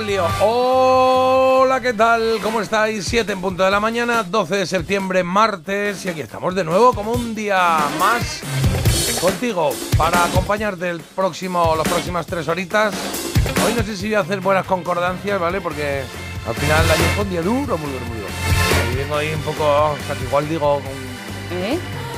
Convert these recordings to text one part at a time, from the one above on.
Lío. Hola, ¿qué tal? ¿Cómo estáis? 7 en punto de la mañana, 12 de septiembre, martes. Y aquí estamos de nuevo, como un día más, contigo, para acompañarte el próximo, las próximas tres horitas. Hoy no sé si voy a hacer buenas concordancias, ¿vale? Porque al final ayer fue un día duro, muy duro, muy duro. Y vengo ahí un poco, igual digo.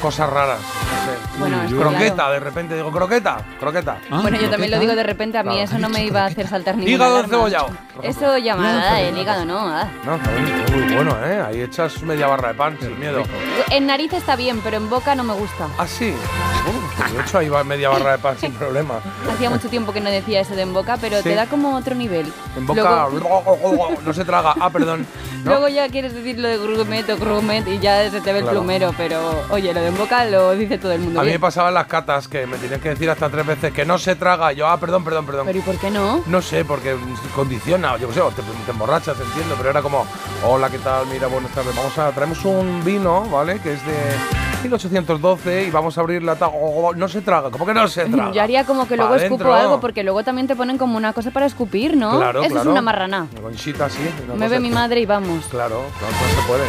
Cosas raras. No sé. Bueno, que croqueta, claro. de repente digo, croqueta, croqueta. Bueno, yo también lo digo de repente, a mí Claro. eso no me iba a hacer saltar ninguna Hígado alarma. encebollado. Eso llamada, el hígado no. ah. No, está muy bueno, ¿eh? Ahí echas media barra de pan, sin miedo. En nariz está bien, pero en boca no me gusta. Ah, sí. Uh, de hecho, ahí va media barra de pan sin problema. Hacía mucho tiempo que no decía eso de en boca, pero Sí. te da como otro nivel. En boca Luego, no se traga. Ah, perdón. ¿No? luego ya quieres decir lo de grumet o grumet y ya se te ve el Claro. plumero, pero oye, lo de en boca lo dice todo el mundo. A mí me bien. pasaba en las catas que me tenían que decir hasta tres veces que no se traga. Yo, ah, perdón, perdón, perdón. Pero ¿y por qué no? No sé, porque condiciona, yo qué sé, te, te emborrachas, entiendo, pero era como, hola, ¿qué tal? Mira, buenas tardes, vamos a, traemos un vino, ¿vale? Que es de 1812 y vamos a abrir la ta- oh, no se traga, ¿cómo que no se traga? Yo haría como que luego escupo dentro. algo, porque luego también te ponen como una cosa para escupir, ¿no? Claro, Eso claro. es una marrana. Conchita una Me ve mi madre y vamos. Claro, claro, no se puede.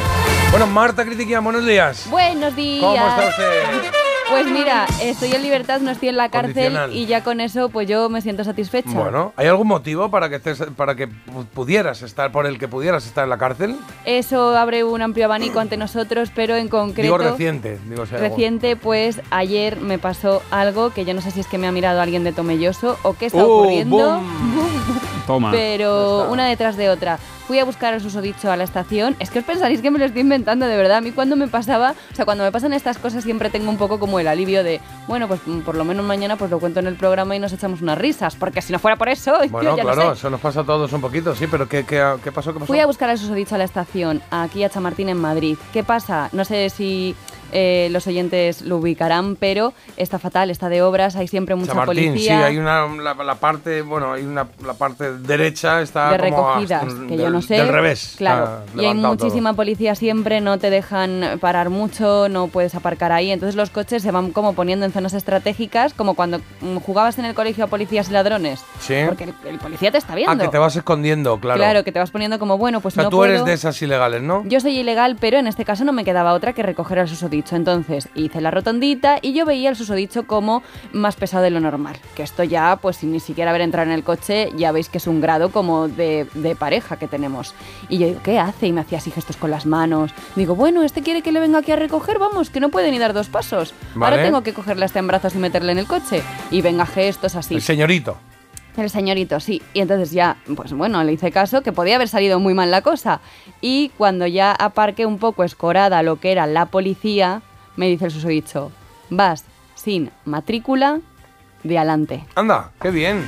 Bueno, Marta Critiquía, buenos días. Buenos días. ¿Cómo está usted? Pues mira, estoy en libertad, no estoy en la cárcel y ya con eso pues yo me siento satisfecha. Bueno, ¿hay algún motivo para que estés, para que pu- pudieras estar, por el que pudieras estar en la cárcel? Eso abre un amplio abanico ante nosotros, pero en concreto... Digo reciente, digo si hay algo. Reciente, pues ayer me pasó algo que yo no sé si es que me ha mirado alguien de Tomelloso o qué está Uh, ocurriendo, boom. Toma. Pero una detrás de otra. Fui a buscar al susodicho a la estación. Es que os pensaréis que me lo estoy inventando, de verdad. A mí cuando me pasaba, o sea, cuando me pasan estas cosas siempre tengo un poco como el alivio de, bueno, pues mm, por lo menos mañana pues lo cuento en el programa y nos echamos unas risas, porque si no fuera por eso, Bueno, yo ya claro, sé. eso nos pasa a todos un poquito, sí, pero ¿qué, qué, qué pasó? ¿Qué pasó? Fui a buscar al susodicho a la estación, aquí a Chamartín en Madrid. ¿Qué pasa? No sé si eh, los oyentes lo ubicarán, pero está fatal, está de obras, hay siempre mucha Chamartín, sí, policía. hay una la, la parte, bueno, hay una la parte derecha está de como recogidas, hasta- que del, yo no sé. del revés. Claro, y hay muchísima todo. policía siempre, no te dejan parar mucho, no puedes aparcar ahí. Entonces los coches se van como poniendo en zonas estratégicas, como cuando mm, jugabas en el colegio a policías y ladrones. Sí. Porque el, el policía te está viendo. Ah, que te vas escondiendo, claro. Claro, que te vas poniendo como, bueno, pues o sea, no tú puedo. eres de esas ilegales, ¿no? Yo soy ilegal, pero en este caso no me quedaba otra que recoger al susodicho. Entonces hice la rotondita y yo veía al susodicho como más pesado de lo normal. Que esto ya, pues sin ni siquiera haber entrado en el coche, ya veis que es un grado como de, de pareja que tenemos. Y yo digo, ¿qué hace? Y me hacía así gestos con las manos. Digo, bueno, este quiere que le venga aquí a recoger, vamos, que no puede ni dar dos pasos. Vale. Ahora tengo que cogerle hasta en brazos y meterle en el coche. Y venga, gestos así. El señorito. El señorito, sí. Y entonces ya, pues bueno, le hice caso, que podía haber salido muy mal la cosa. Y cuando ya aparqué un poco escorada lo que era la policía, me dice el susodicho, vas sin matrícula de adelante. Anda, qué bien.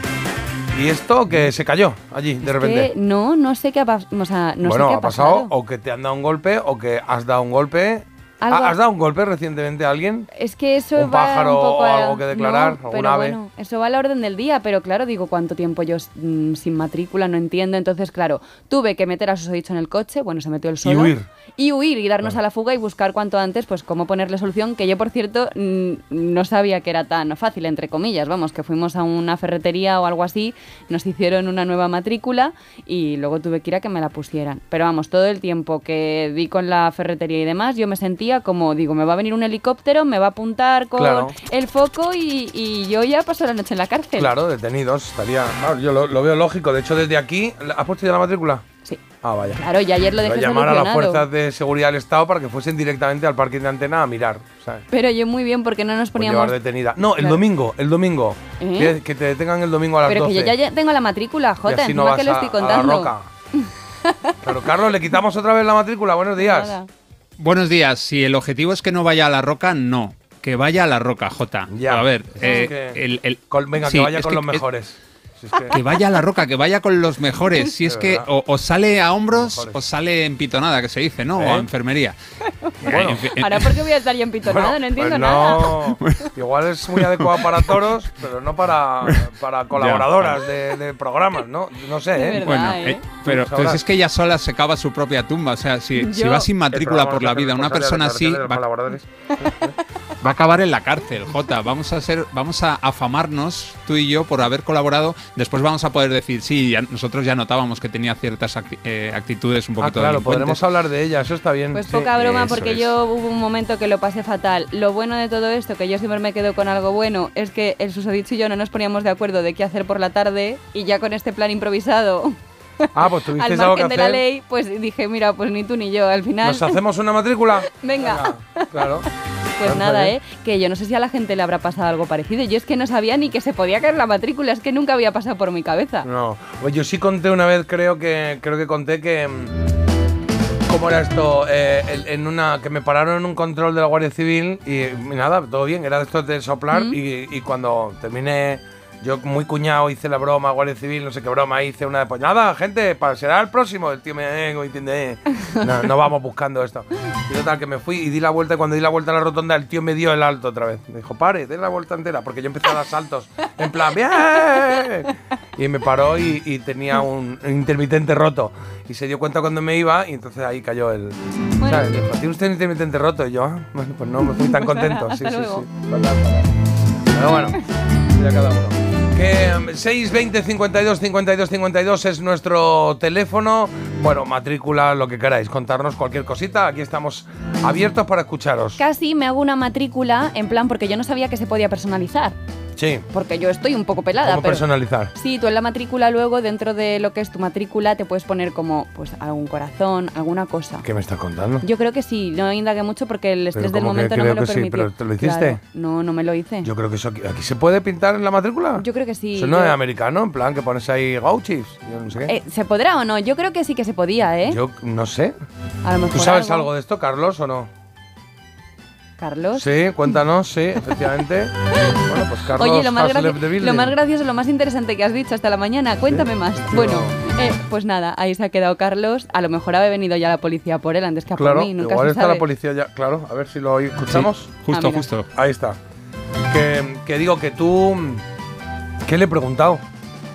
¿Y esto que se cayó allí de repente? Que no, no sé qué ha pasado. O sea, no bueno, sé qué ha pasado o que te han dado un golpe o que has dado un golpe. Algo- ¿Ha- ¿Has dado un golpe recientemente a alguien? Es que eso ¿Un va pájaro un poco o a- algo que declarar? No, ¿Algún pero ave? bueno, eso va a la orden del día, pero claro, digo, ¿cuánto tiempo yo mm, sin matrícula? No entiendo. Entonces, claro, tuve que meter a susodicho en el coche, bueno, se metió el solo. huir. Y huir y darnos a la fuga y buscar cuanto antes, pues cómo ponerle solución, que yo, por cierto, mm, no sabía que era tan fácil, entre comillas. Vamos, que fuimos a una ferretería o algo así, nos hicieron una nueva matrícula y luego tuve que ir a que me la pusieran. Pero vamos, todo el tiempo que di con la ferretería y demás, yo me como, digo, me va a venir un helicóptero, me va a apuntar con Claro. el foco y, y yo ya paso la noche en la cárcel. Claro, detenidos. Estaría. claro, yo lo, lo veo lógico. De hecho, desde aquí. ¿Has puesto ya la matrícula? Sí. Ah, vaya. Claro, y ayer lo dejé llamar a las fuerzas de seguridad del Estado para que fuesen directamente al parking de antena a mirar. ¿sabes? Pero yo muy bien porque no nos Por poníamos... llevar detenida. No, el Claro. domingo, el domingo. ¿Eh? Que, que te detengan el domingo a las Pero 12. que yo ya- tengo la matrícula, Jota, encima no que lo a- la roca. Claro, Carlos, le quitamos otra vez la matrícula. Buenos días. Nada. Buenos días. Si el objetivo es que no vaya a la roca, no. Que vaya a la roca, Jota. Ya. A ver, eh, que- el, el- venga, sí, que vaya con los es- mejores. Si es que- Que vaya a la roca, que vaya con los mejores. Si es que o, o sale a hombros o sale en pitonada, que se dice, ¿no? ¿Eh? O a enfermería. Bueno. En en- Ahora, ¿por qué voy a estar yo empitonada? Bueno, no entiendo pues nada. no, Igual es muy adecuado para toros, pero no para, para colaboradoras de, de programas, ¿no? No sé, ¿eh? verdad. Bueno, ¿eh? eh, pero pues es que ella sola se cava su propia tumba. O sea, si, si va sin matrícula por la vida, una persona así va, colaboradores. va a acabar en la cárcel, Jota. Vamos a ser, vamos a afamarnos tú y yo por haber colaborado. Después vamos a poder decir, sí, ya- nosotros ya notábamos que tenía ciertas acti- eh, actitudes un Ah, poquito claro, delincuentes. podremos hablar de ella, eso está bien. Pues sí. poca broma, eso porque es. yo hubo un momento que lo pasé fatal. Lo bueno de todo esto, que yo siempre me quedo con algo bueno, es que el susodicho y yo no nos poníamos de acuerdo de qué hacer por la tarde y ya con este plan improvisado Ah, pues tuvisteis al algo que margen de la ley, pues dije, mira, pues ni tú ni yo. Al final, ¿Nos hacemos una matrícula? Venga. Claro. pues nada. ¿eh? Que yo no sé si a la gente le habrá pasado algo parecido. Yo es que no sabía ni que se podía caer la matrícula, es que nunca había pasado por mi cabeza. No, pues yo sí conté una vez, creo que creo que conté que mm, cómo era esto, Eh, en- una que me pararon en un control de la Guardia Civil y, y nada, todo bien, era de estos de soplar Mm. y, y cuando terminé yo muy cuñado hice la broma Guardia Civil, no sé qué broma hice una de pues nada, gente, para será el próximo, el tío me eh, como diciendo, eh, no, no vamos buscando esto. Y total que me fui y di la vuelta y cuando di la vuelta a la rotonda el tío me dio el alto otra vez. Me dijo, "Pare, dé la vuelta entera", porque yo empecé a dar saltos en plan, "Bien". Y me paró y, y tenía un intermitente roto. Y se dio cuenta cuando me iba y entonces ahí cayó el... Bueno. ¿sabes? Dijo, ¿tiene usted un intermitente roto? Y yo, "Ah, bueno, pues no, me fui tan Pues contento. nada, sí, sí, sí. Pero bueno, ya cada uno. Que mm, 620 52 52 52 es nuestro teléfono. Bueno, matrícula, lo que queráis, contarnos cualquier cosita. Aquí estamos abiertos para escucharos. Casi me hago una matrícula en plan porque yo no sabía que se podía personalizar. Sí, Porque yo estoy un poco pelada. ¿cómo pero personalizar? Sí, tú en la matrícula luego, dentro de lo que es tu matrícula, te puedes poner como pues algún corazón, alguna cosa. ¿Qué me estás contando? Yo creo que sí, no indagué mucho porque el estrés del ¿cómo que momento no me lo sí? permitió. ¿Pero te lo hiciste? Claro. No, no me lo hice. Yo creo que eso aquí, aquí se puede pintar en la matrícula. Yo creo que sí. Eso no yo- es americano, en plan que pones ahí gauchis. Yo no sé qué. Eh, ¿Se podrá o no? Yo creo que sí que se podía, ¿eh? Yo no sé. A lo mejor ¿Tú sabes algo de esto, Carlos, o no? Carlos. Sí, cuéntanos, sí, efectivamente. bueno, pues Carlos Oye, lo más, lo más gracioso, lo más interesante que has dicho hasta la mañana, cuéntame más. Sí, Bueno, no. eh, pues nada, ahí se ha quedado Carlos. A lo mejor ha venido ya la policía por él antes que a por Claro, mí, nunca igual se está sabe. la policía ya. Claro, a ver si lo escuchamos. Sí, justo, Ah, justo. Ahí está. Que, que digo que tú. ¿Qué le he preguntado?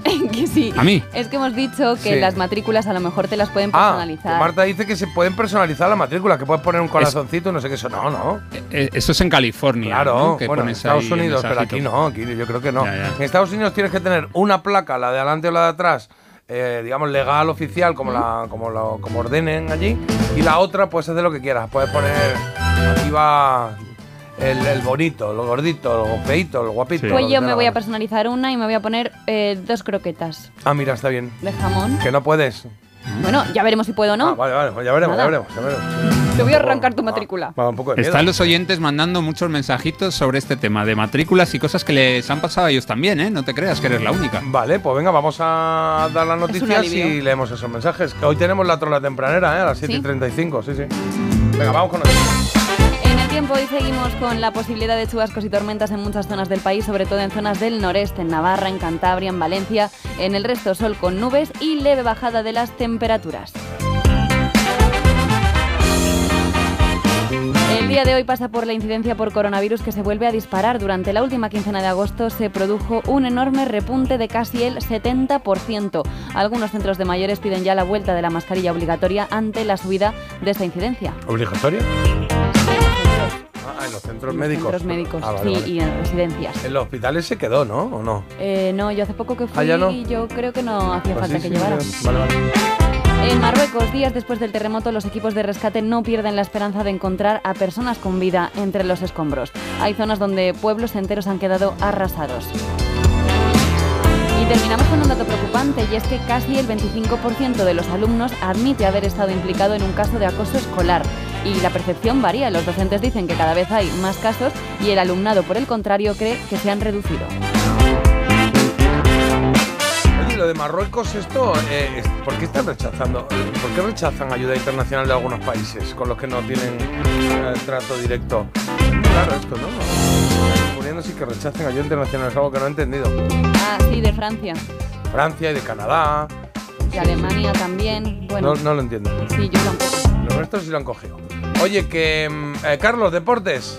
que sí. A mí. Es que hemos dicho que Sí. las matrículas a lo mejor te las pueden Ah, personalizar. Marta dice que se pueden personalizar la matrícula, que puedes poner un corazoncito, no sé qué eso. No, no. Eh, Eso es en California. Claro, ¿no? Que bueno, en Estados Unidos, pero aquí no, aquí yo creo que no. Ya, ya. En Estados Unidos tienes que tener una placa, la de adelante o la de atrás, eh, digamos legal, oficial, como, la, como, lo, como ordenen allí, y la otra puedes hacer lo que quieras. Puedes poner, aquí va el, el bonito, el gordito, el feito, el guapito. Sí. lo Pues yo me voy a personalizar una y me voy a poner eh, dos croquetas Ah, mira, está bien. de jamón. Que no puedes. Bueno, ya veremos si puedo o Ah, no. vale, vale, pues ya veremos, ya veremos, ya veremos. Te voy a arrancar tu Ah, matrícula. va, un poco de miedo. Están los oyentes mandando muchos mensajitos sobre este tema de matrículas y cosas que les han pasado a ellos también, ¿eh? No te creas que eres la única. Vale, pues venga, vamos a dar las noticias y leemos esos mensajes. Hoy tenemos la trola tempranera, ¿eh? A las 7 y Sí. 35, sí, sí. Venga, vamos con noticias. Tiempo hoy seguimos con la posibilidad de chubascos y tormentas en muchas zonas del país, sobre todo en zonas del noreste, en Navarra, en Cantabria, en Valencia. En el resto sol con nubes y leve bajada de las temperaturas. El día de hoy pasa por la incidencia por coronavirus que se vuelve a disparar. Durante la última quincena de agosto se produjo un enorme repunte de casi el 70%. Algunos centros de mayores piden ya la vuelta de la mascarilla obligatoria ante la subida de esta incidencia. ¿Obligatoria? Ah, en los centros En médicos. Centros médicos, Ah, vale, sí, vale. y en residencias. En los hospitales se quedó, ¿no? ¿O no? Eh, no, yo hace poco que fui Ah, no. y yo creo que no hacía Pues falta sí, que sí, llevara. sí. Vale, vale. En Marruecos, días después del terremoto, los equipos de rescate no pierden la esperanza de encontrar a personas con vida entre los escombros. Hay zonas donde pueblos enteros han quedado arrasados. Y terminamos con un dato preocupante y es que casi el 25% de los alumnos admite haber estado implicado en un caso de acoso escolar. Y la percepción varía. Los docentes dicen que cada vez hay más casos y el alumnado, por el contrario, cree que se han reducido. Oye, lo de Marruecos, esto, eh, ¿por qué están rechazando? ¿Por qué rechazan ayuda internacional de algunos países con los que no tienen eh, trato directo? Claro, esto, ¿no? Sí que rechacen ayuda internacional, es algo que no he entendido. Ah, sí, de Francia. Francia y de Canadá. De Alemania también. Bueno, No, no lo entiendo. sí, yo tampoco. Los nuestros sí lo han cogido. Oye, que. mm, eh, Carlos, deportes.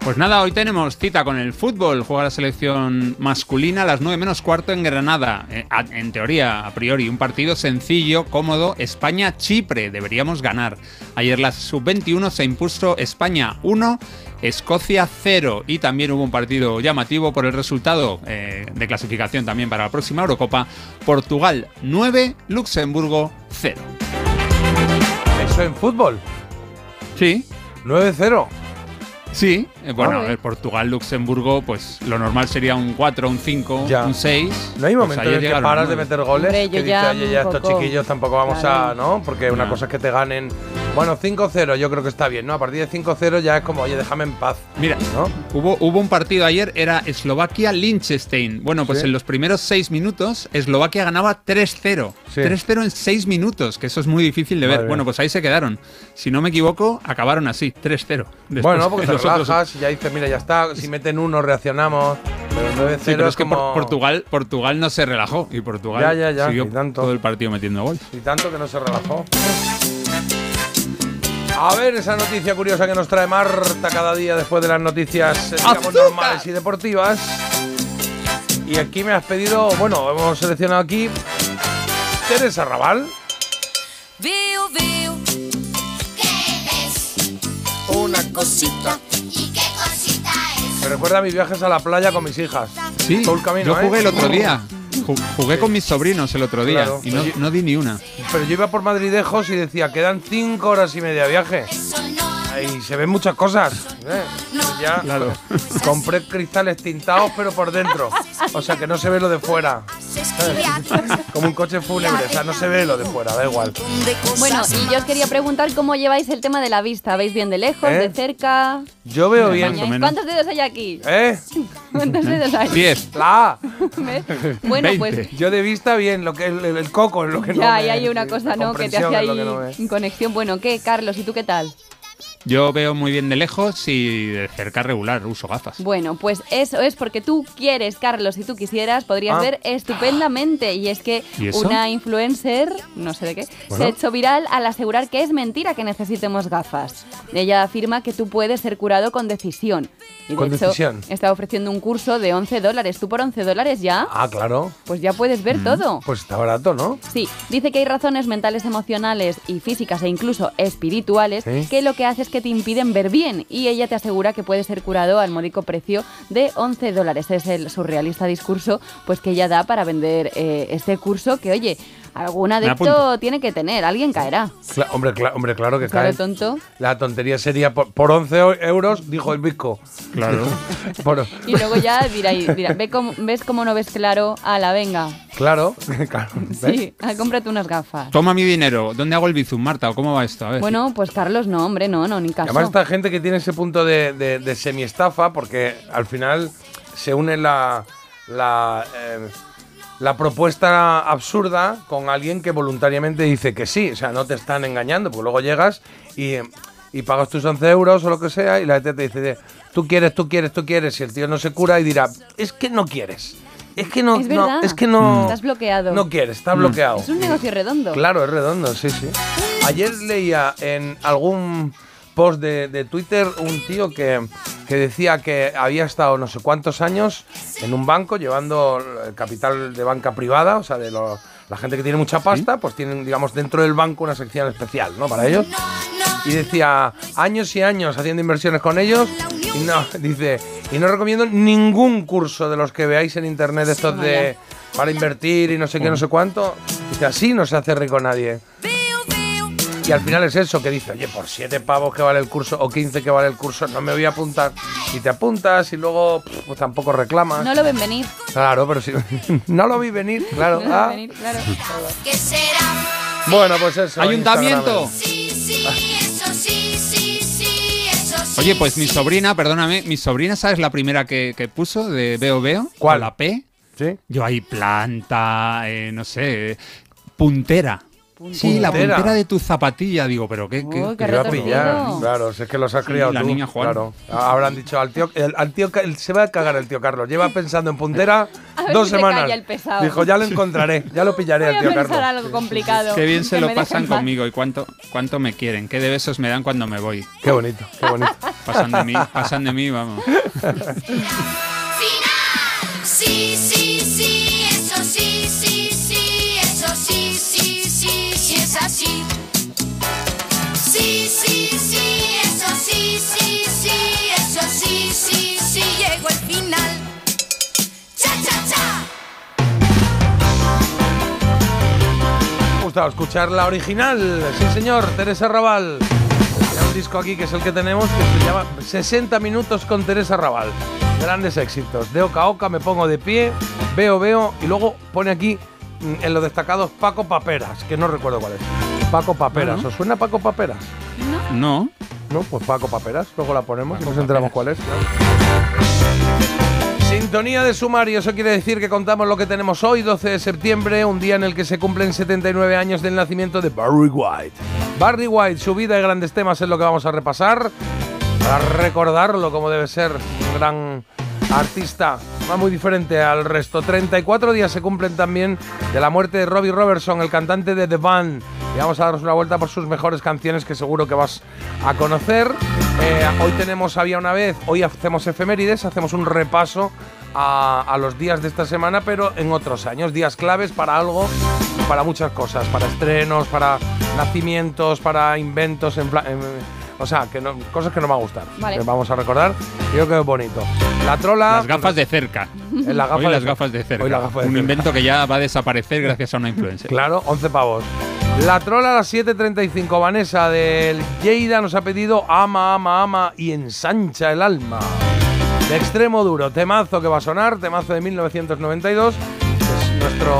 Pues nada, hoy tenemos cita con el fútbol. Juega la selección masculina a las 9 menos cuarto en Granada. Eh, En teoría, a priori, un partido sencillo, cómodo. España-Chipre. Deberíamos ganar. Ayer la sub-21 se impuso España 1, Escocia 0. Y también hubo un partido llamativo por el resultado eh, de clasificación también para la próxima Eurocopa. Portugal 9, Luxemburgo 0. Eso en fútbol. Sí, 9-0. Sí, eh, bueno, Joder. el Portugal-Luxemburgo, pues lo normal sería un 4, un 5, Ya. un 6. No hay Pues momento ayer en el que paras a de meter goles. Hombre, yo que dice, ya oye, ya estos chiquillos tampoco vamos a. Claro. ¿No? Porque una No. cosa es que te ganen. Bueno, 5-0 yo creo que está bien, ¿no? A partir de 5-0 ya es como, oye, déjame en paz. Mira, ¿No? hubo, hubo un partido ayer, era Eslovaquia-Liechtenstein. Bueno, pues Sí. en los primeros 6 minutos, Eslovaquia ganaba 3-0. Sí. 3-0 en 6 minutos, que eso es muy difícil de ver. Mía. Bueno, pues ahí se quedaron. Si no me equivoco, acabaron así, 3-0. Después, Bueno, porque te relajas y ya dices, mira, ya está. Si meten uno, reaccionamos. Pero 9-0 Sí, pero es que como... Por- Portugal, Portugal no se relajó y Portugal Ya, ya, ya, siguió y tanto. todo el partido metiendo gol. Y tanto que no se relajó. A ver esa noticia curiosa que nos trae Marta cada día después de las noticias eh, digamos, normales y deportivas. Y aquí me has pedido, bueno, hemos seleccionado aquí Teresa Raval. Una cosita. ¿Y qué cosita es? Me recuerda a mis viajes a la playa con mis hijas. Sí, Todo el camino, yo jugué ¿eh? el otro día. Ju- Jugué con mis sobrinos el otro día Claro. y no, no di ni una. Pero yo iba por Madridejos y decía, quedan cinco horas y media de viaje. Y se ven muchas cosas. ¿eh? Ya Claro. compré cristales tintados, pero por dentro. O sea que no se ve lo de fuera. Como un coche fúnebre, o sea, no se ve lo de fuera, da igual. Bueno, y yo os quería preguntar cómo lleváis el tema de la vista. ¿Veis bien de lejos, ¿Eh? de cerca? Yo veo bien. ¿Cuántos dedos hay aquí? ¿Eh? ¿Cuántos dedos hay? 10. La A. ¿Ves? Bueno, pues 20. Yo de vista bien, lo que el, el- el coco es lo que no ya, y hay una cosa, ¿no? Que te hace ahí no conexión. Bueno, ¿qué, Carlos? ¿Y tú qué tal? Yo veo muy bien de lejos y de cerca regular, uso gafas. Bueno, pues eso es porque tú quieres, Carlos, si tú quisieras, podrías Ah. ver estupendamente. Y es que ¿Y una influencer, no sé de qué, Bueno. se ha hecho viral al asegurar que es mentira que necesitemos gafas. Ella afirma que tú puedes ser curado con decisión. Y de Con hecho, decisión. está ofreciendo un curso de 11 dólares. ¿Tú por 11 dólares ya? Ah, claro. Pues ya puedes ver todo. Pues está barato, ¿no? Sí, dice que hay razones mentales, emocionales y físicas e incluso espirituales Sí. que lo que hace que te impiden ver bien y ella te asegura que puede ser curado al módico precio de 11 dólares. Es el surrealista discurso pues que ella da para vender eh, este curso que, oye, algún adepto apunto. tiene que tener, alguien caerá. Cla- hombre, cla- hombre, claro que Claro, cae. tonto. La tontería sería por, por 11 euros, dijo el Bitco. Claro. Por- Y luego ya dirá, dirá "Ve cómo- ¿ves cómo no ves claro? la venga. claro, claro. Sí, ah, cómprate unas gafas. Toma mi dinero. ¿Dónde hago el bizum, Marta? ¿O cómo va esto? A ver. Bueno, pues Carlos, no, hombre, no, no, ni caso. Además, esta gente que tiene ese punto de, de, de semiestafa, porque al final se une la, la, eh, la propuesta absurda con alguien que voluntariamente dice que sí. O sea, no te están engañando, porque luego llegas y, y pagas tus 11 euros o lo que sea, y la gente te dice, tú quieres, tú quieres, tú quieres, y el tío no se cura y dirá, es que no quieres. Es que no, Es no, verdad. es que no. Estás bloqueado. No quieres, está bloqueado. Es un negocio redondo. Claro, es redondo, sí, sí. Ayer leía en algún post de, de Twitter un tío que, que decía que había estado no sé cuántos años en un banco llevando el capital de banca privada, o sea, de lo- la gente que tiene mucha pasta, pues tienen, digamos, dentro del banco una sección especial, ¿no? Para ellos. Y decía, años y años haciendo inversiones con ellos. Y no, dice, y no recomiendo ningún curso de los que veáis en internet estos de para invertir y no sé qué, no sé cuánto. Dice, así no se hace rico nadie. Y al final es eso, que dice, oye, por 7 pavos que vale el curso o 15 que vale el curso, no me voy a apuntar. Y te apuntas y luego pues tampoco reclamas. No lo ven venir. Claro, pero si no lo vi venir, claro. No Ah. ven venir, claro. ¿Qué será? Bueno, pues eso. ¡Ayuntamiento! Instagram. Sí, sí, eso sí, sí, sí, eso sí. Oye, pues mi sobrina, perdóname, mi sobrina, ¿sabes la primera que, que puso de Veo Veo? ¿Cuál? Con La P. ¿Sí? Yo ahí planta, eh, no sé, puntera. Sí, la Puntera. de tu zapatilla, digo, pero qué, qué- Uy, qué Te iba a pillar, claro, si es que los has Sí, criado la tú, niña Juan. Claro. Habrán dicho al tío, el, al tío, el- se va a cagar el tío Carlos. Lleva pensando en puntera A dos si semanas. Dijo, ya lo encontraré, ya lo pillaré Voy al a tío pensar Carlos. algo complicado. Qué bien se lo pasan conmigo y cuánto, cuánto me quieren. Qué de besos me dan cuando me voy. Qué bonito, qué bonito. Pasan de mí, pasan de mí, vamos. Final. Sí, sí, gustado escuchar la original. Sí, señor, Teresa Raval. Hay un disco aquí que es el que tenemos que se llama 60 minutos con Teresa Raval. Grandes éxitos. De oca a oca me pongo de pie, veo, veo y luego pone aquí mm, en los destacados Paco Paperas, que no recuerdo cuál es. Paco Paperas. ¿Os suena Paco Paperas? No, No, pues Paco Paperas. Luego la ponemos y nos enteramos cuál es. Sintonía de sumario, eso quiere decir que contamos lo que tenemos hoy, 12 de septiembre, un día en el que se cumplen 79 años del nacimiento de Barry White. Barry White, su vida y grandes temas es lo que vamos a repasar, para recordarlo como debe ser, un gran artista, va muy diferente al resto. 34 días se cumplen también de la muerte de Robbie Robertson, el cantante de The Band. Y vamos a daros una vuelta por sus mejores canciones que seguro que vas a conocer. Eh, hoy tenemos Había una vez, hoy hacemos efemérides, hacemos un repaso a, los días de esta semana, pero en otros años, días claves para algo, para muchas cosas, para estrenos, para nacimientos, para inventos, en en- o sea, que no- cosas que no me va a gustar. Vale. Que vamos a recordar. Creo que es bonito. La trola. las gafas de cerca. en la gafa Hoy de las cerca. gafas de cerca. Hoy gafas de Un cerca. invento que ya va a desaparecer gracias a una influencer. Claro, 11 pavos. La trola a las 7.35. Vanessa del Lleida nos ha pedido Ama, ama, ama y ensancha el alma. De extremo duro. Temazo que va a sonar. Temazo de 1992. Es nuestro,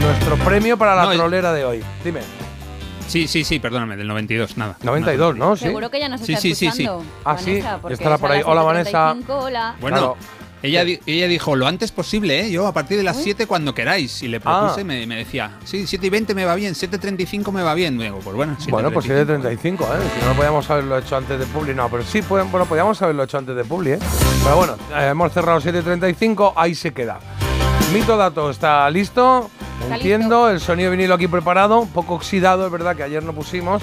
nuestro premio para la No, trolera de hoy. Dime. Sí, sí, sí, perdóname, del 92, nada. 92, ¿no? Sí. Seguro que ya nos Sí, está sí, sí, sí. escuchando. Ah, sí, Vanessa, porque estará es por ahí. Hola, Vanessa. 7:35, Hola. Bueno, Claro. ella, di- ella dijo lo antes posible, ¿eh? Yo a partir de las 7 cuando queráis. Y le propuse, Ah. me, me decía, sí, 7 y 20 me va bien, 7.35 me va bien. Digo, pues bueno, Bueno, pues 7:35. 7.35, ¿eh? Si no, podíamos haberlo hecho antes de Publi. No, pero sí, pueden- bueno, podíamos haberlo hecho antes de Publi, ¿eh? Pero bueno, eh, hemos cerrado 7.35, ahí se queda. Mito Dato está listo, Está entiendo, el sonido vinilo aquí preparado, un poco oxidado, es verdad que ayer no pusimos,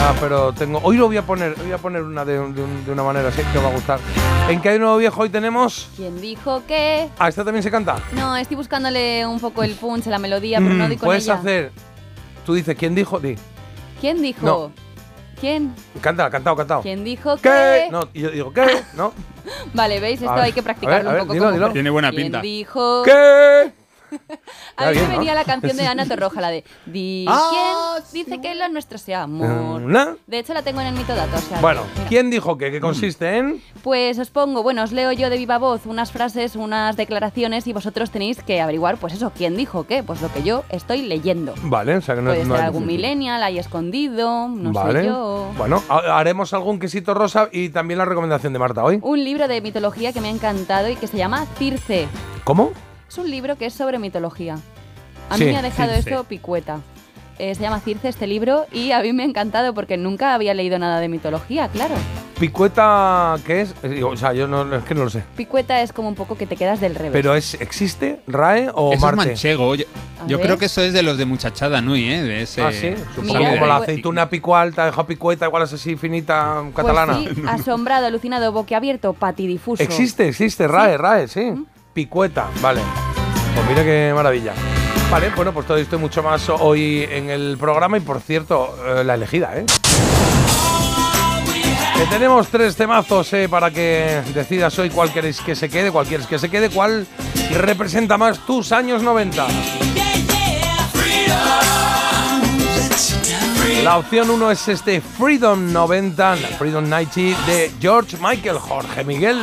ah, pero tengo... Hoy lo voy a poner, voy a poner una de, de de una manera así que os va a gustar. ¿En qué hay nuevo viejo hoy tenemos? ¿Quién dijo que...? Ah, esta también se canta. No, estoy buscándole un poco el punch, la melodía, pero no Mm, doy con Puedes ella. hacer... Tú dices, ¿quién dijo? Di. ¿Quién dijo? No. ¿Quién? Cántala, cantado, cantado. ¿Quién dijo ¿Qué? que...? No, y yo digo, ¿qué? ¿No? Vale, ¿veis? Esto A ver, hay que a practicarlo ver, a ver, un poco. dilo, como dilo. pre- Tiene buena ¿Quién pinta. dijo? ¿Qué? A mí bien, me ¿no? venía la canción de Ana Torroja, la de Di Ah, quién dice que lo nuestro sea amor. ¿Una? De hecho, la tengo en el mito dato. o sea Bueno, que, mira. ¿quién dijo qué? ¿Qué consiste en? Pues os pongo, bueno, os leo yo de viva voz unas frases, unas declaraciones y vosotros tenéis que averiguar, pues eso, quién dijo qué, pues lo que yo estoy leyendo. Vale, o sea que no, Puede no ser algún millennial ahí escondido, no vale. sé yo. Bueno, ha- haremos algún quesito rosa y también la recomendación de Marta hoy. Un libro de mitología que me ha encantado y que se llama Circe. ¿Cómo? Es un libro que es sobre mitología. A Sí, mí me ha dejado esto picueta. Eh, se llama Circe este libro y a mí me ha encantado porque nunca había leído nada de mitología, claro. ¿Picueta qué es? Eh, O sea, yo no, es que no lo sé. Picueta es como un poco que te quedas del revés. ¿Pero es, existe RAE o Eso es Marte? manchego. Yo, yo creo que eso es de los de Muchachada Nui, ¿eh? De ese, Ah, sí. Supongo Mira, como la aceituna pico alta, deja picueta, igual es así finita Pues catalana. sí, asombrado, alucinado, boquiabierto, patidifuso. Existe, existe, RAE, RAE, sí. Picueta, vale. Pues mira qué maravilla. Vale, bueno, pues todo esto mucho más hoy en el programa y por cierto, eh, la elegida, ¿eh? Que tenemos tres temazos eh, para que decidas hoy cuál queréis que se quede, cuál quieres que se quede, cuál representa más tus años 90. La opción 1 es este Freedom 90, Freedom 90 de George Michael, Jorge Miguel.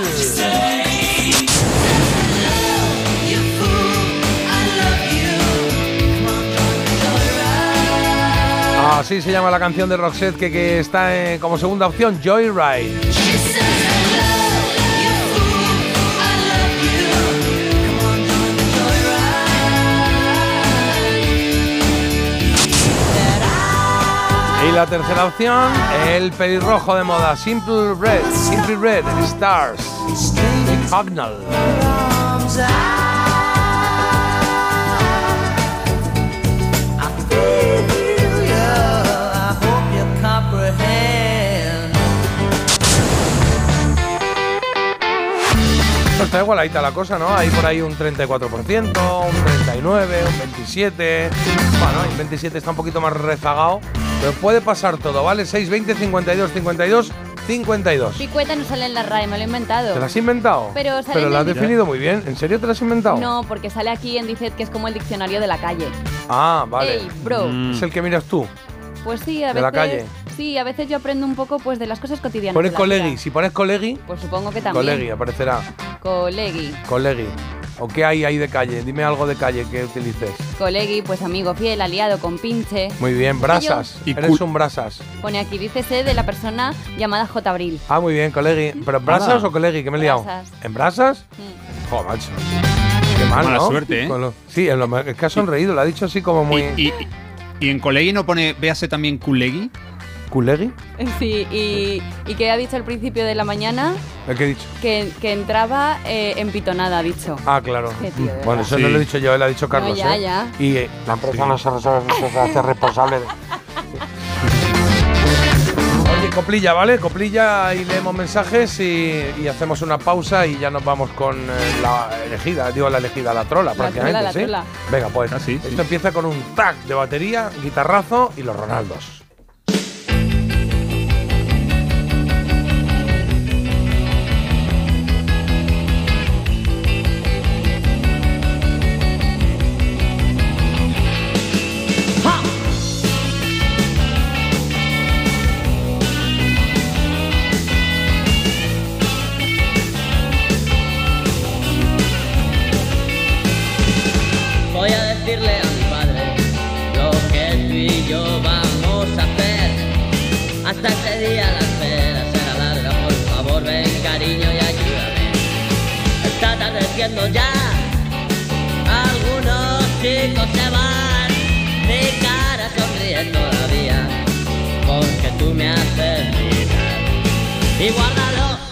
Así se llama la canción de Roxette que, está eh, como segunda opción, Joyride. la tercera opción, el pelirrojo de moda, Simple Red, Simple Red, Stars, Nick está igualadita la cosa, ¿no? Hay por ahí un 34%, un 39%, un 27%. Bueno, el 27 está un poquito más rezagado, pero puede pasar todo, ¿vale? 6, 20, 52, 52, 52. Picueta no sale en la RAE, me lo he inventado. ¿Te la has inventado? Pero sale en lo has el- definido muy bien. ¿En serio te la has inventado? No, porque sale aquí en Dicet que es como el diccionario de la calle. Ah, vale. Ey, bro. Mm. Es el que miras tú. Pues sí, a De veces. la calle. Sí, a veces yo aprendo un poco pues de las cosas cotidianas. Pones colegi. Si pones colegi, Pues supongo que también. colegi aparecerá. Colegi. Colegi. ¿O qué hay ahí de calle? Dime algo de calle que utilices. Colegi, pues amigo fiel, aliado, compinche. Muy bien, brasas. Y Eres un brasas. Pone aquí, dícese de la persona llamada J. Abril. Ah, muy bien, colegi. ¿Pero brasas Nada. o colegi? Que me he liado. Brasas. ¿En brasas? Mm. Joder, macho. Qué mal, Mala ¿no? suerte, ¿eh? Con lo- Sí, en lo- es que ha sonreído, lo ha dicho así como muy. Y, y- y en Colegi no pone, véase también Kulegi. ¿Culegi? Sí, y, y que ha dicho al principio de la mañana ¿El que he dicho? que, que entraba eh, empitonada, ha dicho. Ah, claro. Qué tío, de verdad. bueno, eso Sí. no lo he dicho yo, lo ha dicho Carlos. ya, ¿eh? ya. Y eh, la empresa no se, resuelve- se hace responsable de. Oye, coplilla, ¿vale? Coplilla y leemos mensajes y, y hacemos una pausa y ya nos vamos con eh, la elegida, digo la elegida, la trola prácticamente, trola, la ¿sí? trola. Venga, pues Ah, sí, esto sí. empieza con un tag de batería, guitarrazo y los Ronaldos. Ya, algunos chicos se van, mi cara sonríe todavía, porque tú me haces mirar. Y guárdalo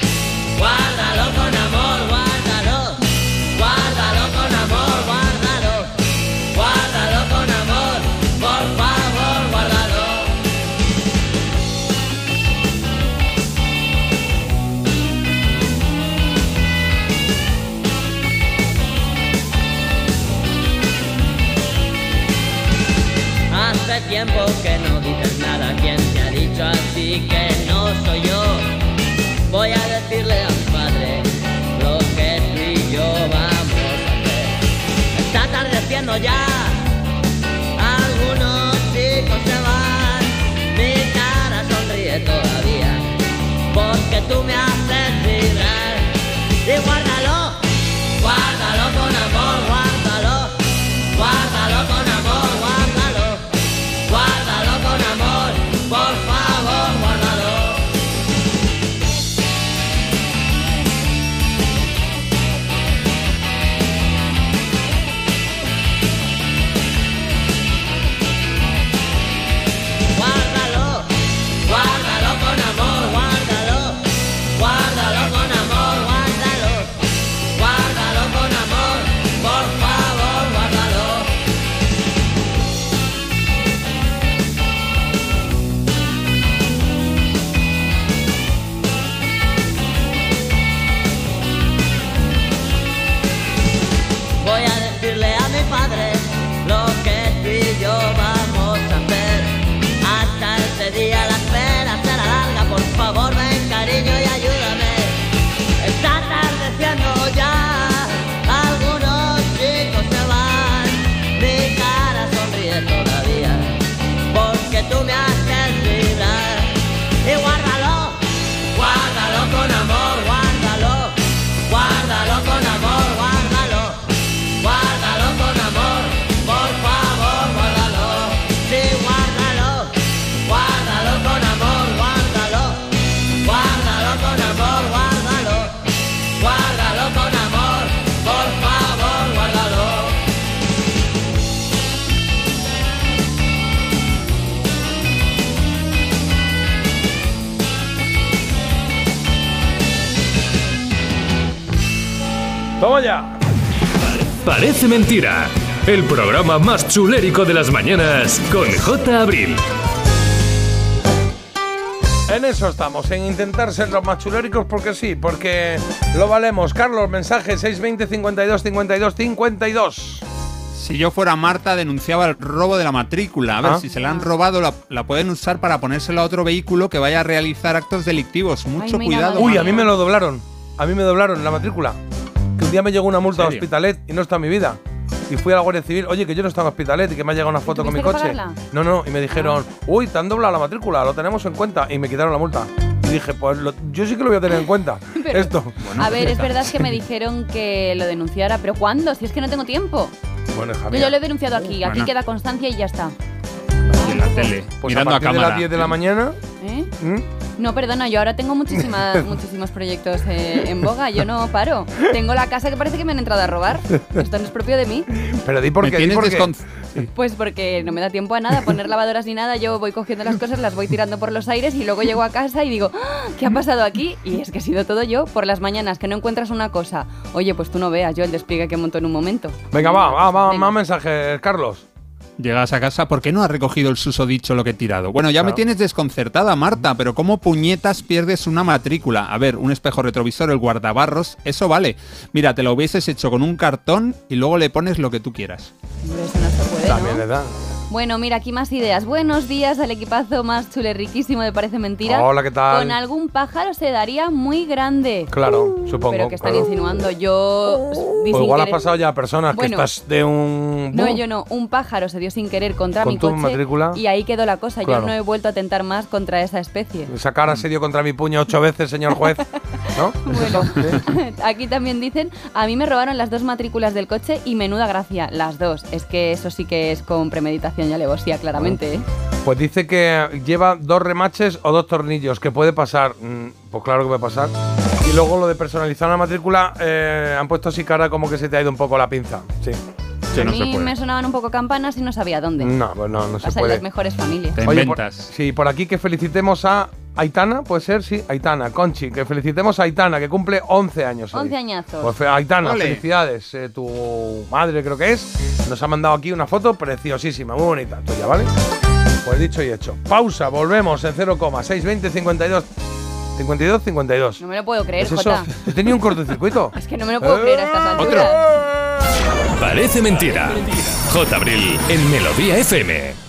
mentira. El programa más chulérico de las mañanas con J. Abril. En eso estamos, en intentar ser los más chuléricos porque sí, porque lo valemos. Carlos, mensaje 620 52 52 52. Si yo fuera Marta, denunciaba el robo de la matrícula. A ver, Ah. si se la han robado, la, la pueden usar para ponérselo a otro vehículo que vaya a realizar actos delictivos. Mucho mira, cuidado. Uy, a mí me lo doblaron. A mí me doblaron la matrícula. Que un día me llegó una multa a. Hospitalet y no está en mi vida. Y fui a la Guardia Civil, oye, que yo no estaba en Hospitalet y que me ha llegado una foto con mi coche. pagarla? No, no, y me dijeron, uy, te han doblado la matrícula, lo tenemos en cuenta. Y me quitaron la multa. Y dije, pues lo- yo sí que lo voy a tener en cuenta. Pero- Esto. a ver, es verdad que me dijeron que lo denunciara, pero ¿cuándo? Si es que no tengo tiempo. Bueno, hija Yo mía. lo he denunciado aquí, aquí Bueno. queda constancia y ya está. Y en la tele, Pues mirando a de las 10 de la mañana. ¿Eh? No, perdona, yo ahora tengo muchísimas, muchísimos proyectos eh, en boga, yo no paro. Tengo la casa que parece que me han entrado a robar. Esto no es propio de mí. Pero di por qué, di por qué. Pues porque no me da tiempo a nada, poner lavadoras ni nada. Yo voy cogiendo las cosas, las voy tirando por los aires y luego llego a casa y digo, "Ah, ¿qué ha pasado aquí? Y es que he sido todo yo por las mañanas, que no encuentras una cosa. Oye, pues tú no veas yo el despliegue que monto en un momento. Venga, va, va, va, Venga. más mensajes, Carlos. Llegas a casa, ¿por qué no has recogido el susodicho lo que he tirado? Bueno, ya me tienes desconcertada, Marta, pero ¿cómo puñetas pierdes una matrícula? A ver, un espejo retrovisor, el guardabarros, eso vale. Mira, te lo hubieses hecho con un cartón y luego le pones lo que tú quieras. Hombre, eso no se puede, También ¿no? le da. Bueno, mira, aquí más ideas. Buenos días al equipazo más chulerriquísimo de Parece Mentira. Hola, ¿qué tal? Con algún pájaro se daría muy grande. Claro, supongo. Pero que están claro. insinuando. Yo. di O sin igual has pasado ya a personas Bueno. que estás de un. No, yo no. Un pájaro se dio sin querer contra Con mi tu coche matrícula. y ahí quedó la cosa. Claro. Yo no he vuelto a tentar más contra esa especie. Esa cara se dio contra mi puño ocho veces, señor juez. ¿No? Bueno, aquí también dicen, a mí me robaron las dos matrículas del coche y menuda gracia, las dos. Es que eso sí que es con premeditación y alevosía, claramente. ¿eh? Pues dice que lleva dos remaches o dos tornillos, que puede pasar. Mm, Pues claro que puede pasar. Y luego lo de personalizar la matrícula, eh, han puesto así cara como que se te ha ido un poco la pinza. Sí. Que a no mí se me sonaban un poco campanas y no sabía dónde. No, pues no, no se Pasa en puede. las mejores familias. Te Oye, inventas. Por, sí, por aquí que felicitemos a Aitana, puede ser, sí, Aitana, Conchi, que felicitemos a Aitana, que cumple 11 años. hoy. 11 añazos. Pues fe- Aitana, Ole. felicidades. Eh, tu madre creo que es. Nos ha mandado aquí una foto preciosísima, muy bonita, tuya, ¿vale? Pues dicho y hecho. Pausa, volvemos en 0,620 52 52 52. No me lo puedo creer, ¿Es eso? Jota. He tenido un cortocircuito. Es que no me lo puedo creer a estas Otro. alturas. Parece mentira. J. Abril en Melodía FM.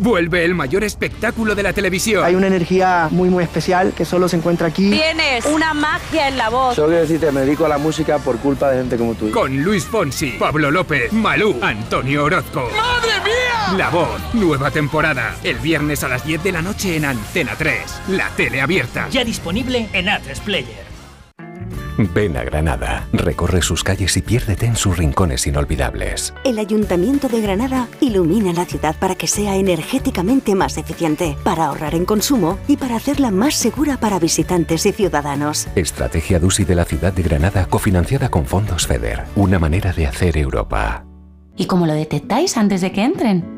Vuelve el mayor espectáculo de la televisión. Hay una energía muy muy especial que solo se encuentra aquí. Tienes una magia en la voz. Solo quiero decirte, me dedico a la música por culpa de gente como tú. Con Luis Fonsi, Pablo López, Malú, Antonio Orozco. ¡Madre mía! La voz, nueva temporada. El viernes a las 10 de la noche en Antena 3. La tele abierta. Ya disponible en A3 Player. Ven a Granada, recorre sus calles y piérdete en sus rincones inolvidables. El Ayuntamiento de Granada ilumina la ciudad para que sea energéticamente más eficiente, para ahorrar en consumo y para hacerla más segura para visitantes y ciudadanos. Estrategia DUSI de la ciudad de Granada cofinanciada con fondos FEDER. Una manera de hacer Europa. ¿Y cómo lo detectáis antes de que entren?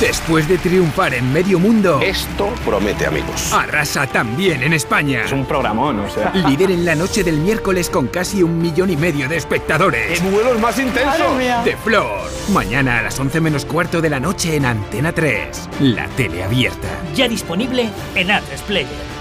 Después de triunfar en medio mundo, Esto promete, amigos. arrasa también en España. Es un programón, o sea. Líder en la noche del miércoles con casi un millón y medio de espectadores. ¡Qué vuelos más intensos! De Flor. Mañana a las 11 menos cuarto de la noche en Antena 3. La tele abierta. Ya disponible en A3 Player.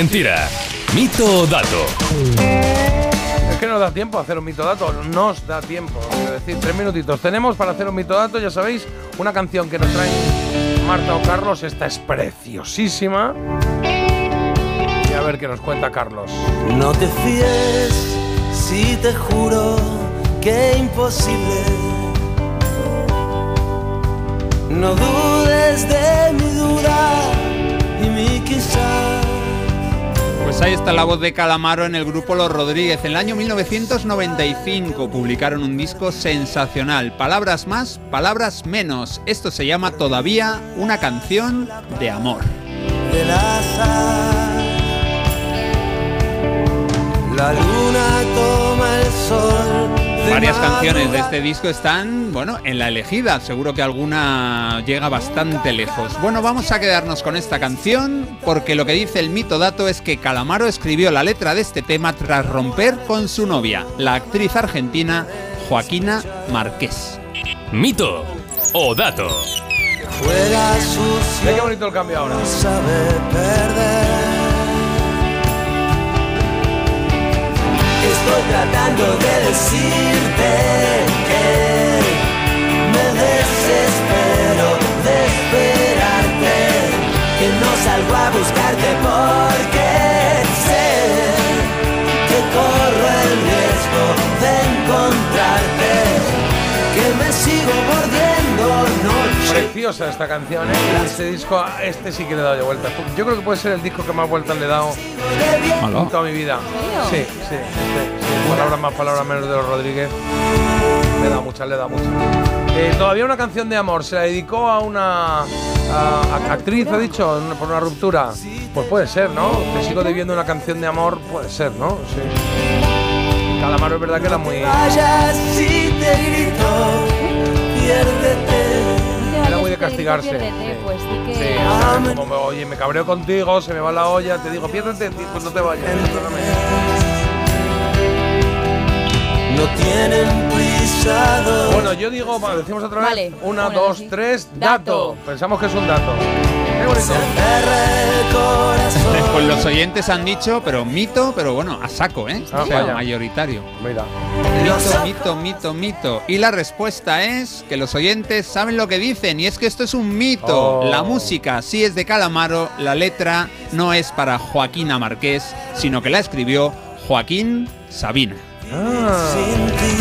Mentira. Mito o dato. Es que no nos da tiempo a hacer un mitodato, nos da tiempo. Quiero decir, tres minutitos tenemos para hacer un mitodato, ya sabéis, una canción que nos trae Marta o Carlos, esta es preciosísima. Y a ver qué nos cuenta Carlos. No te fíes si te juro que imposible. No dudes de mi duda y mi quizá. Pues ahí está la voz de Calamaro en el grupo Los Rodríguez. En el año 1995 publicaron un disco sensacional. Palabras más, palabras menos. Esto se llama Todavía una canción de amor. La luna toma el sol. Varias canciones de este disco están, bueno, en la elegida. Seguro que alguna llega bastante lejos. Bueno, vamos a quedarnos con esta canción porque lo que dice el mito dato es que Calamaro escribió la letra de este tema tras romper con su novia, la actriz argentina Joaquina Márquez. Mito o dato. Juega sucio. Ve qué bonito el cambio ahora. No sabe perder. Estoy tratando de decirte que me desespero de esperarte, que no salgo a buscarte porque Preciosa esta canción, ¿eh? Este disco, este sí que le he dado yo vueltas. Yo creo que puede ser el disco que más vueltas le he dado en toda mi vida. Sí, sí, sí, sí. Palabras más, palabras menos de los Rodríguez. Le da muchas, le da muchas. Eh, todavía una canción de amor. Se la dedicó a una a- a- actriz, ha dicho, por una ruptura. Pues puede ser, ¿no? Te sigo debiendo una canción de amor, puede ser, ¿no? Sí. Calamaro es verdad que era muy. Vayas si te grito, piérdete. Castigarse. Piérdete, pues sí que- Sí, o sea, como, oye, me cabreo contigo, se me va la olla, te digo, piérdete, pues no te vayas. No tienen prisa. Bueno, yo digo, decimos otra vez. Vale, Una, dos, tres, dato. Pensamos que es un dato. Pues los oyentes han dicho, pero mito, pero bueno, a saco, ¿eh? Ah, o sea, vaya. mayoritario. Mira. Mito, mito, mito, mito. Y la respuesta es que los oyentes saben lo que dicen y es que esto es un mito. Oh. La música sí es de Calamaro, la letra no es para Joaquina Marqués, sino que la escribió Joaquín Sabina. Sin ti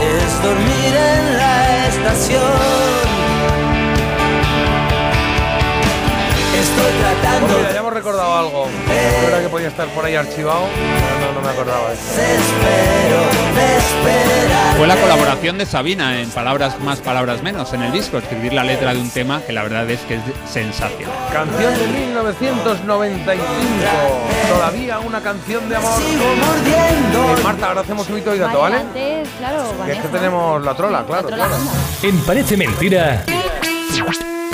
es dormir en la estación. Estoy tratando Bueno, ya hemos recordado algo. Verdad que podía estar por ahí archivado, pero no, no me acordaba de eso. Fue la colaboración de Sabina en Palabras más, Palabras menos en el disco, escribir la letra de un tema que la verdad es que es sensacional. Canción de 1995. Todavía una canción de amor. Eh, Marta, ahora hacemos un hito y dato, ¿vale? Antes, claro, Que es que tenemos la trola, claro, trola, claro. En Parece Mentira,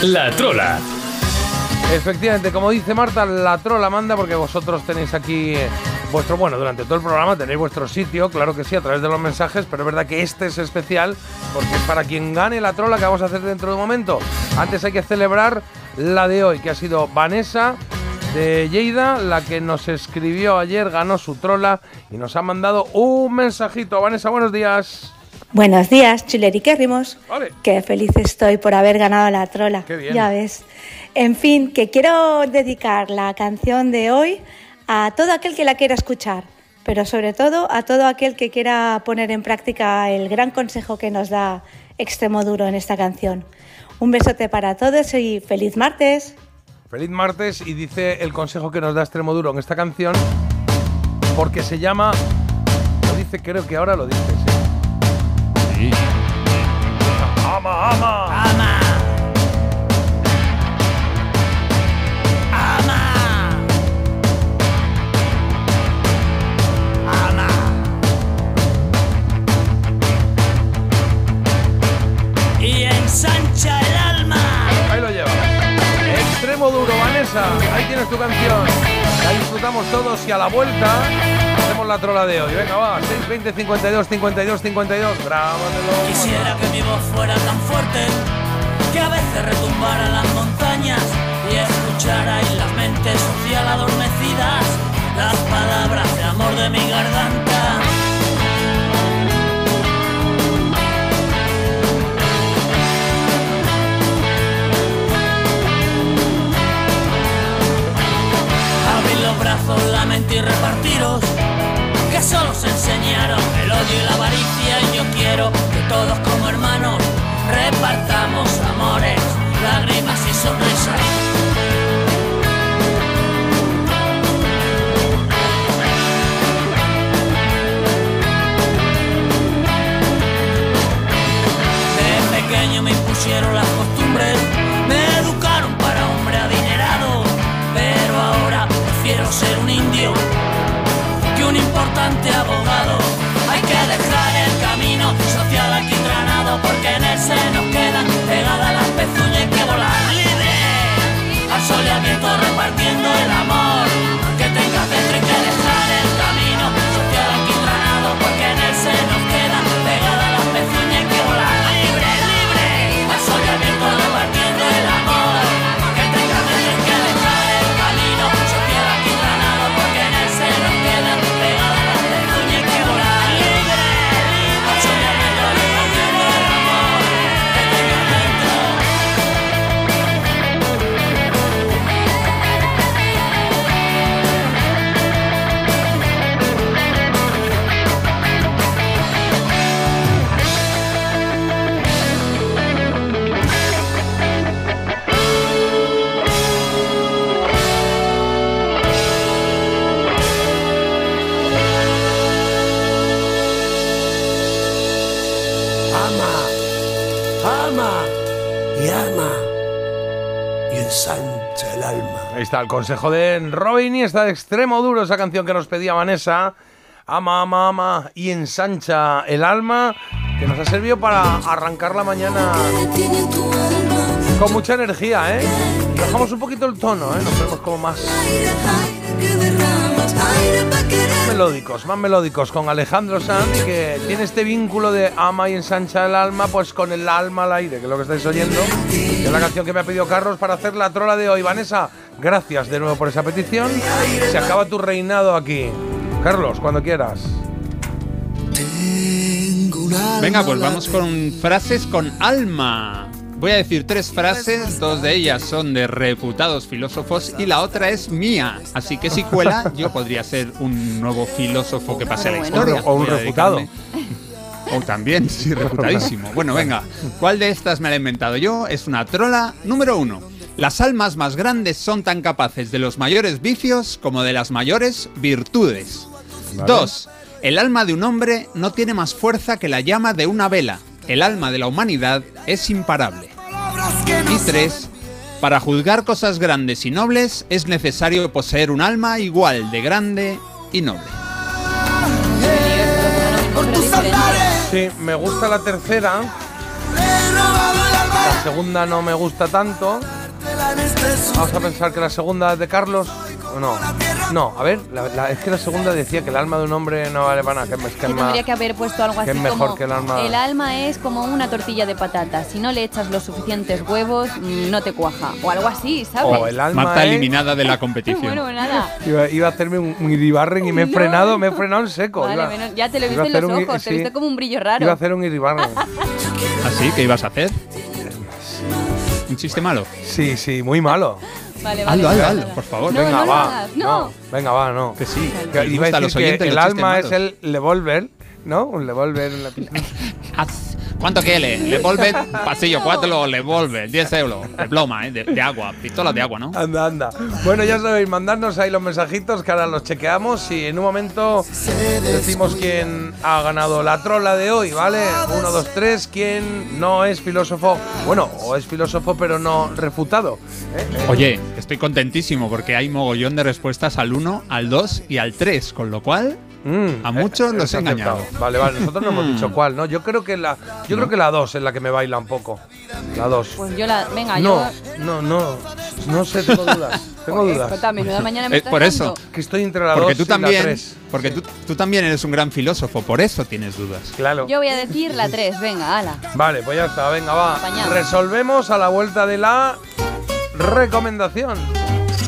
la trola. Efectivamente, como dice Marta, la trola manda porque vosotros tenéis aquí eh, vuestro, bueno, durante todo el programa tenéis vuestro sitio, claro que sí, a través de los mensajes, pero es verdad que este es especial porque es para quien gane la trola que vamos a hacer dentro de un momento. Antes hay que celebrar la de hoy, que ha sido Vanessa de Lleida, la que nos escribió ayer, ganó su trola y nos ha mandado un mensajito. Vanessa, buenos días. Buenos días, chileriquérrimos. Vale. Qué feliz estoy por haber ganado la trola. Qué bien. Ya ves. En fin, que quiero dedicar la canción de hoy a todo aquel que la quiera escuchar, pero sobre todo a todo aquel que quiera poner en práctica el gran consejo que nos da Extremo Duro en esta canción. Un besote para todos y feliz martes. Feliz martes y dice el consejo que nos da Extremo Duro en esta canción porque se llama, lo dice, creo que ahora lo dice, sí. Ama. Ama. Ama. Duro, Vanessa. Ahí tienes tu canción. La disfrutamos todos y a la vuelta hacemos la trola de hoy. Venga, va. 620 52 52 52. Grábatelo. Quisiera que mi voz fuera tan fuerte que a veces retumbara las montañas y escuchara en las mentes social adormecidas las palabras de amor de mi garganta. Brazos, la y repartiros que solo se enseñaron el odio y la avaricia y yo quiero que todos como hermanos repartamos amores, lágrimas y sonrisas. De pequeño me impusieron las costumbres, ser un indio que un importante abogado. Hay que dejar el camino social alquitranado porque en él se nos quedan pegadas las pezuñas y que volar libre al sol y repartiendo Ahí está el consejo de Robin y está de extremo duro esa canción que nos pedía Vanessa. Ama, ama, ama y ensancha el alma que nos ha servido para arrancar la mañana con mucha energía, ¿eh? Bajamos un poquito el tono, ¿eh? Nos vemos como más melódicos, más melódicos con Alejandro Sanz que tiene este vínculo de ama y ensancha el alma pues con el alma al aire, que es lo que estáis oyendo. Que es la canción que me ha pedido Carlos para hacer la trola de hoy. Vanessa, gracias de nuevo por esa petición. Se acaba tu reinado aquí. Carlos, cuando quieras. Venga, pues vamos con frases con alma. Voy a decir tres frases, dos de ellas son de reputados filósofos y la otra es mía. Así que si cuela, yo podría ser un nuevo filósofo que pase a la historia. O un dedicarme- O también, sí, reputadísimo. Bueno, venga, ¿cuál de estas me la he inventado yo? Es una trola número uno. Las almas más grandes son tan capaces de los mayores vicios como de las mayores virtudes. Vale. 2. El alma de un hombre no tiene más fuerza que la llama de una vela. El alma de la humanidad es imparable. Y 3. Para juzgar cosas grandes y nobles es necesario poseer un alma igual de grande y noble. Sí, me gusta la tercera. La segunda no me gusta tanto. Vamos a pensar que la segunda es de Carlos. ¿O no? No, a ver, la- la- es que la segunda decía que el alma de un hombre no vale para nada. Que, es- que es más- tendría que haber puesto algo que así es mejor como que el alma- el alma es como una tortilla de patatas. Si no le echas los suficientes huevos, mm, no te cuaja. O algo así, ¿sabes? O el alma Marta es- eliminada de la competición. Bueno, nada. Iba, iba a hacerme un, un iribarren y me he No. frenado, me he frenado en seco. Vale, Iba- menos- ya te lo he iba visto a en los hacer un ojos, te he sí, visto como un brillo raro. Iba a hacer un iribarren. ¿Así? ¿Qué ibas a hacer? ¿Un chiste malo? Sí, sí, muy malo. Vale, vale, hazlo, por favor. No, venga, no lo va. hagas, no. Venga, va, no. Que sí. Que iba a decir los que oyentes el los alma es el Levolver, ¿no? Un Levolver en la piscina. Haz- ¿Cuánto quiere? Levolver, pasillo 4, Levolver, 10 euros. De ploma, ¿eh? De, de agua, pistolas de agua, ¿no? Anda, anda. Bueno, ya sabéis, mandadnos ahí los mensajitos que ahora los chequeamos y en un momento decimos quién ha ganado la trola de hoy, ¿vale? Uno, dos, tres, quién no es filósofo, bueno, o es filósofo pero no refutado. ¿eh? Oye, estoy contentísimo porque hay mogollón de respuestas al 1, al 2 y al 3, con lo cual Mm, a muchos eh, los he engañado. Vale, vale, nosotros no hemos Mm. dicho cuál, ¿no? Yo creo que la yo creo que la 2 es la que me baila un poco. La 2. Pues yo la. Venga, No, yo. no, no, no sé, tengo dudas. Tengo Pues, dudas. mañana me Eh, por eso. Que estoy entre la 2 Porque tú y la también, 3. porque tú, tú también eres un gran filósofo, por eso tienes dudas. Claro. Yo voy a decir la 3, venga, ala. Vale, pues ya está, venga, va. Apañado. Resolvemos a la vuelta de la recomendación.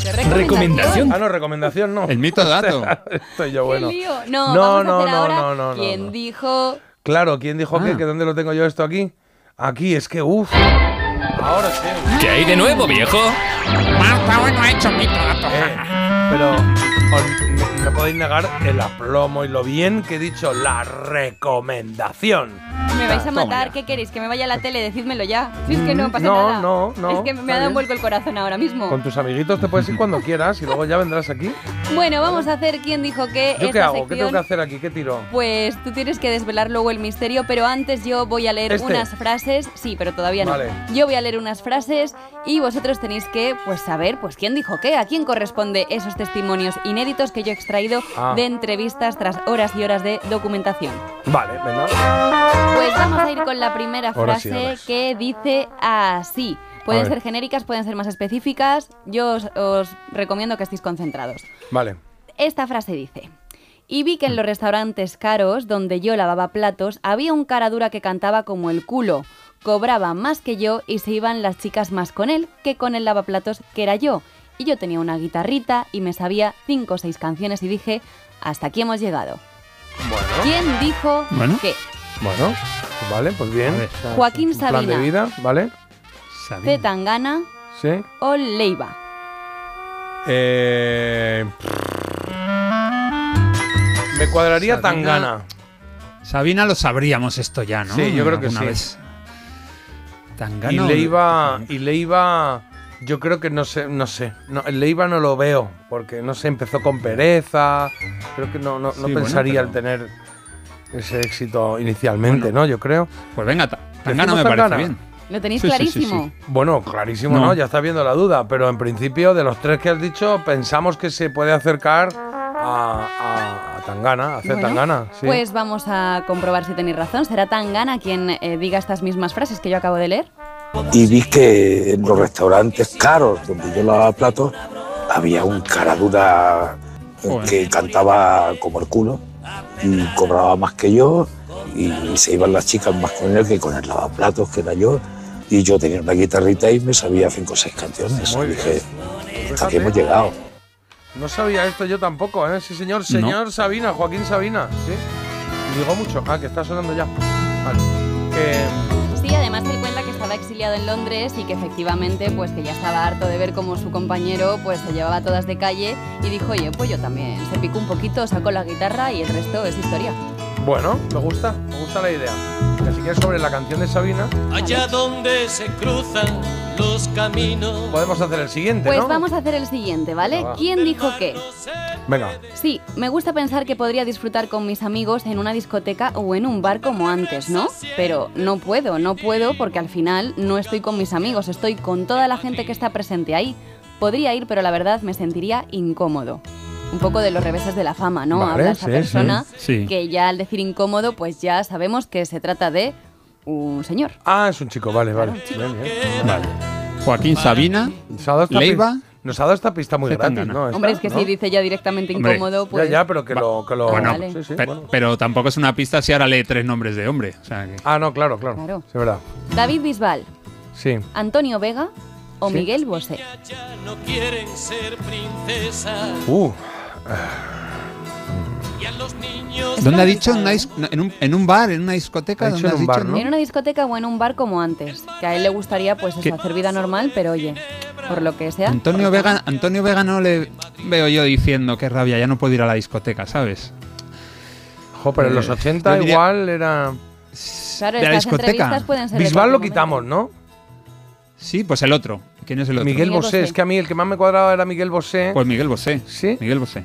¿Qué recomendación? Ah, no, recomendación no. El mito dato. Estoy yo bueno. Qué lío. No, No, vamos no, a hacer no, ahora no, no, no, quien no. dijo. Claro, ¿quién dijo Ah. qué? ¿Que dónde lo tengo yo esto aquí? Aquí, es que uff. Ahora sí. ¿Qué hay de nuevo, viejo? Marta hoy no ha hecho mito dato. Eh, pero me podéis negar el aplomo y lo bien que he dicho la recomendación. Me vais a matar. ¿qué queréis? ¿Que me vaya a la tele? Decídmelo ya. Si es que no Mm, pasa no, nada. no, no, Es que me ha dado un vuelco el corazón ahora mismo. Con tus amiguitos te puedes ir cuando quieras y luego ya vendrás aquí. Bueno, vamos a hacer quién dijo qué. ¿Yo esta qué hago? ¿Qué sección. tengo que hacer aquí? ¿Qué tiro? Pues tú tienes que desvelar luego el misterio, pero antes yo voy a leer ¿Este? unas frases. Sí, pero todavía no. Vale. Yo voy a leer unas frases y vosotros tenéis que, pues, saber, pues, quién dijo qué, a quién corresponde esos testimonios inéditos que yo he extraído Ah. de entrevistas tras horas y horas de documentación. Vale, venga. Pues vamos a ir con la primera frase que dice así. Pueden ser genéricas, pueden ser más específicas. Yo os, os recomiendo que estéis concentrados. Vale. Esta frase dice: Y vi que en los restaurantes caros donde yo lavaba platos había un cara dura que cantaba como el culo. Cobraba más que yo y se iban las chicas más con él que con el lavaplatos que era yo. Y yo tenía una guitarrita y me sabía cinco o seis canciones y dije: Hasta aquí hemos llegado. Bueno. ¿Quién dijo Bueno. qué? Bueno, vale, pues bien. Ver. Joaquín un Plan de Sabina. vida, ¿vale? ¿C. Tangana Sí. o Leiva? Eh, me cuadraría Sabina- gana. Sabina lo sabríamos esto ya, ¿no? Sí, yo creo que sí. vez. Tangana Y Leiva, y Leiva, yo creo que no sé, no sé. No, el Leiva no lo veo, porque no sé, empezó con pereza. Creo que no, no, no bueno, pensaría pero- el tener ese éxito inicialmente, ¿no? Yo creo. Pues venga, Ta- Tangana ¿Decimos me parece Tangana? bien. ¿Lo tenéis Sí, sí, sí, clarísimo? Bueno, clarísimo, No. ¿no? Ya está viendo la duda, pero en principio, de los tres que has dicho, pensamos que se puede acercar a, a- a Tangana, a hacer Bueno, Tangana. Sí. Pues vamos a comprobar si tenéis razón. ¿Será Tangana quien eh, diga estas mismas frases que yo acabo de leer? Y vi que en los restaurantes caros donde yo lavaba platos había un cara dura que cantaba como el culo y cobraba más que yo y se iban las chicas más con él que con el lavaplatos que era yo y yo tenía una guitarrita y me sabía cinco o seis canciones Muy y dije Fíjate. hasta aquí hemos llegado No sabía esto yo tampoco, ¿eh? Sí, señor, señor Sabina, Joaquín Sabina, sí. Digo mucho. Ah, que está sonando ya. Vale. Estaba exiliado en Londres y que efectivamente, pues que ya estaba harto de ver cómo su compañero pues se llevaba todas de calle y dijo, oye, pues yo también. Se picó un poquito, sacó la guitarra y el resto es historia. bueno, me gusta, me gusta la idea. Así que sobre la canción de Sabina. Allá donde se cruzan los caminos. Podemos hacer el siguiente, Pues ¿no? vamos a hacer el siguiente, ¿vale? Venga, va. ¿Quién dijo qué? Venga. Sí, me gusta pensar que podría disfrutar con mis amigos en una discoteca o en un bar como antes, ¿no? Pero no puedo, no puedo porque al final no estoy con mis amigos, estoy con toda la gente que está presente ahí. Podría ir, pero la verdad me sentiría incómodo. Un poco de los reveses de la fama, ¿no? Vale, Habla esa sí, persona sí. Sí. que ya al decir incómodo, pues ya sabemos que se trata de un señor. Ah, es un chico, vale, vale. Bien, bien. Vale. Joaquín Sabina, Nos ha dado esta Leiva. Nos ha dado esta pista muy gratis, tangana. ¿no? Esta, Hombre, es que ¿no? si dice ya directamente Hombre, incómodo, pues... Ya, ya, pero que lo... Que lo Bueno, Vale. sí, sí, bueno. pero tampoco es una pista si ahora lee tres nombres de hombre. O sea que- Ah, no, claro, claro. Claro. Sí, verdad. David Bisbal, Sí. Antonio Vega o Sí. Miguel Bosé. No quieren ser princesas. Uh, ¿Dónde ha dicho? ¿En, en, un, en un bar? ¿En una discoteca? ¿Dónde en dicho? bar, En una discoteca o en un bar como antes. Que a él le gustaría, pues hacer vida normal, pero oye, por lo que sea. Antonio Vega, Antonio Vega no le veo yo diciendo qué rabia, ya no puedo ir a la discoteca, ¿sabes? jo, pero en los Eh, 80 yo diría- igual era... Claro, de la discoteca. entrevistas pueden ser. Bisbal lo quitamos, ¿no? Sí, pues el otro. ¿Quién es el otro? Miguel Miguel Bosé. Bosé. Es que a mí el que más me cuadraba era Miguel Bosé. Pues Miguel Bosé. ¿Sí? Miguel Bosé.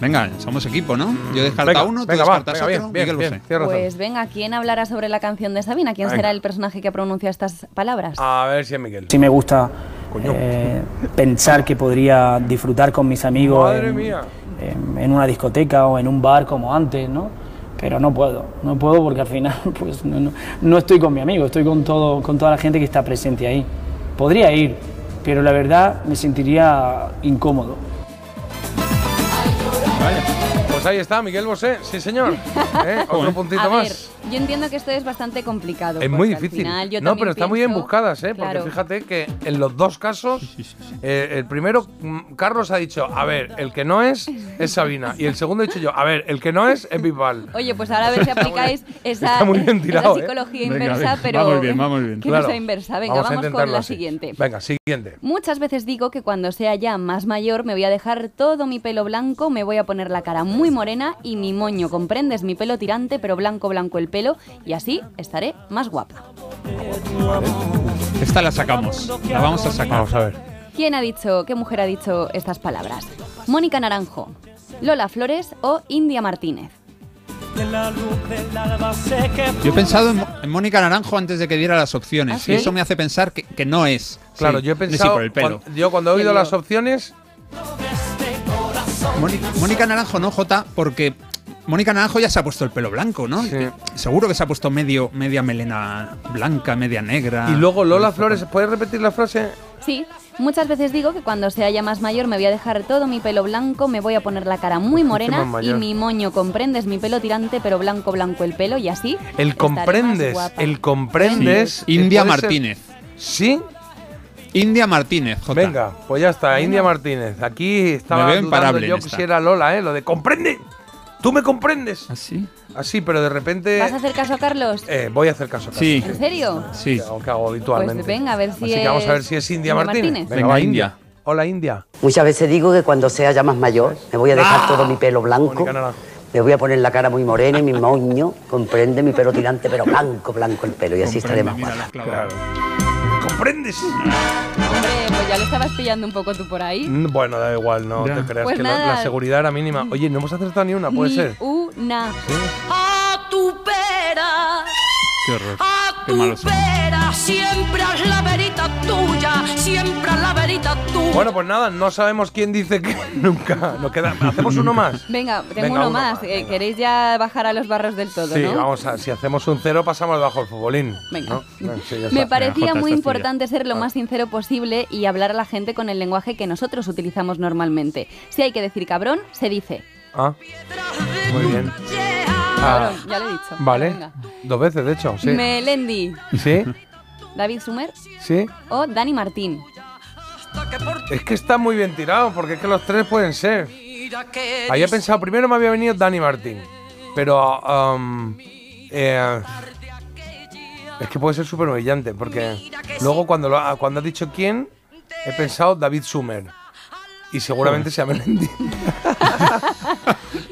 Venga, somos equipo, ¿no? Yo descarto Venga, a uno, tú venga, va, descartas venga, otro. bien. Pues venga, ¿quién hablará sobre la canción de Sabina? ¿Quién Venga. será el personaje que pronuncia estas palabras? A ver si es Miguel. Sí me gusta eh, pensar que podría disfrutar con mis amigos Madre en, mía. en- en una discoteca o en un bar como antes, ¿no? Pero no puedo, no puedo porque al final pues no, no- no estoy con mi amigo, estoy con, todo, con toda la gente que está presente ahí. Podría ir, pero la verdad me sentiría incómodo. Погнали. Pues ahí está, Miguel Bosé. Sí, señor. ¿Eh? Otro puntito A ver, más. yo entiendo que esto es bastante complicado. Es muy difícil. final yo no, pero está muy bien buscadas, ¿eh? Porque fíjate que en los dos casos, eh, el primero, mm, Carlos ha dicho, a ver, el que no es, es Sabina. Y el segundo he dicho yo, a ver, el que no es, es Bisbal. Oye, pues ahora a ver si aplicáis esa, está muy bien esa tirado, ¿eh? psicología inversa, venga, pero vamos bien, vamos bien. que Claro. no sea inversa. Venga, Vamos con la así. siguiente. Venga, siguiente. Muchas veces digo que cuando sea ya más mayor me voy a dejar todo mi pelo blanco, me voy a poner la cara muy morena y mi moño, comprendes, mi pelo tirante, pero blanco blanco el pelo y así estaré más guapa. Esta la sacamos. La vamos a sacar. Vamos a ver. ¿Quién ha dicho, qué mujer ha dicho estas palabras? Mónica Naranjo, Lola Flores o India Martínez. Yo he pensado en, Mónica Naranjo antes de que diera las opciones. ¿Ah, sí? Y eso me hace pensar que, que no es. Claro, Sí, yo he sí, pensado, por el pelo. cuando- yo cuando he oído las opciones, Mónica, Naranjo no, Jota, porque Mónica Naranjo ya se ha puesto el pelo blanco, ¿no? Sí. Seguro que se ha puesto medio, media melena blanca, media negra. y luego Lola Flores, ¿puedes repetir la frase? Sí, muchas veces digo que cuando sea ya más mayor me voy a dejar todo mi pelo blanco, me voy a poner la cara muy morena y mi moño, comprendes, mi pelo tirante, pero blanco blanco el pelo y así. El comprendes, más guapa. el comprendes. Sí. India eh, ser- Martínez. ¿Sí? India Martínez, Jota. Venga, pues ya está, India Martínez. Aquí estaba Me veo dudando imparable yo que si era Lola, ¿eh? Lo de comprende. ¿Tú me comprendes? ¿Así? Así, pero de repente ¿Vas a hacer caso a Carlos? eh, voy a hacer caso. a Carlos. Sí. ¿En serio? Sí. Que hago, que hago habitualmente. Pues venga, a ver si Así que vamos a ver si es India, India Martínez. Martínez. Venga, India. Hola, India. Muchas veces digo que cuando sea ya más mayor me voy a dejar todo mi pelo blanco, me voy a poner la cara muy morena y mi moño, comprende mi pelo tirante, pero blanco, blanco el pelo y así estaré más guapa. clavado. ¿Comprendes? Hombre, pues ya lo estabas pillando un poco tú por ahí. Mm, Bueno, da igual, no Ya. te creas Pues que la, seguridad era mínima. Oye, no hemos acertado ni una, puede Ni ser. una. A tu pera, Qué horror. a Qué malos son. pera, siempre es la verita tuya, siempre es la verita tuya. Bueno, pues nada, no sabemos quién dice que nunca. Nos queda, ¿Hacemos uno más? Venga, tengo Venga, uno, uno más. más, Eh. ¿Queréis ya bajar a los barros del todo, Sí, no? vamos a. Si hacemos un cero, pasamos bajo el futbolín. Venga. ¿no? Bueno, sí, ya Me parecía muy importante ser lo más sincero posible y hablar a la gente con el lenguaje que nosotros utilizamos normalmente. Si hay que decir cabrón, se dice. Ah, muy bien. Ah, Cabrón, ya lo he dicho. vale. Venga. Dos veces, de hecho, sí. Melendi, ¿Sí? David Sumer ¿Sí? o Dani Martín. Es que está muy bien tirado, porque es que los tres pueden ser. Había pensado, primero me había venido Dani Martín, pero um, eh, es que puede ser súper humillante, porque luego cuando, lo ha- cuando has dicho quién, he pensado David Sumer. Y seguramente sea Melendi.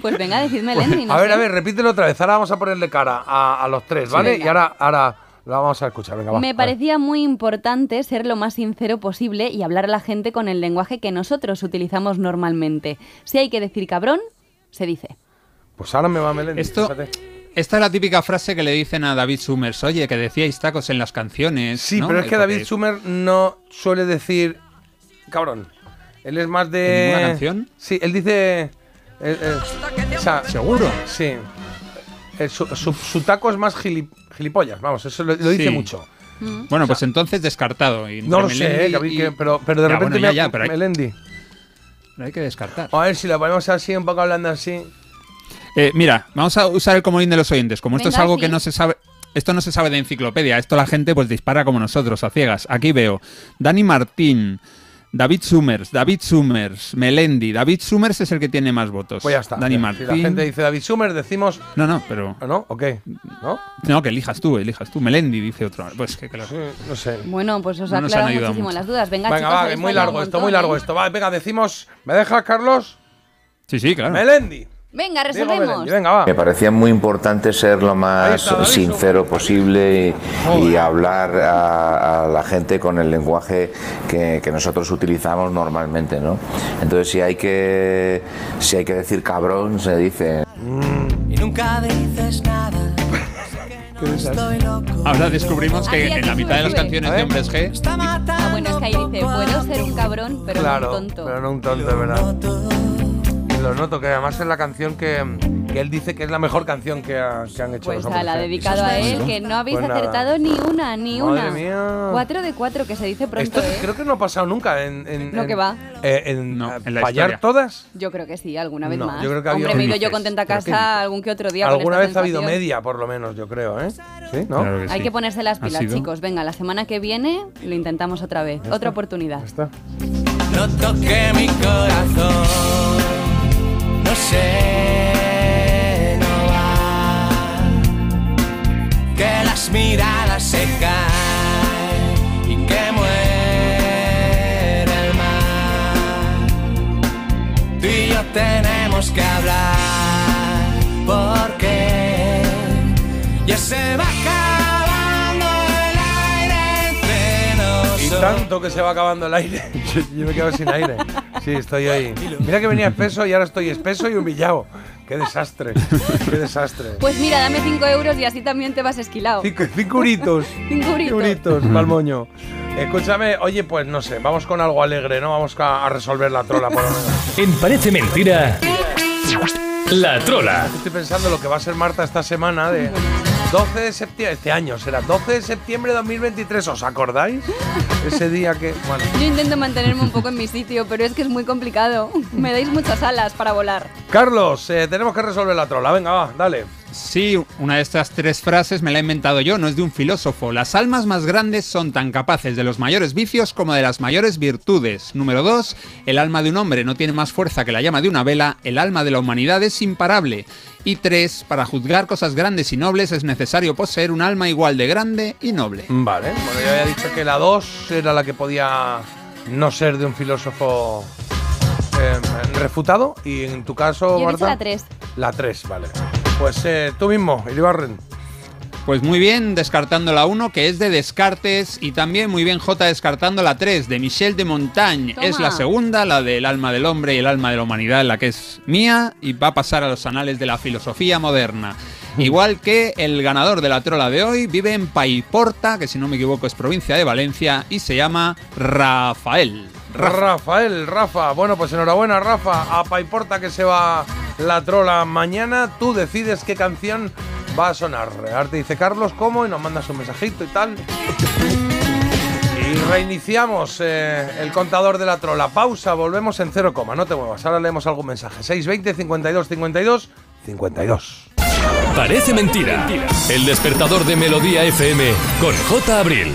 Pues venga, decid Melendi. no a ver, sé. a ver, repítelo otra vez. Ahora vamos a ponerle cara a, a los tres, ¿vale? y ahora, ahora La vamos a escuchar, venga, va. Me parecía muy importante ser lo más sincero posible y hablar a la gente con el lenguaje que nosotros utilizamos normalmente. Si hay que decir cabrón, se dice. Pues ahora me va Melendi. Esto- fíjate. Esta es la típica frase que le dicen a David Summers, oye, que decíais tacos en las canciones. Sí, ¿no? pero es que David Sumer no suele decir cabrón. Él es más de. ¿En ninguna canción? Sí, él dice. eh, eh, o sea, ¿Seguro? Sí. Eh, su, su- su taco es más gili- gilipollas, vamos, eso lo, lo dice Sí. mucho. Bueno, pues entonces descartado. Y No lo sé, eh, y- que- pero, pero de Ya, repente bueno, ya, pero hay- Melendi. pero hay que descartar. A ver si la ponemos así, un poco hablando así. Eh, mira, vamos a usar el comodín de los oyentes. Como esto es algo sí. que no se sabe. Esto no se sabe de enciclopedia, esto la gente pues dispara como nosotros, a ciegas. Aquí veo Dani Martín, David Summers, David Summers, Melendi. David Summers es el que tiene más votos. Pues ya está. Dani Si Martín. la gente dice David Sumer, decimos. No, no, pero. ¿Ah, ¿No? ¿O qué? ¿No? No, que elijas tú, elijas tú. Melendi dice otro. Pues que, claro. Sí, no sé. Bueno, pues os No ha nos han aclarado ayudado muchísimo mucho. las dudas. Venga, Venga, chicos, va, que habéis es muy fallado largo un esto, muy montón, largo ¿eh? esto. Va, venga, decimos. ¿Me dejas, Carlos? Sí, sí, claro. Melendi. Venga, resolvemos. Melendi, venga, va. Me parecía muy importante ser lo más está, sincero posible y, y hablar a, a la gente con el lenguaje que, que nosotros utilizamos normalmente, ¿no? Entonces si hay que si hay que decir cabrón se dice. Y nunca dices nada. Estoy loco. Ahora descubrimos que en la mitad de las canciones de Hombres G Ah, bueno, es que ahí dice, puedo ser un cabrón, pero claro, no un tonto. pero no un tonto, de verdad. Lo noto, que además es la canción que, que él dice que es la mejor canción que, ha- que han hecho Pues los a la. G. dedicado a él, que no habéis Pues nada. acertado ni una, ni Madre una. mía. Cuatro de cuatro, que se dice pronto, Esto ¿eh? creo que no ha pasado nunca en, en- No, en- que va. eh, en, No, eh, en la fallar historia. todas. Yo creo que sí, alguna vez No, más. yo creo que ha habido- Hombre, me he ido ¿Qué yo contenta a ¿Pero qué casa algún que otro día con Alguna esta vez ha habido media, por lo menos, yo creo, ¿eh? ¿Sí? ¿No? Claro que Hay sí. que ponerse las pilas, chicos. Venga, la semana que viene lo intentamos otra vez. Otra oportunidad. Ya está. No toque mi corazón. Sé, no va. Que las miradas se caen y que muere el mar. Tú y yo tenemos que hablar porque ya se va acabando el aire entre Y nosotros. tanto que se va acabando el aire. Yo me quedo sin aire. Sí, estoy ahí. Mira que venía espeso y ahora estoy espeso y humillado. Qué desastre. Qué desastre. Pues mira, dame cinco euros y así también te vas esquilado. Cinco, cinco euritos. Cinco euritos. Euritos, pa'l moño. Escúchame, oye, pues no sé, vamos con algo alegre, ¿no? Vamos a, a resolver la trola por lo menos. En Parece Mentira, La Trola. Estoy pensando lo que va a ser Marta esta semana de 12 de septiembre, este año será 12 de septiembre de 2023, ¿os acordáis? Ese día que, bueno, Yo intento mantenerme un poco en mi sitio, pero es que es muy complicado. Me dais muchas alas para volar. Carlos, eh, tenemos que resolver la trola, venga, va, dale. Sí, una de estas tres frases me la he inventado yo, no es de un filósofo. Las almas más grandes son tan capaces de los mayores vicios como de las mayores virtudes. Número 2. El alma de un hombre no tiene más fuerza que la llama de una vela. El alma de la humanidad es imparable. Y 3. Para juzgar cosas grandes y nobles es necesario poseer un alma igual de grande y noble. Vale, bueno, yo había dicho que la 2 era la que podía no ser de un filósofo eh, refutado y en tu caso, Yo he dicho Marta. la 3. La 3, vale. Pues eh, tú mismo, Iribarren. Pues muy bien, descartando la 1, que es de Descartes, y también muy bien J descartando la 3, de Michel de Montaigne. Toma. Es la segunda, la del alma del hombre y el alma de la humanidad, la que es mía, y va a pasar a los anales de la filosofía moderna. Igual que el ganador de la trola de hoy vive en Paiporta, que si no me equivoco es provincia de Valencia, y se llama Rafael. Rafael, Rafa. Bueno, pues enhorabuena, Rafa. A Paiporta que se va la trola mañana. Tú decides qué canción va a sonar. Ahora te dice Carlos cómo y nos mandas un mensajito y tal. Y reiniciamos eh, el contador de la trola. Pausa, volvemos en cero coma. No te muevas. Ahora leemos algún mensaje. 620 52 52 52. Parece mentira. El despertador de Melodía FM con J. Abril.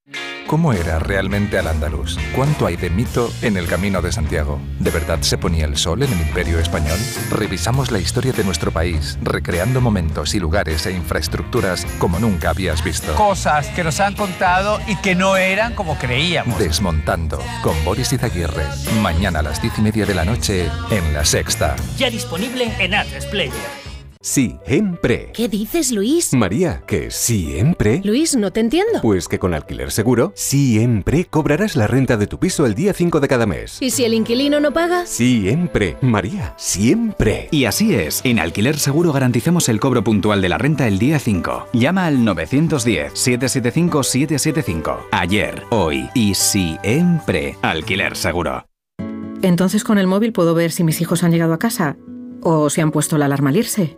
¿Cómo era realmente al andaluz? ¿Cuánto hay de mito en el camino de Santiago? ¿De verdad se ponía el sol en el imperio español? Revisamos la historia de nuestro país, recreando momentos y lugares e infraestructuras como nunca habías visto. Cosas que nos han contado y que no eran como creíamos. Desmontando con Boris Izaguirre. Mañana a las diez y media de la noche en La Sexta. Ya disponible en Atlas Player. Siempre. ¿Qué dices, Luis? María, que siempre. Luis, no te entiendo. Pues que con Alquiler Seguro, siempre cobrarás la renta de tu piso el día 5 de cada mes. ¿Y si el inquilino no paga? Siempre. María, siempre. Y así es, en Alquiler Seguro garantizamos el cobro puntual de la renta el día 5. Llama al 910-775-775. Ayer, hoy y siempre. Alquiler Seguro. Entonces con el móvil puedo ver si mis hijos han llegado a casa o si han puesto la alarma al irse.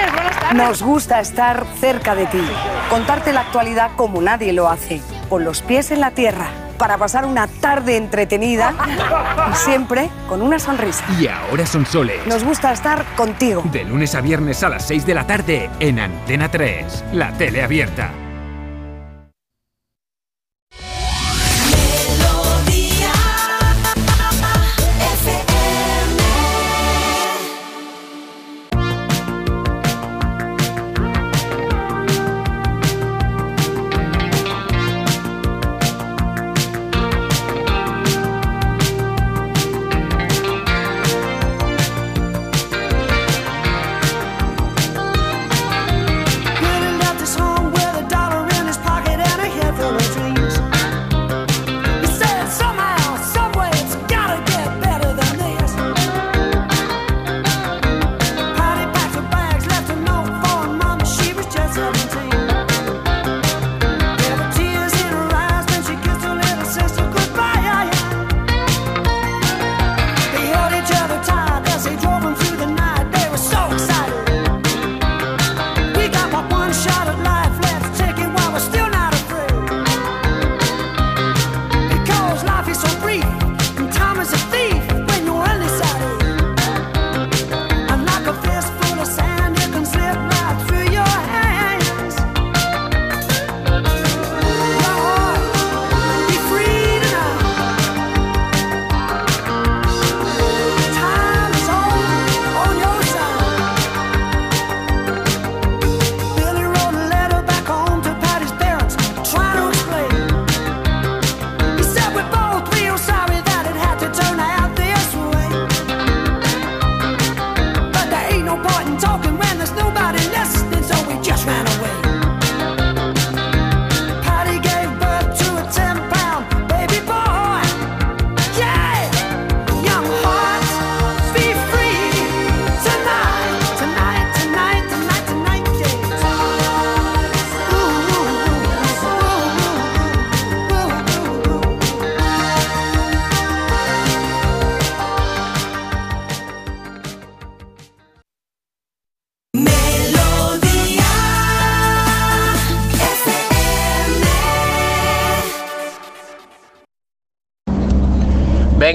Nos gusta estar cerca de ti, contarte la actualidad como nadie lo hace, con los pies en la tierra, para pasar una tarde entretenida y siempre con una sonrisa. Y ahora son soles. Nos gusta estar contigo. De lunes a viernes a las 6 de la tarde en Antena 3, la tele abierta.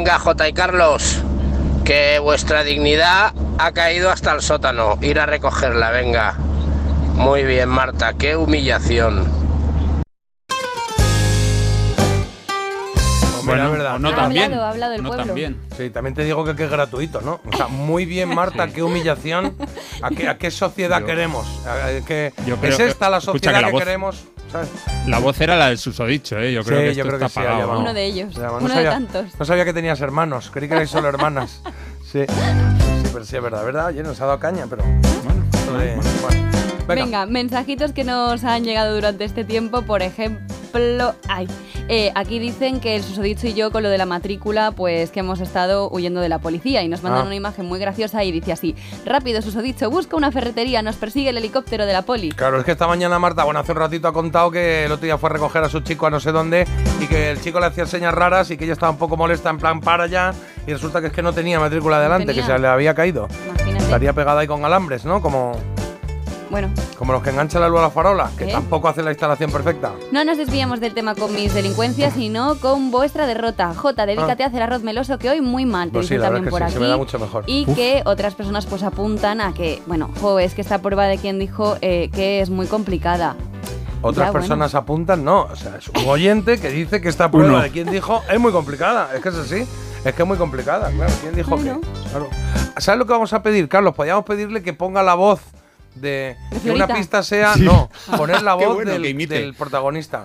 Venga, J y Carlos, que vuestra dignidad ha caído hasta el sótano. Ir a recogerla, venga. Muy bien, Marta, qué humillación. Hombre, la verdad. no Ha tan bien, hablado, ha hablado el no pueblo. tan bien. Sí, también te digo que, que es gratuito, ¿no? O sea, muy bien, Marta, qué humillación. ¿A qué, a qué sociedad Yo- queremos? ¿A- qué- Yo creo ¿Es esta la que- escucha sociedad que la que, voz- queremos? ¿sabes? La voz era la del susodicho, ¿eh? Yo creo Sí, que esto yo creo está que sí, apagado. vamos. Uno de ellos, Ya, no uno de sabía- tantos. No sabía que tenías hermanos, creí que erais solo hermanas. Sí, sí, pero sí, es verdad, ¿verdad? Oye, nos ha dado caña, pero. Bueno, bueno. Venga. Venga, mensajitos que nos han llegado durante este tiempo, por ejemplo. ejemplo, ay, eh, aquí dicen que el susodicho y yo con lo de la matrícula, pues que hemos estado huyendo de la policía y nos mandan Ah. una imagen muy graciosa y dice así, rápido susodicho, busca una ferretería, nos persigue el helicóptero de la poli. Claro, es que esta mañana Marta, bueno, hace un ratito ha contado que el otro día fue a recoger a su chico a no sé dónde y que el chico le hacía señas raras y que ella estaba un poco molesta en plan para allá y resulta que es que no tenía matrícula delante, que se le había caído. Imagínate. Estaría pegada ahí con alambres, ¿no? Como, Bueno, como los que enganchan la luz a la farola, que ¿Eh? tampoco hacen la instalación perfecta. no nos desviamos del tema con mis delincuencias, sino con vuestra derrota. Jota, dedícate a hacer arroz meloso, que hoy muy mal, te Ah. Pues dicen también por aquí. se me da mucho mejor. Y Uf. que otras personas pues apuntan a que, bueno, jo, es que esta prueba de quien dijo eh, que es muy complicada. Otras Ya, bueno. personas apuntan, no. O sea, es un oyente que dice que esta prueba Uno. de quién dijo es muy complicada. Es que es así. Es que es muy complicada, claro. ¿Quién dijo Bueno. qué? Claro. ¿Sabes lo que vamos a pedir, Carlos? Podríamos pedirle que ponga la voz de. ¿De que una pista sea. Sí. No, poner la voz bueno, del, que imite. del protagonista.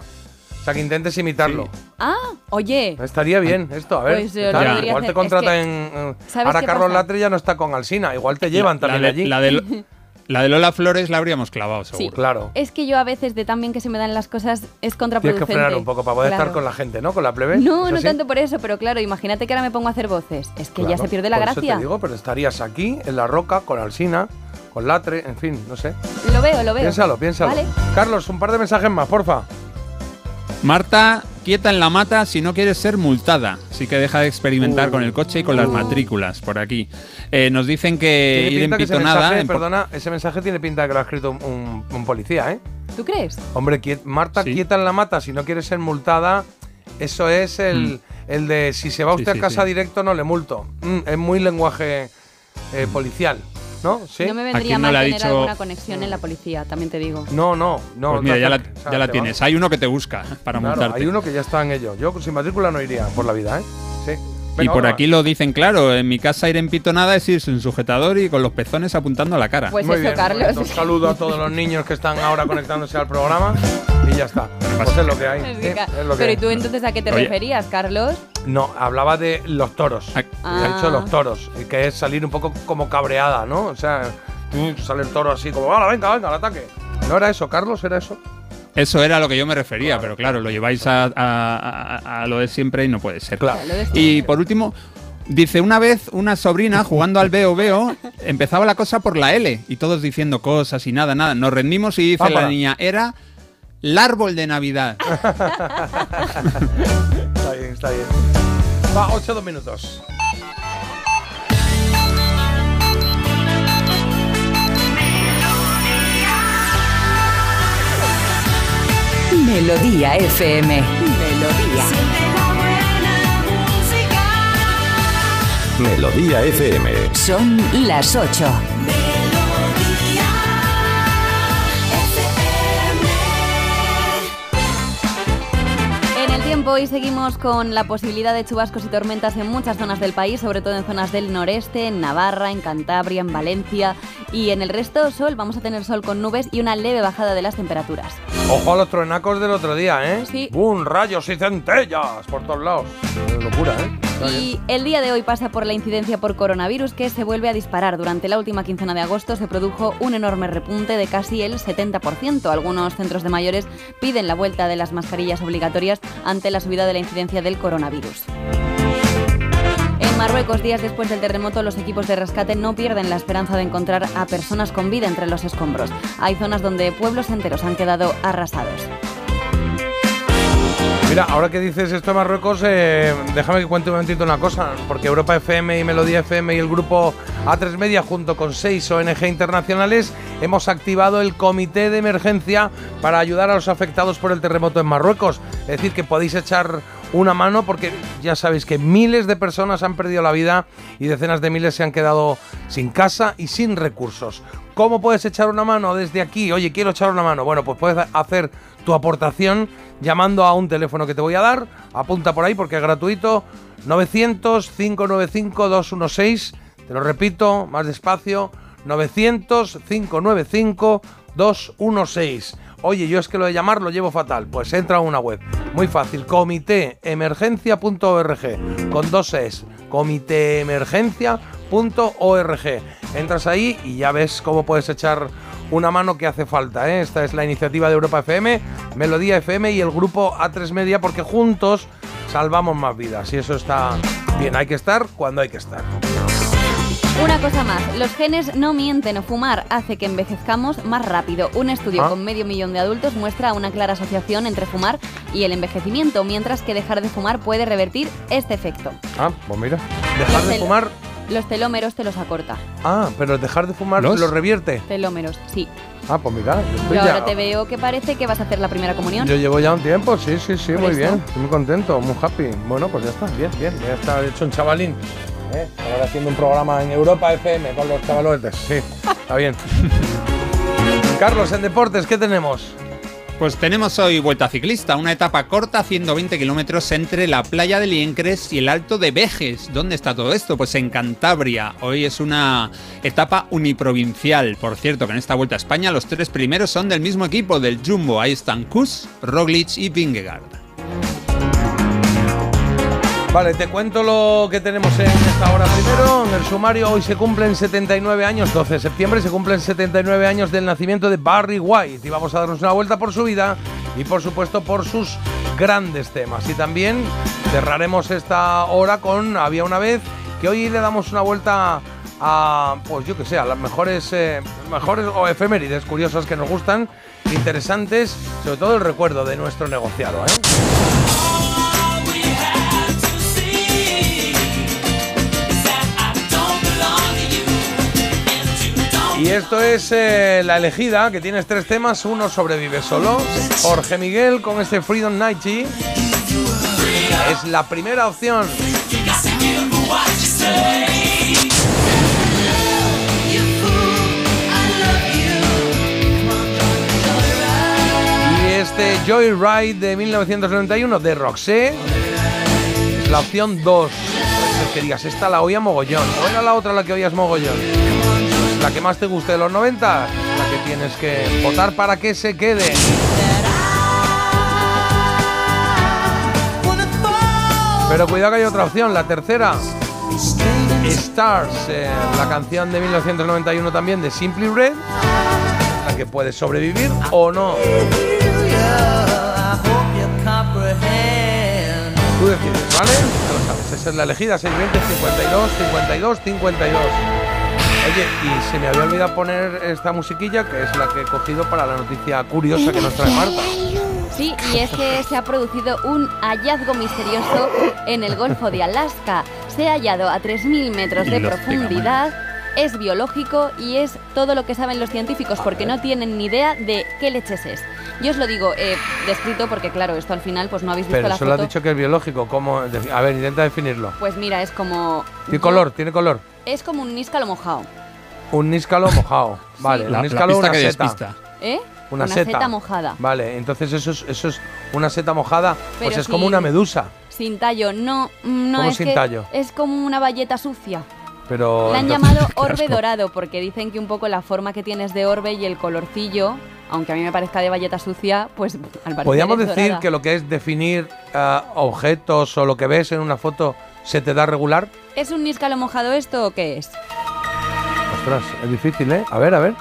O sea, que intentes imitarlo. Ah, oye. Estaría bien esto, a ver. Pues podría igual te contratan Es que- en. eh, ¿sabes Ahora Carlos pasa? Latre ya no está con Alsina. Igual te llevan La- también la, allí. de, la, de, la de Lola Flores la habríamos clavado, seguro. Sí. Claro. Es que yo a veces de tan bien que se me dan las cosas es Tienes contraproducente. que frenar un poco para poder Claro. estar con la gente, ¿no? Con la plebe. No, ¿Es no así? tanto por eso, pero claro, imagínate que ahora me pongo a hacer voces. Es que ya se pierde la por eso gracia. te digo, pero estarías aquí, en la roca, con Alsina, con Latre, en fin, no sé. Lo veo, lo veo. Piénsalo, piénsalo. Vale. Carlos, un par de mensajes más, porfa. Marta, quieta en la mata si no quieres ser multada. Así que deja de experimentar Uh. con el coche y con las matrículas por aquí. Eh, nos dicen que ir en pitonada. mensaje, perdona, ese mensaje tiene pinta de que lo ha escrito un, policía, ¿eh? ¿Tú crees? Hombre, quiet- Marta, quieta en la mata, si no quieres ser multada, eso es el, el de si se va Mm. Sí, usted sí, a casa sí. directo no le multo. Mm, es muy lenguaje eh, policial, ¿no? ¿Sí? No me ¿A vendría no mal le ha tener dicho- alguna conexión en la policía, también te digo. No, no, no. Pues mira, ya la, acerques, o sea, ya la tienes. Hay uno que te busca para Claro, multarte. hay uno que ya está en ello. Yo sin matrícula no iría por la vida, ¿eh? Sí. Y por aquí lo dicen claro, en mi casa ir en pitonada es ir sin sujetador y con los pezones apuntando a la cara. Pues Muy eso, bien, Carlos. pues Un saludo a todos los niños que están ahora conectándose al programa y ya está. Pues es lo que hay. Es lo que Pero hay. ¿y tú entonces a qué te Oye. referías, Carlos? No, hablaba de los toros. Ah. Ha dicho los toros, y que es salir un poco como cabreada, ¿no? O sea, sale el toro así como, ¡hala, venga, venga, al ataque! ¿No era eso, Carlos? ¿Era eso? Eso era a lo que yo me refería, pero claro, lo lleváis a, a- a- a lo de siempre y no puede ser. Claro. Y por último, dice, una vez una sobrina jugando al veo veo, empezaba la cosa por la L y todos diciendo cosas y nada, nada. Nos rendimos y dice Vámonos. la niña, era el árbol de Navidad. Bien, está bien. Va, 8 dos minutos. Melodía FM. Melodía. Melodía FM. Son las 8. Tiempo hoy seguimos con la posibilidad de chubascos y tormentas en muchas zonas del país, sobre todo en zonas del noreste, en Navarra, en Cantabria, en Valencia y en el resto sol. Vamos a tener sol con nubes y una leve bajada de las temperaturas. Ojo a los truenacos del otro día, ¿eh? Sí. ¡Bum! Rayos y centellas por todos lados. Qué locura, ¿eh? Y el día de hoy pasa por la incidencia por coronavirus que se vuelve a disparar. Durante la última quincena de agosto se produjo un enorme repunte de casi el 70%. Algunos centros de mayores piden la vuelta de las mascarillas obligatorias ante la subida de la incidencia del coronavirus. En Marruecos, días después del terremoto, los equipos de rescate no pierden la esperanza de encontrar a personas con vida entre los escombros. Hay zonas donde pueblos enteros han quedado arrasados. Mira, ahora que dices esto de Marruecos, eh, déjame que cuente un momentito una cosa, porque Europa FM y Melodía FM y el grupo A3 Media, junto con seis ONG internacionales, hemos activado el comité de emergencia para ayudar a los afectados por el terremoto en Marruecos. Es decir, que podéis echar una mano porque ya sabéis que miles de personas han perdido la vida y decenas de miles se han quedado sin casa y sin recursos. ¿Cómo puedes echar una mano desde aquí? Oye, quiero echar una mano. Bueno, pues puedes hacer tu aportación llamando a un teléfono que te voy a dar. Apunta por ahí porque es gratuito. 900-595-216. Te lo repito, más despacio. 900-595-216. Oye, yo es que lo de llamar lo llevo fatal. Pues entra a una web. Muy fácil. Comitéemergencia.org. Con dos es. Comitéemergencia.org. Entras ahí y ya ves cómo puedes echar una mano que hace falta. ¿eh? Esta es la iniciativa de Europa FM, Melodía FM y el grupo A3 Media, porque juntos salvamos más vidas. Y eso está bien, hay que estar cuando hay que estar. Una cosa más, los genes no mienten. Fumar hace que envejezcamos más rápido. Un estudio Ah. con medio millón de adultos muestra una clara asociación entre fumar y el envejecimiento, mientras que dejar de fumar puede revertir este efecto. Ah, pues mira, dejar de fumar. Los telómeros te los acorta. Ah, pero dejar de fumar ¿Los? lo revierte. Telómeros, sí. Ah, pues mira, yo estoy Yo ya- ahora te veo que parece que vas a hacer la primera comunión. Yo llevo ya un tiempo, sí, sí, sí, Por muy eso. bien. Estoy muy contento, muy happy. Bueno, pues ya está, bien, bien. Ya está hecho un chavalín. ¿eh? Ahora haciendo un programa en Europa FM con los chavalotes. Sí, está bien. Carlos, en deportes, ¿qué tenemos? Pues tenemos hoy Vuelta Ciclista, una etapa corta, 120 kilómetros entre la playa de Liencres y el Alto de Vejes. ¿Dónde está todo esto? Pues en Cantabria. Hoy es una etapa uniprovincial. Por cierto, que en esta Vuelta a España los tres primeros son del mismo equipo, del Jumbo. Ahí están Kus, Roglic y Vingegaard. Vale, te cuento lo que tenemos en esta hora primero. En el sumario hoy se cumplen 79 años, 12 de septiembre, se cumplen 79 años del nacimiento de Barry White. Y vamos a darnos una vuelta por su vida y por supuesto por sus grandes temas. Y también cerraremos esta hora con Había una vez, que hoy le damos una vuelta a, pues yo que sé, a las mejores, eh, mejores o efemérides curiosas que nos gustan, interesantes, sobre todo el recuerdo de nuestro negociado. ¿eh? Y esto es eh, La Elegida, que tienes tres temas. Uno sobrevive solo. Jorge Miguel con este Freedom Nighty. Es la primera opción. Y este Joyride de 1991 de Roxette es la opción 2. Puede ser que digas, esta la oía mogollón. ¿O era la otra la que oías mogollón? La que más te guste de los 90, la que tienes que votar para que se quede. Pero cuidado que hay otra opción, la tercera. Stars, eh, la canción de 1991 también de Simply Red, la que puede sobrevivir o no. Tú decides, ¿vale? Ya lo sabes, esa es la elegida, 620 52 52 52. Oye, y se me había olvidado poner esta musiquilla, que es la que he cogido para la noticia curiosa que nos trae Marta. Sí, y es que se ha producido un hallazgo misterioso en el Golfo de Alaska. Se ha hallado a 3.000 metros de los profundidad. Es biológico y es todo lo que saben los científicos porque no tienen ni idea de qué leches es. Yo os lo digo eh, descrito porque claro, esto al final pues no habéis visto Pero la eso lo foto. has dicho que es biológico. ¿cómo? A ver, intenta definirlo. Pues mira, es como ¿Tiene color? ¿Tiene color? Es como un níscalo mojado, Un níscalo mojado. Vale, La- un la níscalo pista una que seta. despista. ¿eh? Una, seta. mojada. Vale, entonces eso es, eso es una seta mojada, pues es como una medusa. Sin tallo, no, no ¿Cómo es sin que tallo? es como una valleta sucia. Pero La han entonces- llamado orbe dorado porque dicen que un poco la forma que tienes de orbe y el colorcillo, aunque a mí me parezca de valleta sucia, pues al parecer Podríamos es decir dorada. que lo que es definir ah, objetos o lo que ves en una foto se te da regular. ¿Es un níscalo mojado esto o qué es? Ostras, es difícil, ¿eh? A ver, a ver.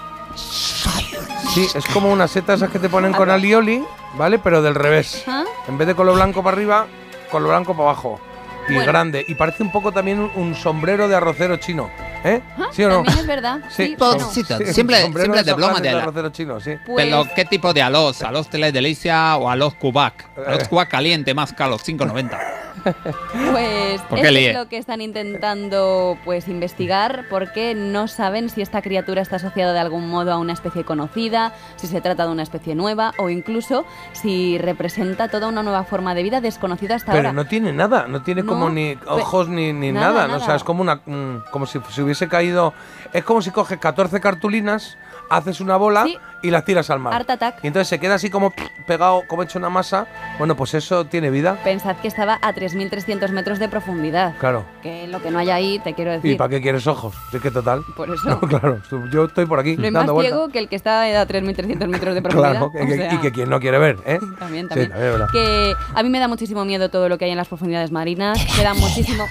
Sí, es como una seta esas que te ponen con alioli, ¿vale? Pero del revés. ¿Ah? En vez de color blanco para arriba, color blanco para abajo. Y Bueno. grande. Y parece un poco también un, sombrero de arrocero chino. ¿Eh? ¿Sí o no? También es verdad. Sí, Pues bueno. sí, Sí, siempre, siempre de de Safanes de de la- arrocero chino, sí. Pues- Pero, ¿qué tipo de alos? ¿Alos tele delicia o alos cubac? Eh. Alos cubac caliente más caro, 5.90. Pues es lo que están intentando pues investigar porque no saben si esta criatura está asociada de algún modo a una especie conocida, si se trata de una especie nueva o incluso si representa toda una nueva forma de vida desconocida hasta Pero ahora. no tiene nada, no tiene como ni ojos ni, ni nada, nada, ¿no? O sea, es como una mm, como si se hubiese caído, es como si coges 14 cartulinas, haces una bola Sí. y las tiras al mar. Art Attack. Y entonces se queda así como pegado, como hecho una masa. Bueno, pues eso tiene vida. Pensad que estaba a 3.300 metros de profundidad. Claro. Que lo que no hay ahí, te quiero ¿Y decir. para qué quieres ojos? Es que total. Por eso. No, claro, yo estoy por aquí No hay más dando ciego que el que está a 3.300 metros de profundidad. Claro, que- o que- sea, y que quien no quiere ver, ¿eh? También, Sí, también. también es verdad. que a mí me da muchísimo miedo todo lo que hay en las profundidades marinas. Queda muchísimo,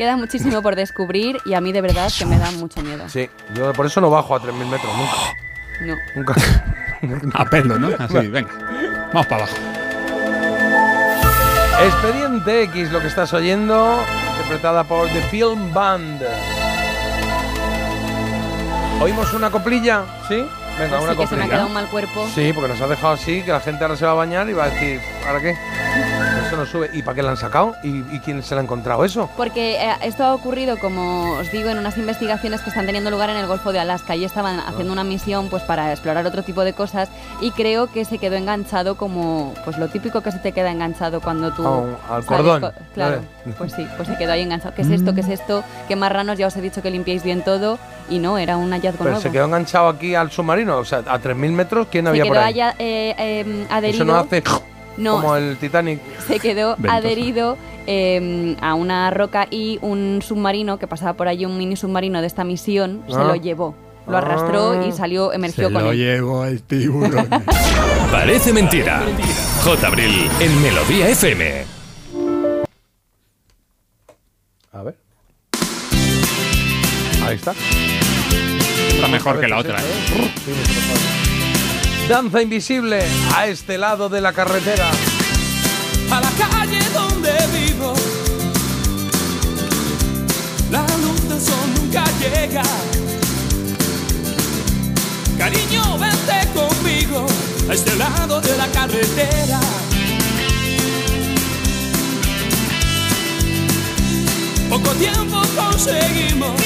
queda muchísimo por descubrir y a mí de verdad que me da mucho miedo. Sí, yo por eso no bajo a 3.000 metros nunca. No. Nunca. A pelo, ¿no? Así, venga. Vamos para abajo. Expediente X, lo que estás oyendo, interpretada por The Film Band. ¿Oímos una coplilla? ¿Sí? Venga, Pues una que se me ha quedado un mal cuerpo. Sí, porque nos ha dejado así, que la gente ahora se va a bañar y va a decir, ¿para qué? Eso no sube. ¿Y para qué la han sacado? ¿Y, y quién se la ha encontrado eso? Porque eh, esto ha ocurrido, como os digo, en unas investigaciones que están teniendo lugar en el Golfo de Alaska y estaban Ah. haciendo una misión pues para explorar otro tipo de cosas y creo que se quedó enganchado como pues lo típico que se te queda enganchado cuando tú al cordón. co- claro, Vale. pues sí, pues se quedó ahí enganchado. ¿Qué es esto? ¿Qué es esto? ¿Qué marranos? Ya os he dicho que limpiéis bien todo y no, era un hallazgo Pero nuevo. se quedó enganchado aquí al submarino, o sea, a 3.000 metros, ¿quién Se había quedó por ahí? allá, eh, eh, adherido. Eso no hace No, como el Titanic. se quedó Ventosa. adherido eh, a una roca y un submarino que pasaba por allí, un mini submarino de esta misión, se Ah. lo llevó. Lo arrastró Ah. y salió, emergió con él. llevo el tiburón. Parece mentira. J. Abril en Melodía FM. A ver. Ahí está. Está mejor que la otra. ¿eh? Danza invisible a este lado de la carretera. a la calle donde vivo. La luz del sol nunca llega. Cariño, vente conmigo a este lado de la carretera. Poco tiempo conseguimos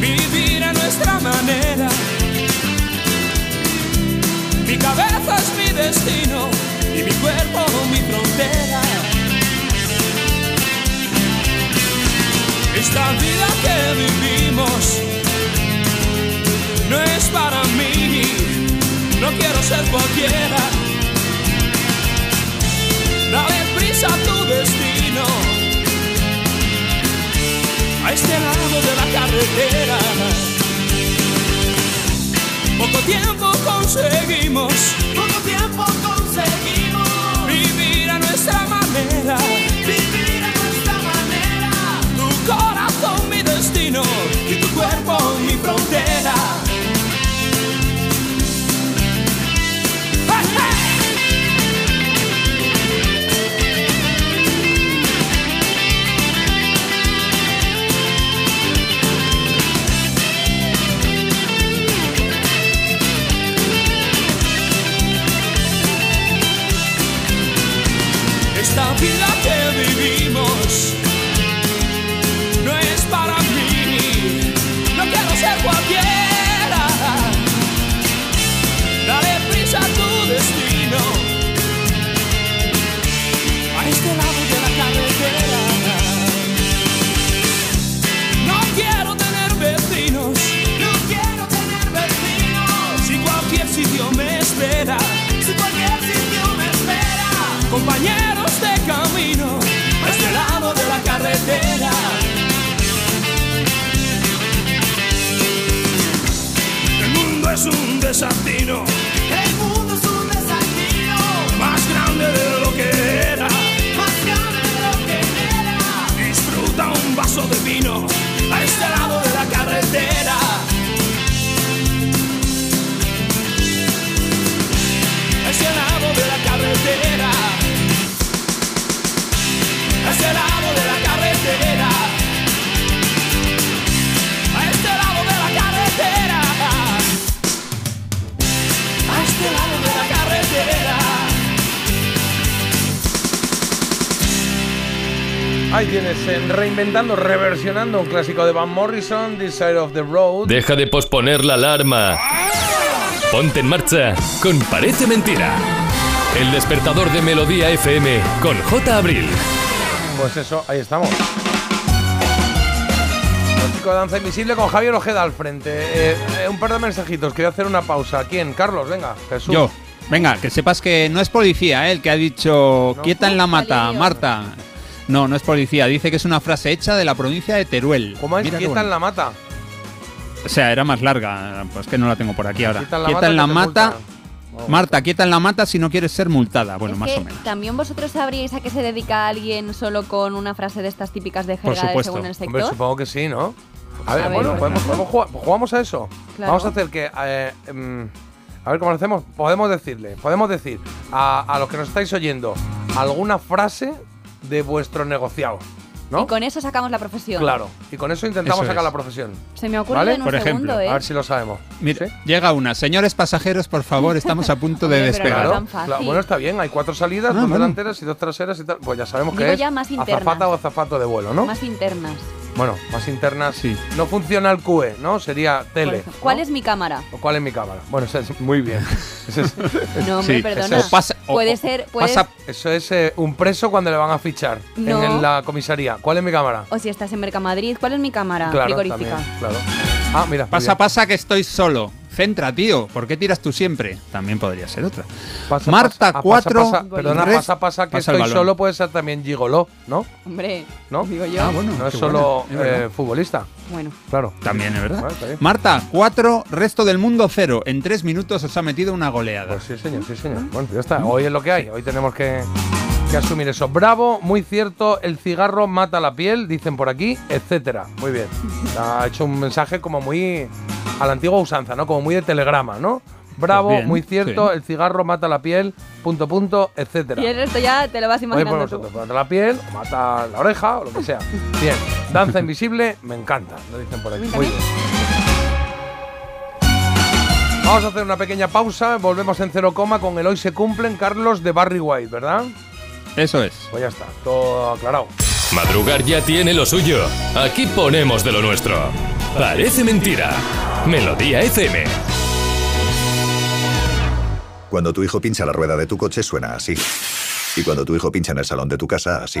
vivir a nuestra manera. Mi cabeza es mi destino y mi cuerpo mi frontera. Esta vida que vivimos no es para mí, no quiero ser cualquiera. Dale prisa a tu destino, a este lado de la carretera. Poco tiempo conseguimos, poco tiempo conseguimos vivir a nuestra manera, tienes, en reinventando, reversionando un clásico de Van Morrison, This Side of the Road. Deja de posponer la alarma. Ponte en marcha con Parece Mentira. El despertador de Melodía FM con J. Abril. Pues eso, ahí estamos. Clásico de Danza Invisible con Javier Ojeda al frente. Eh, eh, un par de mensajitos, quería hacer una pausa. ¿Quién? Carlos, venga, Jesús. Yo. Venga, que sepas que no es policía, ¿eh? el que ha dicho quieta en la mata, Marta. No, no es policía. Dice que es una frase hecha de la provincia de Teruel. ¿Cómo es? Mira Quieta en la mata. O sea, era más larga. Pues que no la tengo por aquí ahora. Quieta en la Quieta mata en la mata. Marta, quieta en la mata si no quieres ser multada. Bueno, Es más que o menos. también vosotros sabríais a qué se dedica alguien solo con una frase de estas típicas de Por jerga de según el Hombre, sector. supongo que sí, ¿no? A ver, A ver, bueno, podemos, ejemplo. podemos jugar, pues jugamos a eso. Claro. Vamos a hacer que. eh, mm, a ver cómo lo hacemos. Podemos decirle, podemos decir a, a los que nos estáis oyendo alguna frase de vuestro negociado. ¿No? Y con eso sacamos la profesión. Claro. Y con eso intentamos Eso sacar es. la profesión. Se me ocurre ¿Vale? en un Por ejemplo, segundo, ¿eh? A ver si lo sabemos. Mira, llega una. Señores pasajeros, por favor, estamos a punto de despegar. no Claro, tan fácil. claro, bueno, está bien. Hay cuatro salidas, Ah, dos bueno. delanteras y dos traseras y tal. Pues ya sabemos que Digo es ya más internas. azafata o azafato de vuelo, ¿no? Más internas. Bueno, más internas. Sí. No funciona el QE, ¿no? Sería tele. ¿Cuál es mi cámara? ¿O ¿Cuál es mi cámara? Bueno, eso es muy bien. Eso es, No, hombre, Sí, perdona. eso O pasa- o- puede ser, puede pasa- eso es, eh, un preso cuando le van a fichar No. en la comisaría. ¿Cuál es mi cámara? O si estás en Mercamadrid, ¿cuál es mi cámara claro, frigorífica? también, claro. Ah, mira. Pasa, pasa que estoy solo. Centra, tío. ¿Por qué tiras tú siempre? También podría ser otra. Pasa, Marta, pasa- ah, 4. pasa, pasa- perdona, pasa, pasa que Pasa estoy solo puede ser también gigoló, ¿no? Hombre, ¿No? digo yo. Ah, bueno. No es solo es eh, futbolista. Bueno, Claro. También es verdad. Vale. Marta, 4, resto del mundo 0. En 3 minutos os ha metido una goleada. Pues sí, señor, sí, señor. Bueno, ya está. Hoy es lo que hay. Hoy tenemos que, que asumir eso. Bravo, muy cierto. El cigarro mata la piel, dicen por aquí, etcétera. Muy bien. Ha hecho un mensaje como muy a la antigua usanza, ¿no? Como muy de telegrama, ¿no? Bravo, Pues bien, muy cierto. sí. El cigarro mata la piel, punto, punto, etcétera. y el resto ya te lo vas Oye, imaginando por tú. vosotros, mata la piel, o mata la oreja, o lo que sea. Bien. Danza invisible, me encanta, lo dicen por aquí. Muy bien. Vamos a hacer una pequeña pausa, volvemos en cero coma con el hoy se cumplen Carlos de Barry White, ¿verdad? Eso es. Pues ya está, todo aclarado. Madrugar ya tiene lo suyo. Aquí ponemos de lo nuestro. Parece mentira. Melodía FM. Cuando tu hijo pincha la rueda de tu coche suena así. Y cuando tu hijo pincha en el salón de tu casa, así.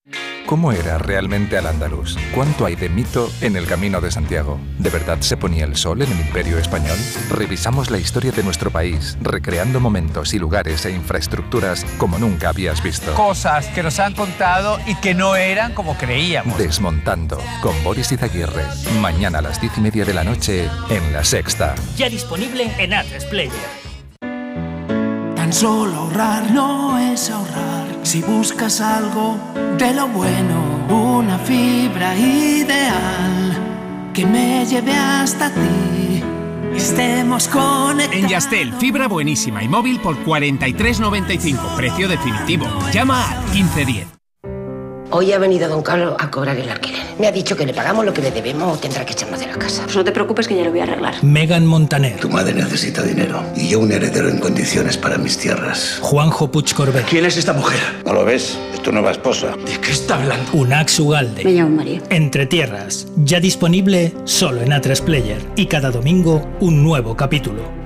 ¿Cómo era realmente al andaluz? ¿Cuánto hay de mito en el camino de Santiago? ¿De verdad se ponía el sol en el imperio español? Revisamos la historia de nuestro país, recreando momentos y lugares e infraestructuras como nunca habías visto. Cosas que nos han contado y que no eran como creíamos. Desmontando con Boris Izaguirre. Mañana a las diez y media de la noche en La Sexta. Ya disponible en Atlas Player. Tan solo ahorrar no es ahorrar. Si buscas algo de lo bueno, una fibra ideal que me lleve hasta ti. Estemos conectados. En Yastel, fibra buenísima y móvil por 43.95, precio definitivo. Llama al 1510. Hoy ha venido don Carlos a cobrar el alquiler. Me ha dicho que le pagamos lo que le debemos o tendrá que echarnos de la casa. Pues no te preocupes que ya lo voy a arreglar. Megan Montaner, Tu madre necesita dinero y yo un heredero en condiciones para mis tierras. Juanjo Puig Corbet, ¿Quién es esta mujer? ¿No lo ves? Es tu nueva esposa. ¿De qué está hablando? Unax Ugalde. Me llamo María. Entre Tierras, ya disponible solo en A3 Player y cada domingo un nuevo capítulo.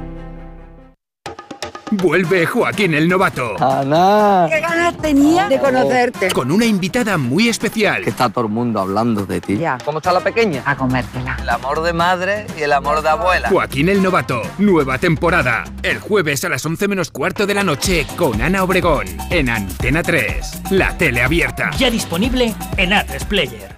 Vuelve Joaquín el Novato. Ana. ¿Qué ganas tenía de conocerte? Con una invitada muy especial. Que está todo el mundo hablando de ti. Ya. ¿Cómo está la pequeña? A comértela. El amor de madre y el amor de abuela. Joaquín el Novato, nueva temporada. El jueves a las 11 menos cuarto de la noche con Ana Obregón en Antena 3, la tele abierta. Ya disponible en Atlas Player.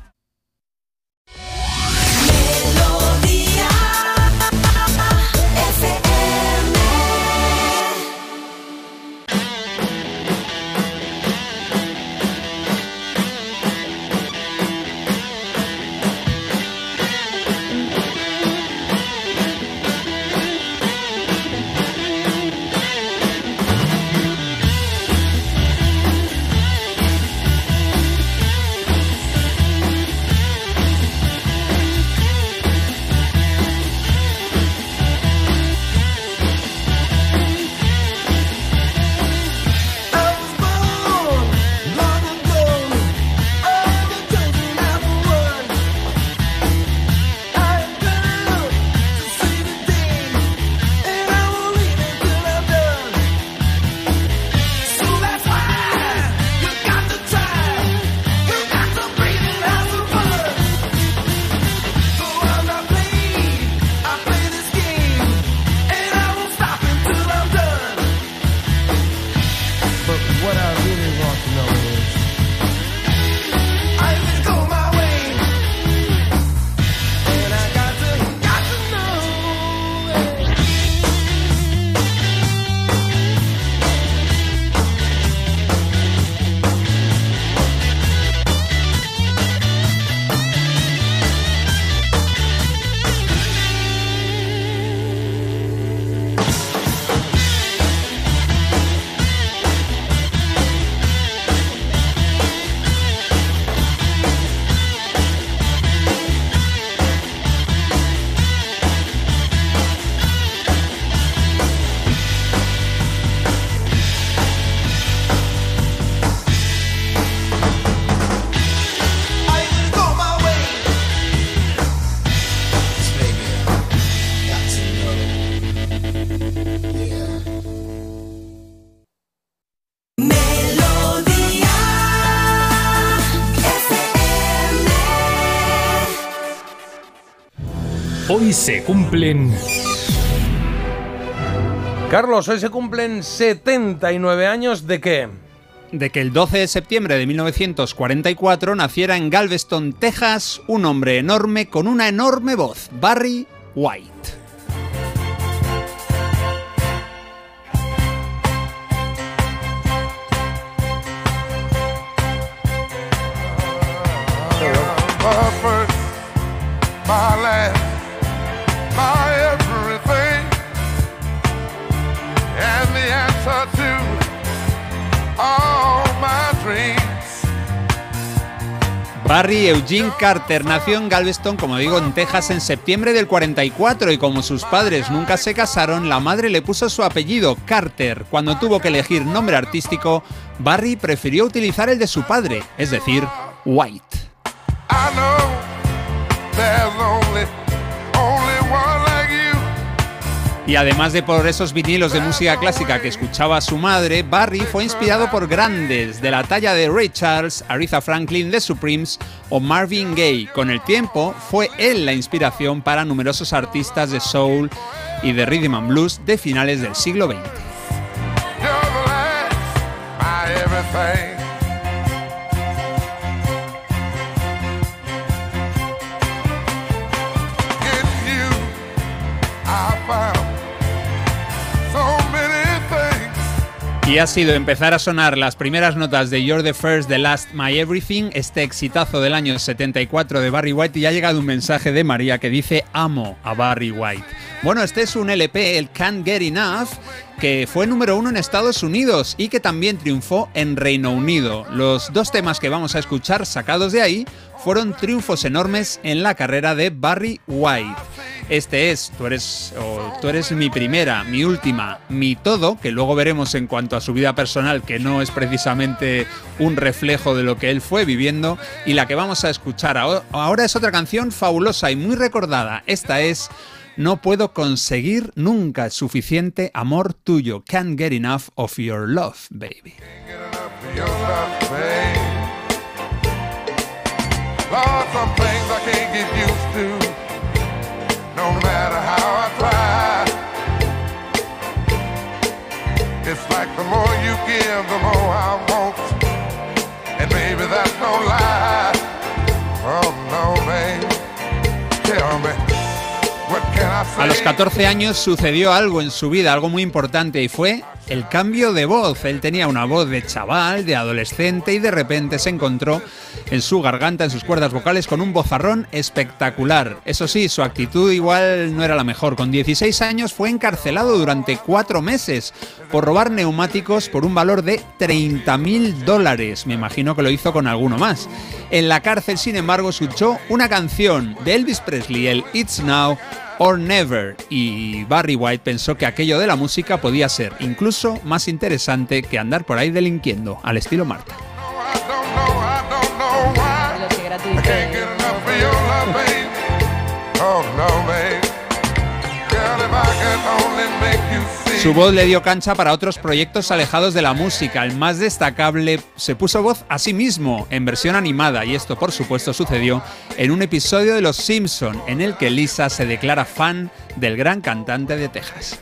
Hoy se cumplen Carlos, hoy se cumplen 79 años de qué? de que el 12 de septiembre de 1944 naciera en Galveston, Texas, un hombre enorme con una enorme voz, Barry White. Barry Eugene Carter nació en Galveston, como digo, en Texas en septiembre del 44 y como sus padres nunca se casaron, la madre le puso su apellido, Carter. Cuando tuvo que elegir nombre artístico, Barry prefirió utilizar el de su padre, es decir, White. Y además de por esos vinilos de música clásica que escuchaba su madre, Barry fue inspirado por grandes de la talla de Ray Charles, Aretha Franklin, The Supremes o Marvin Gaye. Con el tiempo, fue él la inspiración para numerosos artistas de soul y de rhythm and blues de finales del siglo XX. Y ha sido empezar a sonar las primeras notas de You're the First, The Last, My Everything, este exitazo del año 74 de Barry White, y ha llegado un mensaje de María que dice amo a Barry White. Bueno, este es un LP, el Can't Get Enough, que fue número uno en Estados Unidos y que también triunfó en Reino Unido. Los dos temas que vamos a escuchar sacados de ahí fueron triunfos enormes en la carrera de Barry White. Este es Tú eres, tú eres mi primera, mi última, mi todo, que luego veremos en cuanto a su vida personal, que no es precisamente un reflejo de lo que él fue viviendo, y la que vamos a escuchar aho- ahora es otra canción fabulosa y muy recordada. Esta es No puedo conseguir nunca suficiente amor tuyo. Can't get enough of your love, baby. Some things I can't get used to. No matter how I try. It's like the more you give, the more I want. And maybe that's no lie. Oh no, babe. Tell me, what? A los 14 años sucedió algo en su vida, algo muy importante, y fue el cambio de voz. Él tenía una voz de chaval, de adolescente, y de repente se encontró en su garganta, en sus cuerdas vocales, con un vozarrón espectacular. Eso sí, su actitud igual no era la mejor. Con 16 años fue encarcelado durante cuatro meses por robar neumáticos por un valor de 30 mil dólares. Me imagino que lo hizo con alguno más. En la cárcel, sin embargo, escuchó una canción de Elvis Presley, el It's Now or Never, y Barry White pensó que aquello de la música podía ser incluso más interesante que andar por ahí delinquiendo, al estilo Marta. Su voz le dio cancha para otros proyectos alejados de la música. El más destacable se puso voz a sí mismo en versión animada y esto por supuesto sucedió en un episodio de Los Simpson en el que Lisa se declara fan del gran cantante de Texas.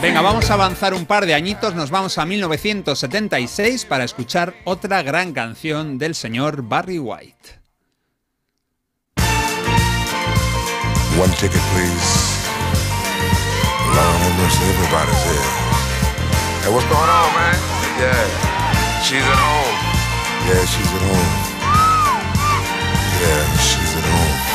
Venga, vamos a avanzar un par de añitos, nos vamos a 1976 para escuchar otra gran canción del señor Barry White. One ticket, please. Lord have everybody's here. Hey, what's going on, man? Yeah, she's at home. Yeah, she's at home. Yeah, she's at home.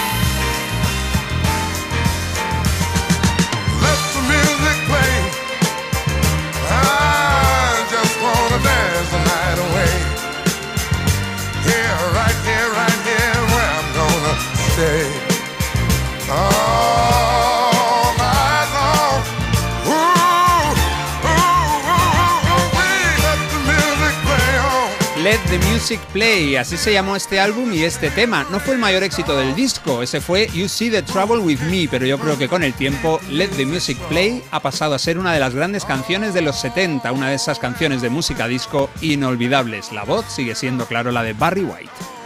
Let the Music Play, así se llamó este álbum y este tema. No fue el mayor éxito del disco, ese fue You See the Trouble with Me, pero yo creo que con el tiempo Let the Music Play ha pasado a ser una de las grandes canciones de los 70, una de esas canciones de música disco inolvidables. La voz sigue siendo, claro, la de Barry White.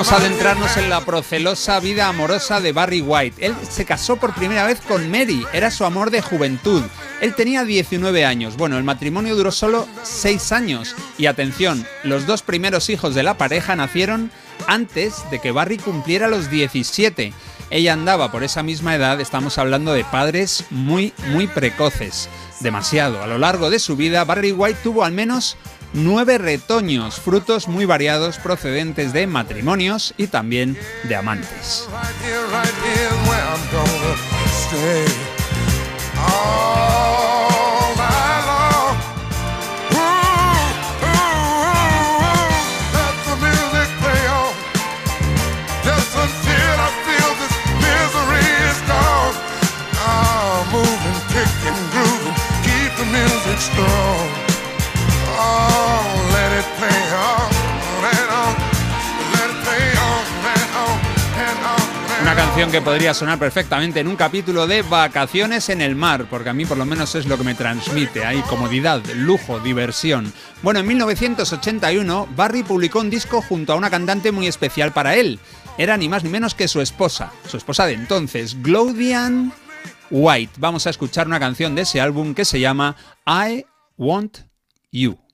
A adentrarnos en la procelosa vida amorosa de Barry White. Él se casó por primera vez con Mary, era su amor de juventud. Él tenía 19 años. Bueno, el matrimonio duró solo 6 años. Y atención, los dos primeros hijos de la pareja nacieron antes de que Barry cumpliera los 17. Ella andaba por esa misma edad, estamos hablando de padres muy, muy precoces. Demasiado. A lo largo de su vida, Barry White tuvo al menos nueve retoños, frutos muy variados procedentes de matrimonios y también de amantes. Una canción que podría sonar perfectamente en un capítulo de Vacaciones en el mar, porque a mí por lo menos es lo que me transmite. Hay comodidad, lujo, diversión. Bueno, en 1981 Barry publicó un disco junto a una cantante muy especial para él. Era ni más ni menos que su esposa, su esposa de entonces, Glodian White. Vamos a escuchar una canción de ese álbum que se llama I Want You.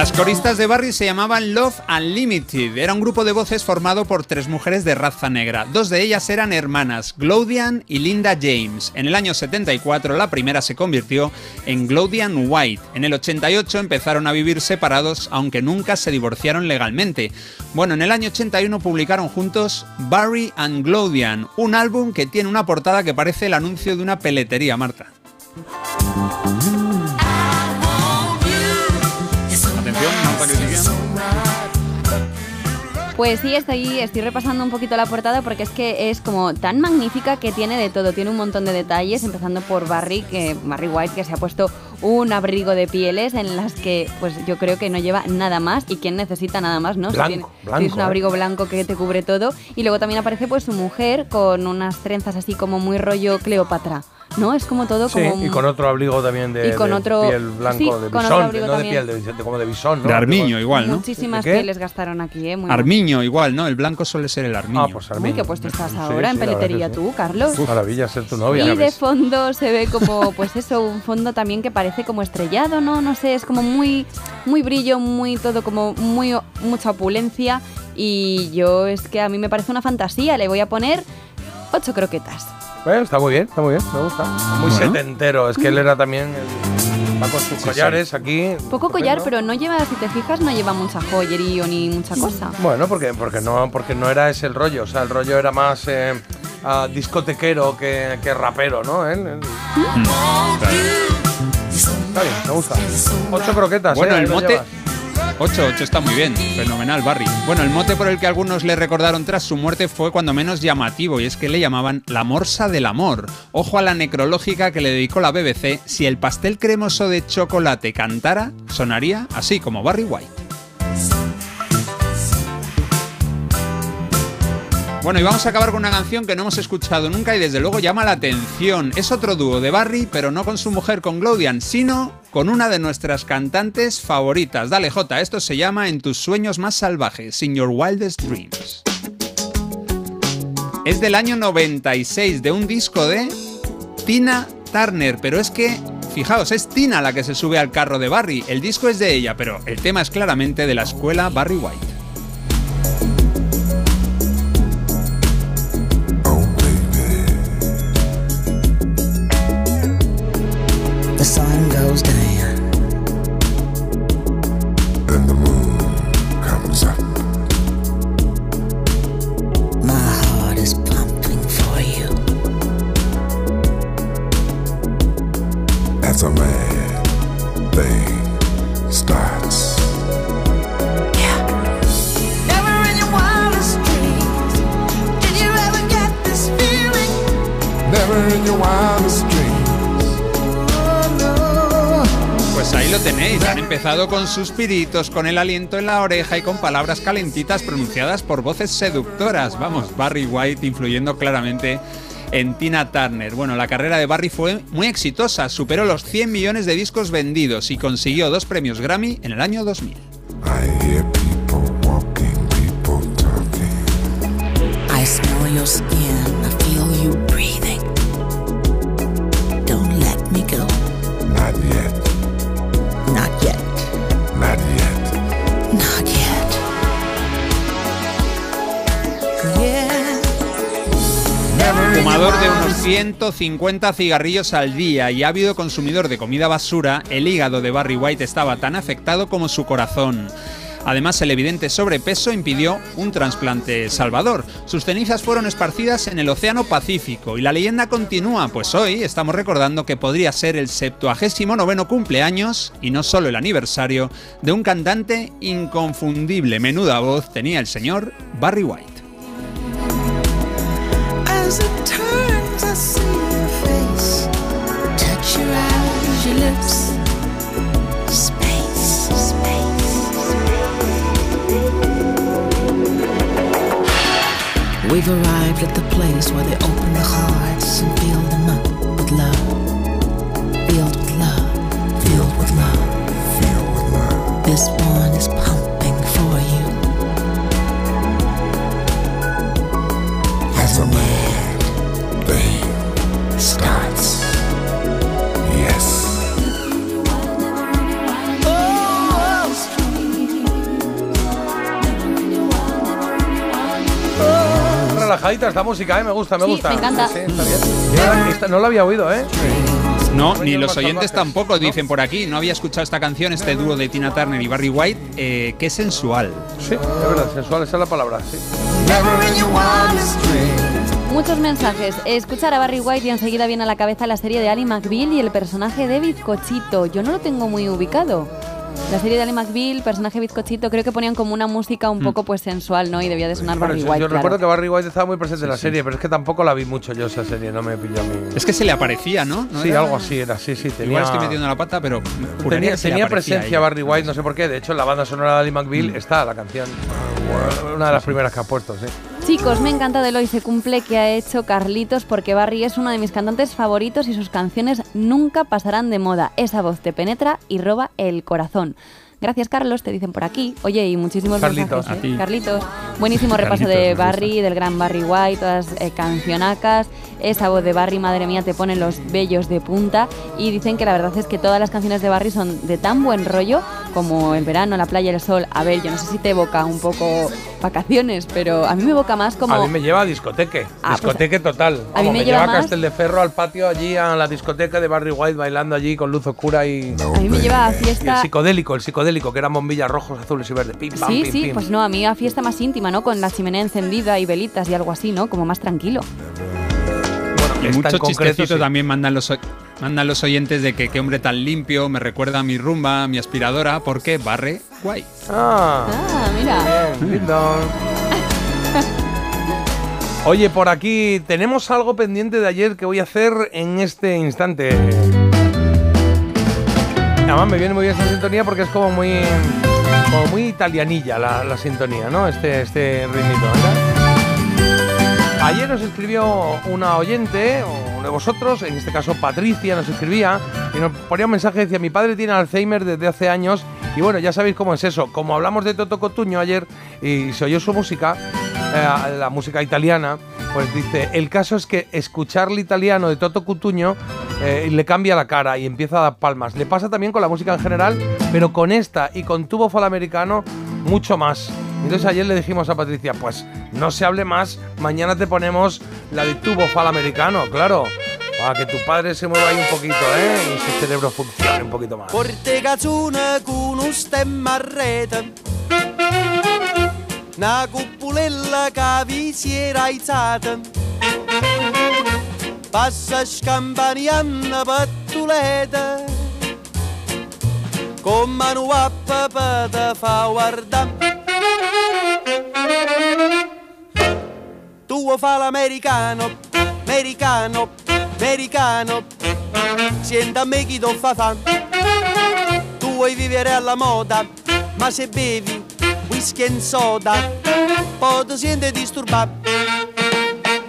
Las coristas de Barry se llamaban Love Unlimited. Era un grupo de voces formado por tres mujeres de raza negra. Dos de ellas eran hermanas, Glodian y Linda James. En el año 74 la primera se convirtió en Glodian White. En el 88 empezaron a vivir separados, aunque nunca se divorciaron legalmente. Bueno, en el año 81 publicaron juntos Barry and Glodian, un álbum que tiene una portada que parece el anuncio de una peletería, Marta. Pues sí, estoy, estoy repasando un poquito la portada porque es que es como tan magnífica que tiene de todo, tiene un montón de detalles, empezando por Barry, que Barry White, que se ha puesto un abrigo de pieles en las que pues yo creo que no lleva nada más y quien necesita nada más, ¿no? Si Blanco, tiene- blanco, tienes un ¿eh? abrigo blanco que te cubre todo y luego también aparece pues su mujer con unas trenzas así como muy rollo Cleopatra, ¿no? Es como todo Sí, como y con otro abrigo también de, Y con de otro- piel blanco sí, de con otro bisón, abrigo no de piel, de, como de bisón, ¿no? De armiño igual, ¿no? muchísimas pieles gastaron aquí, ¿eh? Muy Armiño igual, ¿no? El blanco suele ser el armiño. Ah, pues Uy, armiño. qué puesto estás Sí, ahora en peletería tú, Carlos. Uf, maravilla ser tu novia. y de fondo se ve como, pues eso, un fondo también que parece como estrellado, ¿no? No sé, es como muy, muy brillo, muy todo, como muy mucha opulencia. Y yo es que a mí me parece una fantasía. Le voy a poner ocho croquetas. Bueno, está muy bien, está muy bien, me gusta. Muy Bueno. setentero, es que él era también. el- va con sus collares aquí. Poco collar, pero no lleva, si te fijas, no lleva mucha joyería ni mucha cosa. Bueno, porque, porque, no, porque no era ese el rollo, o sea, el rollo era más eh, ah, discotequero que, que rapero, ¿no? Él- él- Está bien, me gusta. Ocho croquetas, Bueno, ¿eh? El mote. llevas. 8, 8 está muy bien, fenomenal, Barry. Bueno, el mote por el que algunos le recordaron tras su muerte fue cuando menos llamativo, y es que le llamaban la morsa del amor. Ojo a la necrológica que le dedicó la BBC, si el pastel cremoso de chocolate cantara, sonaría así como Barry White. Bueno, y vamos a acabar con una canción que no hemos escuchado nunca y desde luego llama la atención. Es otro dúo de Barry, pero no con su mujer, con Glodian, sino con una de nuestras cantantes favoritas. Dale, Jota, esto se llama En tus sueños más salvajes, In Your Wildest Dreams. Es del año 96, de un disco de Tina Turner, pero es que fijaos, es Tina la que se sube al carro de Barry. El disco es de ella, pero el tema es claramente de la escuela Barry White. Con suspiritos, con el aliento en la oreja y con palabras calentitas pronunciadas por voces seductoras. Vamos, Barry White influyendo claramente en Tina Turner. Bueno, la carrera de Barry fue muy exitosa, superó los 100 millones de discos vendidos y consiguió dos premios Grammy en el año 2000. I De unos 150 cigarrillos al día y ávido consumidor de comida basura, el hígado de Barry White estaba tan afectado como su corazón. Además, el evidente sobrepeso impidió un trasplante salvador. Sus cenizas fueron esparcidas en el Océano Pacífico y la leyenda continúa, pues hoy estamos recordando que podría ser el 79 cumpleaños, y no solo el aniversario, de un cantante inconfundible. Menuda voz tenía el señor Barry White. Lips. Space, space. We've arrived at the place where they open the hearts and fill Relajadita esta música, ¿eh? Me gusta, me Sí, gusta. me encanta. Sí, está bien. Esta- esta- no la había oído, ¿eh? No, ni los oyentes salvajes. tampoco, dicen por aquí. No había escuchado esta canción, este dúo de Tina Turner y Barry White. Eh, qué sensual. Sí, es verdad, sensual, esa es la palabra, sí. Muchos mensajes. Escuchar a Barry White y enseguida viene a la cabeza la serie de Ali McBeal y el personaje de Bizcochito. Yo no lo tengo muy ubicado. La serie de Ali McBeal, personaje Bizcochito, creo que ponían como una música un poco pues sensual, ¿no? Y debía de sonar Barry yo, White. yo claro. recuerdo que Barry White estaba muy presente en la serie, pero es que tampoco la vi mucho yo esa serie, no me pilló a mí. Es que se le aparecía, ¿no? ¿No Sí, era? algo así era, sí, sí. Tenía, Igual estoy metiendo la pata, pero tenía, presencia. Barry White, no sé por qué. De hecho, en la banda sonora de Ali McBeal está la canción. Una de las primeras que ha puesto, sí. Chicos, me encanta del hoy se cumple que ha hecho Carlitos porque Barry es uno de mis cantantes favoritos y sus canciones nunca pasarán de moda. Esa voz te penetra y roba el corazón. Gracias, Carlos, te dicen por aquí. Oye, y muchísimos Carlitos, mensajes. a ¿eh? ti. Carlitos, buenísimo repaso de. Barry, del gran Barry White, todas eh, cancionacas. Esa voz de Barry, madre mía, te pone los vellos de punta. Y dicen que la verdad es que todas las canciones de Barry son de tan buen rollo como el verano, la playa, el sol. A ver, yo no sé si te evoca un poco vacaciones, pero a mí me evoca más como... A mí me lleva a discoteque. Ah, pues, discoteque total. a mí me me, lleva lleva a Casteldeferro al patio, allí a la discoteca de Barry White, bailando allí con luz oscura y. A mí me lleva a Y el fiesta... psicodélico, el psicodélico, que eran bombillas rojos, azules y verdes. Pim, pam, Sí, pim, sí, pim. pues no, a mí a fiesta más íntima, ¿no? Con la chimenea encendida y velitas y algo así, ¿no? Como más tranquilo. Y mucho chistecito sí. también mandan los, mandan los oyentes de que qué hombre tan limpio, me recuerda a mi rumba, a mi aspiradora, porque barre guay. Ah, Ah, mira. bien, lindo. Oye, por aquí tenemos algo pendiente de ayer que voy a hacer en este instante. Además me viene muy bien esta sintonía porque es como muy, como muy italianilla la, la sintonía, ¿no? Este, este ritmito, ¿verdad? Ayer nos escribió una oyente, uno de vosotros, en este caso Patricia, nos escribía y nos ponía un mensaje, decía, mi padre tiene Alzheimer desde hace años y bueno, ya sabéis cómo es eso. Como hablamos de Toto Cotuño ayer y se oyó su música, eh, la música italiana, Pues dice, el caso es que escuchar el italiano de Toto Cutuño eh, le cambia la cara y empieza a dar palmas. Le pasa también con la música en general, pero con esta y con tubo americano mucho más. Entonces ayer le dijimos a Patricia, pues no se hable más, mañana te ponemos la de tubo americano, claro. Para que tu padre se mueva ahí un poquito, ¿eh? Y su cerebro funcione un poquito más. Una cuppulella che vi si era aizzata Passa scampanianna pattuleta Con mano a papà fa guardare Tu fa l'americano, americano, americano. Senta a me chi ti fa fa. Tu vuoi vivere alla moda, ma se bevi whisky e soda Poi ti senti disturbato.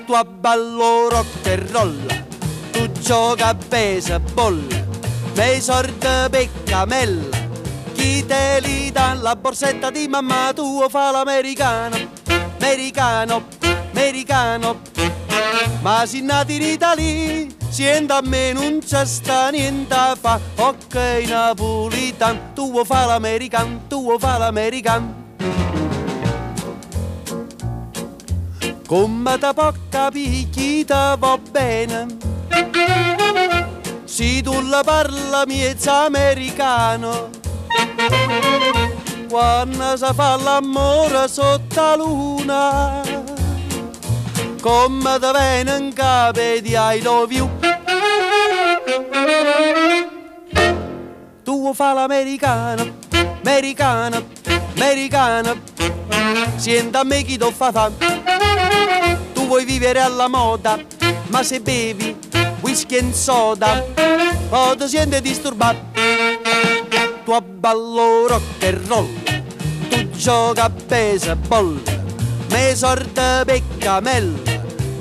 Tu abballo rock e roll Tu gioca a baseball Mei sordi peccamella Chi te li dà la borsetta di mamma tua fa l'americano Americano, americano. Ma si nati in Italia Sienta a me non c'è sta niente fa. Ok napolitan Tu vuoi fa l'americano, tu vuoi fa l'americano. Come capire chi te va bene. Se tu la parla miezza americano Quando si fa l'amore sotto la luna Come te viene in capo di I love you Tu fa l'americano, americano, americano Sienta a me chi ti fa fa. Tu vuoi vivere alla moda, ma se bevi whisky e soda Poi ti senti disturbato Tu abballo rock and roll. Tu gioca a baseball Me sorte peccamella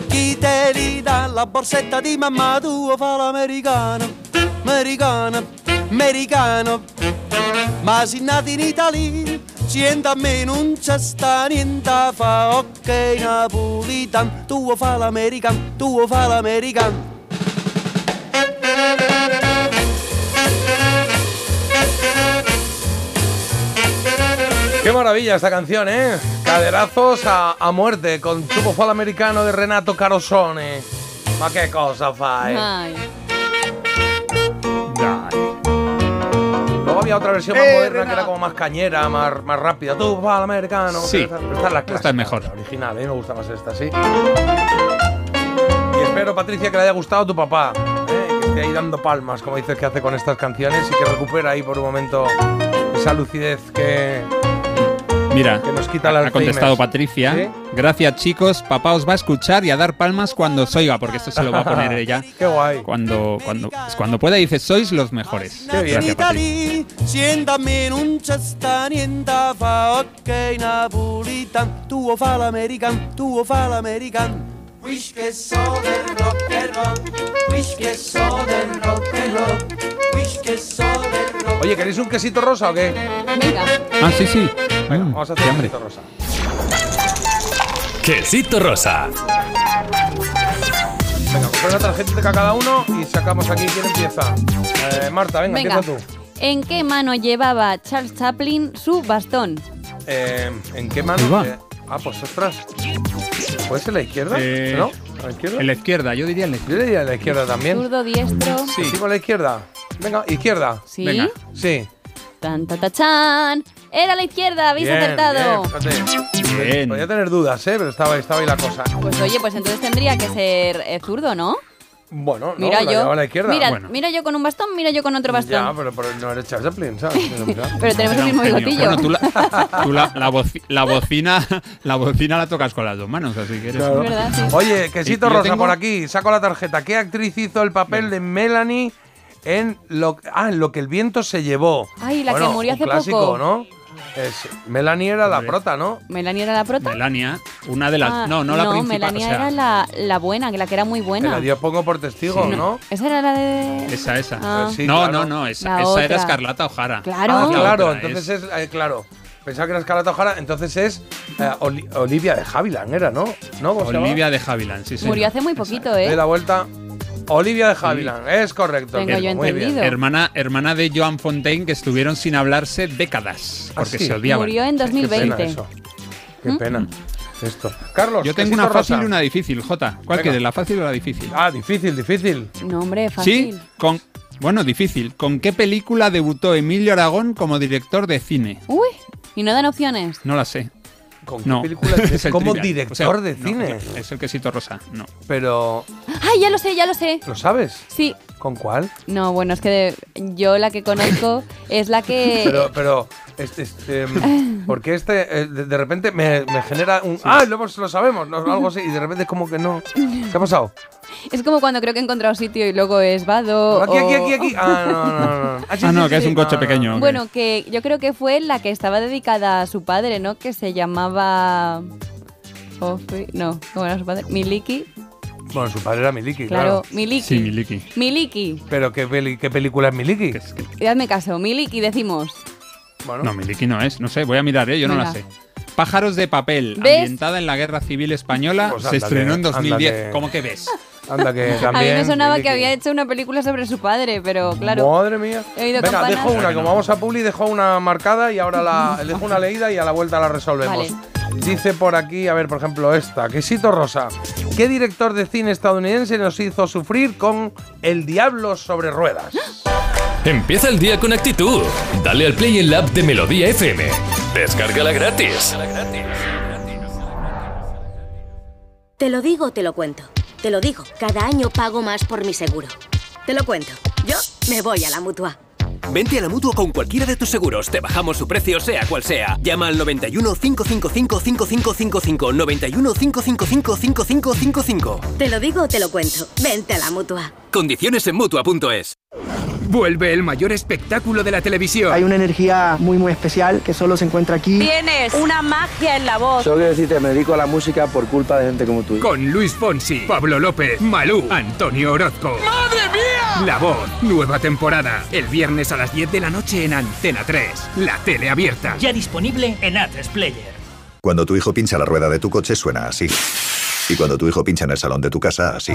Chi te li dà la borsetta di mamma tua fa l'americano Americano, americano. Ma si nati in Italia Sienta a me non c'è sta niente a fa Ok napolitan. Tu fa l'americano, tu fa l'americano Qué maravilla esta canción, ¿eh? Caderazos a, a muerte con Tubo Fall Americano de Renato Carosone. Ma che cosa fai? Ay. Luego había otra versión más Eh, moderna que era como más cañera, más, más rápida. Tubo Fall Americano. Sí, Pero esta, es la esta es mejor. la original, a mí me gusta más esta, sí. Y espero, Patricia, que le haya gustado a tu papá. ¿eh? Que esté ahí dando palmas, como dices que hace con estas canciones, y que recupera ahí por un momento esa lucidez que, Mira, que nos quita ha contestado Patricia. ¿Sí? Gracias, chicos. Papá os va a escuchar y a dar palmas cuando os oiga, porque esto se lo va a poner ella. Qué guay. Cuando, cuando, cuando pueda, dice: Sois los mejores. Qué bien. Gracias, Patricia. Wish so del rock and roll Wish so del rock and roll Wish so del rock Oye, ¿queréis un quesito rosa o qué? Venga. Ah, sí, sí. Venga, Mm, vamos a hacer un quesito rosa. Quesito rosa. Venga, coger una tarjetita a cada uno y sacamos aquí quién empieza. Eh, Marta, venga, Venga. empieza tú. ¿En qué mano llevaba Charles Chaplin su bastón? Eh, ¿En qué mano? Eh, ah, pues ostras. ¿Puede ser la izquierda? Eh, ¿No? ¿A la izquierda? En la izquierda, yo diría en la Yo izquierda. diría la izquierda también. Zurdo, diestro. Sí. ¿Sí con la izquierda? Venga, izquierda. ¿Sí? Venga. Sí. Tan, ta, ta, chan. Era la izquierda, habéis Bien, acertado. bien. Bien. Podía tener dudas, ¿eh? Pero estaba, estaba ahí la cosa. Pues oye, pues entonces tendría que ser eh, zurdo, ¿no? Bueno, no, Mira la yo. a la izquierda. Mira, Bueno. mira yo con un bastón, mira yo con otro bastón. Ya, pero, pero no eres Charles Chaplin, ¿sabes? Pero tenemos el un mismo bigotillo. Bueno, tú, la, tú la, la boci- la bocina, la bocina la tocas con las dos manos, así que eres Claro. un- Es verdad, sí. Oye, quesito rosa tengo- por aquí. Saco la tarjeta. ¿Qué actriz hizo el papel de Melanie en lo, ah, en lo que el viento se llevó? Ay, la que murió un hace clásico, poco. ¿no? Es- Melanie era la prota, ¿no? ¿Melania era la prota? Melania, una de las. Ah, no, no la principal. Melania o sea, era la, la buena, que la que era muy buena. la dio pongo por testigo, Sí. ¿no? Esa era la de. Esa, esa. Ah. Sí, no, claro. no, no, esa, La esa era otra. Escarlata O'Hara. Claro. Ah, La claro, otra entonces es, eh, claro. pensaba que era Escarlata O'Hara, entonces es eh, Oli- Olivia de Havilland, era, ¿no? ¿No? ¿Cómo se llama? Olivia de Havilland, sí, sí. Murió hace muy poquito, De ¿eh? la vuelta. Olivia de Havilland, es correcto. Tengo yo Muy bien. entendido. Hermana, hermana de Joan Fontaine que estuvieron sin hablarse décadas porque Ah, sí? se odiaban. Murió en Qué 2020. pena eso. Qué pena. Esto. Carlos, Yo tengo una fácil rosa. y una difícil, Jota. ¿Cuál Venga. quieres, la fácil o la difícil? Ah, difícil, difícil. No, hombre, fácil. Sí, con. Bueno, difícil. ¿Con qué película debutó Emilio Aragón como director de cine? Uy, ¿y no dan opciones? No la sé. ¿Con No. qué película? Es el como trivial. director O sea, de no, cine. es el quesito rosa. No. Pero, ¡Ay, ya lo sé, ya lo sé! ¿lo sabes? Sí. ¿Con cuál? No, bueno, es que de- yo la que conozco es la que... Pero, pero, este, porque este, eh, de, repente me, me genera un. Ah, lo, lo sabemos, no, algo así, y de repente es como que no. ¿Qué ha pasado? Es como cuando creo que he encontrado sitio y luego es Vado. Aquí, aquí, o- aquí, aquí. Ah, no, no, no. no. sí, Ah, sí, no, sí, que es un coche No, no. pequeño. Bueno, que yo creo que fue la que estaba dedicada a su padre, ¿no? Que se llamaba... No, ¿cómo era su padre? Miliki. Bueno, su padre era Miliki, Claro, claro. Miliki. Sí, Miliki. Miliki. Pero ¿qué, peli- qué película es Miliki? Hazme caso, Miliki decimos. Bueno, No, Miliki no es. No sé, voy a mirar, ¿eh? Yo no la sé. Pájaros de papel, ¿Ves? ambientada en la Guerra Civil Española, Pues se ándale, estrenó en 2010. ándale. ¿Cómo que ves? anda que a mí también. me sonaba Miliki. que había hecho una película sobre su padre, pero claro. Madre mía. He oído Venga, campanas. dejo una, como vamos a Publi, dejo una marcada y ahora la dejo una leída y a la vuelta la resolvemos. Vale. Dice por aquí, a ver, por ejemplo, esta, Quesito Rosa. ¿Qué director de cine estadounidense nos hizo sufrir con El Diablo sobre Ruedas? Empieza el día con actitud. Dale al play en la app de Melodía FM. Descárgala gratis. Te lo digo, o te lo cuento. Te lo digo, cada año pago más por mi seguro. Te lo cuento. Yo me voy a la mutua. Vente a la mutua con cualquiera de tus seguros. Te bajamos su precio, sea cual sea. Llama al 91 555 5555. 91 555 5555. Te lo digo, o te lo cuento. Vente a la mutua. Condiciones en mutua.es. Vuelve el mayor espectáculo de la televisión. Hay una energía muy muy especial que solo se encuentra aquí. Tienes una magia en la voz. Solo quiero decirte, me dedico a la música por culpa de gente como tú. Con Luis Fonsi, Pablo López, Malú, Antonio Orozco. ¡Madre mía! La voz, nueva temporada. El viernes a las 10 de la noche en Antena 3. La tele abierta. Ya disponible en A3 Player. Cuando tu hijo pincha la rueda de tu coche suena así. Y cuando tu hijo pincha en el salón de tu casa, así.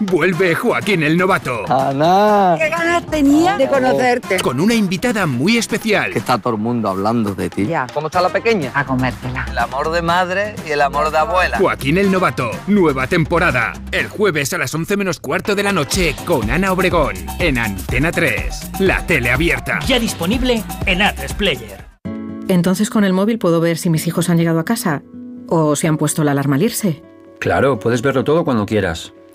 Vuelve Joaquín el Novato. Ana. ¿Qué ganas tenía de conocerte? Con una invitada muy especial. Que está todo el mundo hablando de ti. ¿Cómo está la pequeña? A comértela. El amor de madre y el amor de abuela. Joaquín el Novato, nueva temporada. El jueves a las 11 menos cuarto de la noche con Ana Obregón. En Antena 3. La tele abierta. Ya disponible en A3 Player. Entonces con el móvil puedo ver si mis hijos han llegado a casa o si han puesto la alarma al irse. Claro, puedes verlo todo cuando quieras.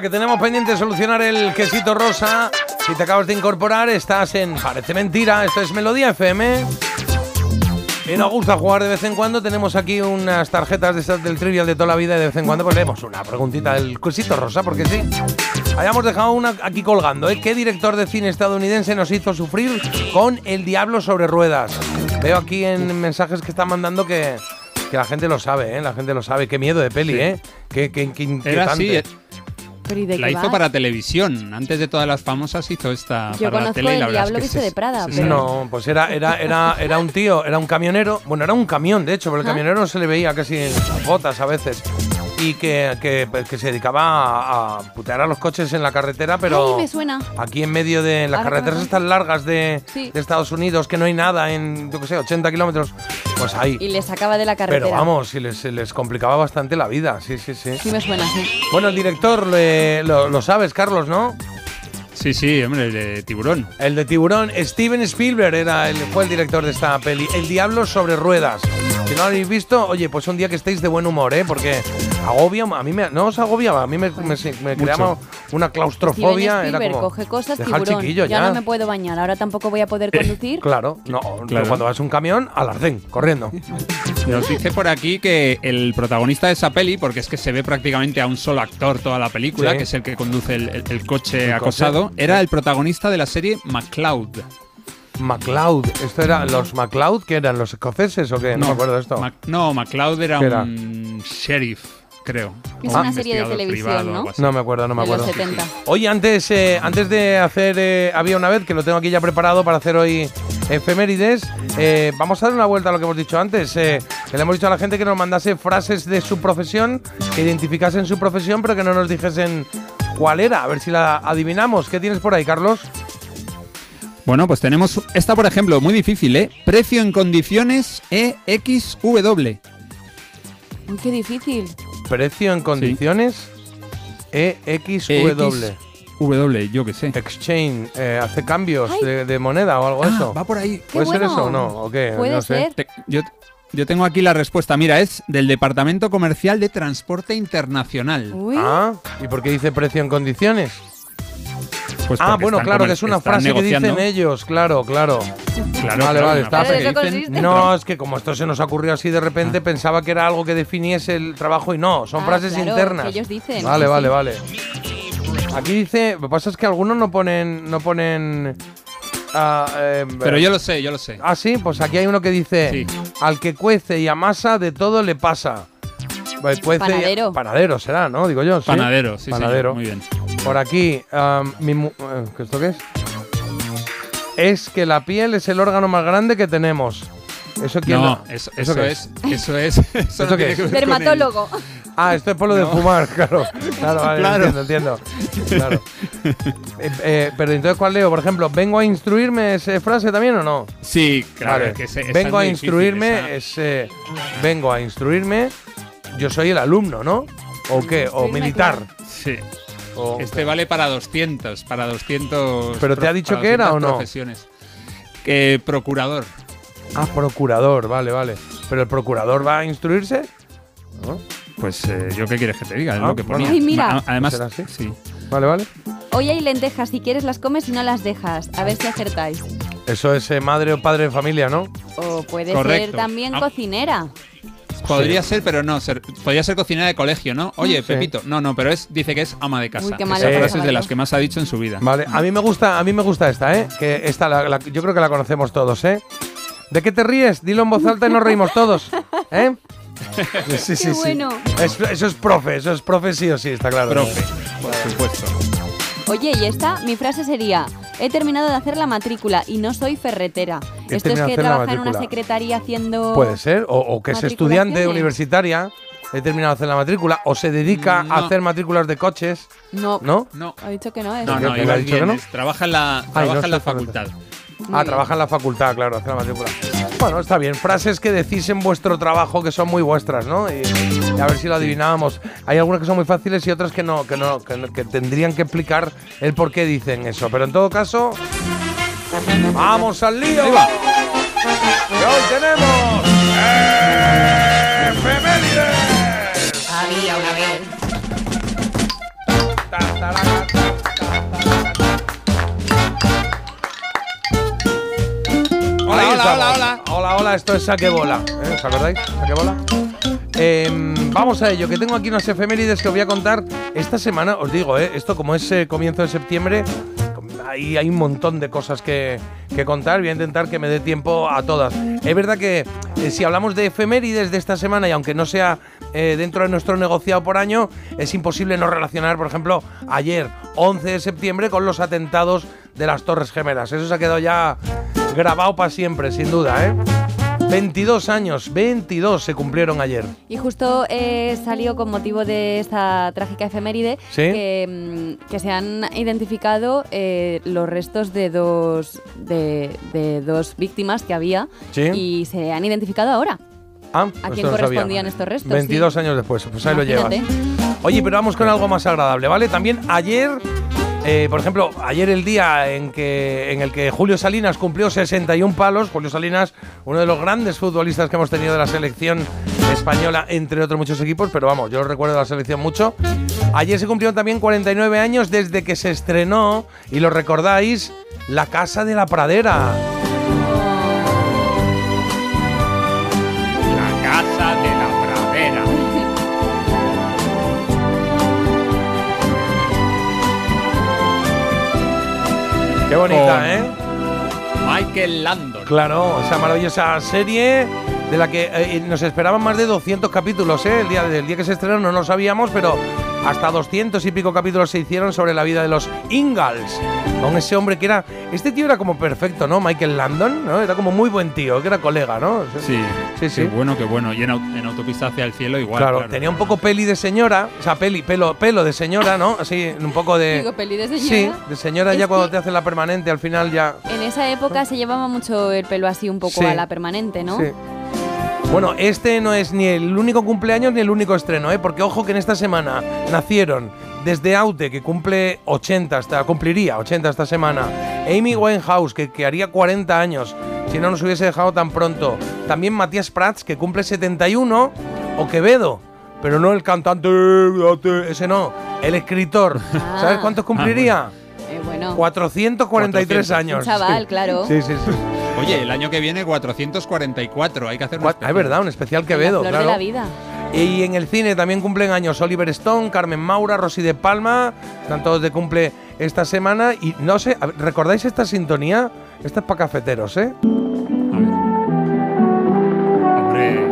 Venga, que tenemos pendiente solucionar el quesito rosa. Si te acabas de incorporar, estás en Parece Mentira. Esto es Melodía FM. Y nos gusta jugar de vez en cuando. Tenemos aquí unas tarjetas de estas del trivial de toda la vida y de vez en cuando pues leemos una preguntita del quesito rosa, porque sí. Hayamos dejado una aquí colgando, ¿eh? ¿Qué director de cine estadounidense nos hizo sufrir con El Diablo sobre Ruedas? Veo aquí en mensajes que están mandando que, que la gente lo sabe, ¿eh? La gente lo sabe. Qué miedo de peli, Sí. ¿eh? Qué, qué, qué Era así. Inquietante. Pero ¿y de La qué hizo para televisión. Antes de todas las famosas hizo esta Yo para la tele. y la verdad es Diablo que Viste se- de Prada, se- pero- No, pues era, era, era, era un tío, era un camionero. Bueno, era un camión, de hecho, pero el camionero no se le veía casi en las botas a veces. Y que, que, que se dedicaba a, a putear a los coches en la carretera, pero Ay, me suena. aquí en medio de las Ahora carreteras estas largas de, Sí. de Estados Unidos, que no hay nada en, yo qué sé, 80 kilómetros, pues ahí. Y le sacaba de la carretera. Pero vamos, y les, les complicaba bastante la vida, sí, sí, sí. Sí me suena, sí. Bueno, el director le- lo, lo sabes, Carlos, ¿no? Sí, sí, hombre, el de tiburón. El de Tiburón, Steven Spielberg era el, fue el director de esta peli. El Diablo sobre ruedas. Si no lo habéis visto, oye, pues un día que estéis de buen humor, ¿eh? Porque agobia, a mí me, no os agobiaba, a mí me, me, me creaba una claustrofobia. Steven Era como, coge cosas, tiburón. chiquillo ya. no me puedo bañar, ahora tampoco voy a poder conducir. Claro, no, Claro. cuando vas a un camión, al arcén, corriendo. Nos dice por aquí que el protagonista de esa peli, porque es que se ve prácticamente a un solo actor toda la película, Sí. que es el que conduce el, el- el coche El acosado, coche. era el protagonista de la serie MacLeod. MacLeod, esto era los MacLeod, que eran los escoceses o qué? No, me acuerdo de esto. Mac- no, MacLeod era ¿Qué era? un sheriff, creo. Es Un una serie de televisión, ¿no? No me acuerdo, no me de los acuerdo. 70. Oye, antes, eh, antes de hacer eh, Había una vez, que lo tengo aquí ya preparado para hacer hoy efemérides, eh, vamos a dar una vuelta a lo que hemos dicho antes. eh, que le hemos dicho a la gente que nos mandase frases de su profesión, que identificasen su profesión, pero que no nos dijesen cuál era. A ver si la adivinamos. ¿Qué tienes por ahí, Carlos? Bueno, pues tenemos esta, por ejemplo, muy difícil, ¿eh? Precio en condiciones E EXW. Uy, qué difícil. Precio en condiciones E EXW. W, yo qué sé. Exchange, eh, hace cambios de, de moneda o algo de Ah, eso. va por ahí. ¿Puede ser bueno. eso o no? ¿O qué? Puede no sé. ser. Te- yo, yo tengo aquí la respuesta. Mira, es del Departamento Comercial de Transporte Internacional. Uy. Ah, ¿y por qué dice precio en condiciones? Pues Ah, bueno, están claro, que es una frase que dicen ellos, claro, claro. Claro, vale, claro, vale, está. dicen-. No, es que como esto se nos ha ocurrido así de repente, pensaba que era algo que definiese el trabajo y no, son Ah, frases claro, internas. que ellos dicen, Vale, sí, vale, vale. Aquí dice, lo que pasa es que algunos no ponen, no ponen. ah, eh, Pero yo lo sé, yo lo sé. Ah, sí, pues aquí hay uno que dice, Sí. al que cuece y amasa de todo le pasa. Pues y- Panadero. panadero será, ¿no? Digo yo. ¿sí? Panadero, sí, señor, Panadero. muy bien. Por aquí, mi mu- eh, ¿qué ¿esto qué es? Es que la piel es el órgano más grande que tenemos. ¿Eso quién No, lo- eso, eso qué es, eso es. Eso ¿Esto no qué es? que Dermatólogo. Ah, esto es por lo de fumar, claro. Claro, vale, Claro. entiendo, entiendo. Claro. Eh, eh, pero entonces, ¿cuál leo? Por ejemplo, ¿vengo a instruirme esa frase también o no? Sí, claro, Vale. que ese- esa vengo es a difícil, instruirme, es, eh, vengo a instruirme, yo soy el alumno, ¿no? ¿O qué? ¿O militar? Sí. O- Este vale para 200, para 200. ¿Pero te ha dicho que era 200 o no? Profesiones. Que procurador. Ah, procurador, vale, vale. ¿Pero el procurador va a instruirse? ¿No? Pues eh, yo qué quieres que te diga, es Ah, lo que ponía. Ay, mira. Además, ¿Será así? sí. Vale, vale. Hoy hay lentejas, si quieres las comes y no las dejas. A ver si acertáis. Eso es eh, madre o padre de familia, ¿no? O puede Correcto. ser también Ah. cocinera. Podría ser, pero no. Ser, podría ser cocinera de colegio, ¿no? Oye, Sí. Pepito. No, no, pero es dice que es ama de casa. Uy, qué Esa frase es de las que más ha dicho en su vida. Vale, a mí me gusta, a mí me gusta esta, ¿eh? Que esta la- la- yo creo que la conocemos todos, ¿eh? ¿De qué te ríes? Dilo en voz alta y nos reímos todos, ¿eh? Sí, sí, Qué sí. bueno. Es- eso es profe, eso es profe sí o sí, está claro. Profe, por supuesto. Oye, y esta, mi frase sería: He terminado de hacer la matrícula y no soy ferretera. He Esto es que trabaja en una secretaría haciendo. Puede ser, o, o que es estudiante universitaria, he terminado de hacer la matrícula, o se dedica a No. hacer matrículas de coches, No, ¿no? No. ha dicho que no es. No, ¿Qué- no, ibas dicho bien, que no? es- Trabaja en la, trabaja no en la facultad. Ah, trabaja en la facultad, claro, hace la matrícula. Bueno, está bien. Frases que decís en vuestro trabajo que son muy vuestras, ¿no? Y, y a ver si lo adivinábamos. Hay algunas que son muy fáciles y otras que no, que no, que, no- que tendrían que explicar el por qué dicen eso. Pero en todo caso, ¡vamos al lío! Ahí va. Que hoy tenemos efemérides. Había una vez. Hola, hola, hola, hola. Hola, esto es Saque Bola. ¿eh? ¿Os acordáis? Saque Bola. Em, vamos a ello, que tengo aquí unas efemérides que os voy a contar esta semana. Os digo, ¿eh? esto como es eh, comienzo de septiembre, ahí hay un montón de cosas que, que contar. Voy a intentar que me dé tiempo a todas. Es verdad que eh, si hablamos de efemérides de esta semana, y aunque no sea eh, dentro de nuestro negociado por año, es imposible no relacionar, por ejemplo, ayer, 11 de septiembre, con los atentados de las Torres Gemelas. Eso se ha quedado ya grabado para siempre, sin duda, ¿eh? 22 años, 22 se cumplieron ayer. Y justo eh, salió con motivo de esta trágica efeméride Sí. que, mm, que se han identificado eh, los restos de dos, de, de dos víctimas que había Sí. y se han identificado ahora. Ah, ¿A esto quién correspondían estos restos? 22 Sí. años después, pues ahí lo llevas. Oye, pero vamos con algo más agradable, ¿vale? También ayer, eh, por ejemplo, ayer el día en, que, en el que Julio Salinas cumplió 61 palos, Julio Salinas, uno de los grandes futbolistas que hemos tenido de la selección española, entre otros muchos equipos, pero vamos, yo recuerdo la selección mucho. Ayer se cumplieron también 49 años desde que se estrenó, y lo recordáis, La Casa de la Pradera. Qué bonita, Con ¿eh? Michael Landon. Claro, esa maravillosa serie de la que eh, nos esperaban más de 200 capítulos, ¿eh? El día, del día que se estrenó no lo sabíamos, pero hasta 200 y pico capítulos se hicieron sobre la vida de los Ingalls. Con ese hombre que era... Este tío era como perfecto, ¿no? Michael Landon, ¿no? Era como muy buen tío, que era colega, ¿no? Sí, sí, sí. Qué bueno, qué bueno. Y en, au- en autopista hacia el cielo igual. claro, tenía un poco peli de señora, o sea, peli, pelo, pelo de señora, ¿no? Así, un poco de... Digo, peli de señora. Sí, de señora Es ya cuando te hacen la permanente, al final ya... En esa época se llevaba mucho el pelo así un poco Sí. a la permanente, ¿no? Sí. Bueno, este no es ni el único cumpleaños ni el único estreno, ¿eh? porque ojo que en esta semana nacieron desde Aute, que cumple 80, hasta, cumpliría 80 esta semana, Amy Winehouse, que, que haría 40 años, si no nos hubiese dejado tan pronto, también Matías Prats, que cumple 71, o Quevedo, pero no el cantante, ese no, el escritor. ¿Sabes cuántos cumpliría? Eh, bueno. 443 400. años. Un chaval, claro. Sí, sí, sí. Oye, el año que viene 444. Hay que hacer una Ah, es verdad, un especial La Quevedo, flor claro. de la vida. Y en el cine también cumplen años Oliver Stone, Carmen Maura, Rosy de Palma, están todos de cumple esta semana. Y no sé, ¿recordáis esta sintonía? Esta es para cafeteros, ¿eh? Hombre,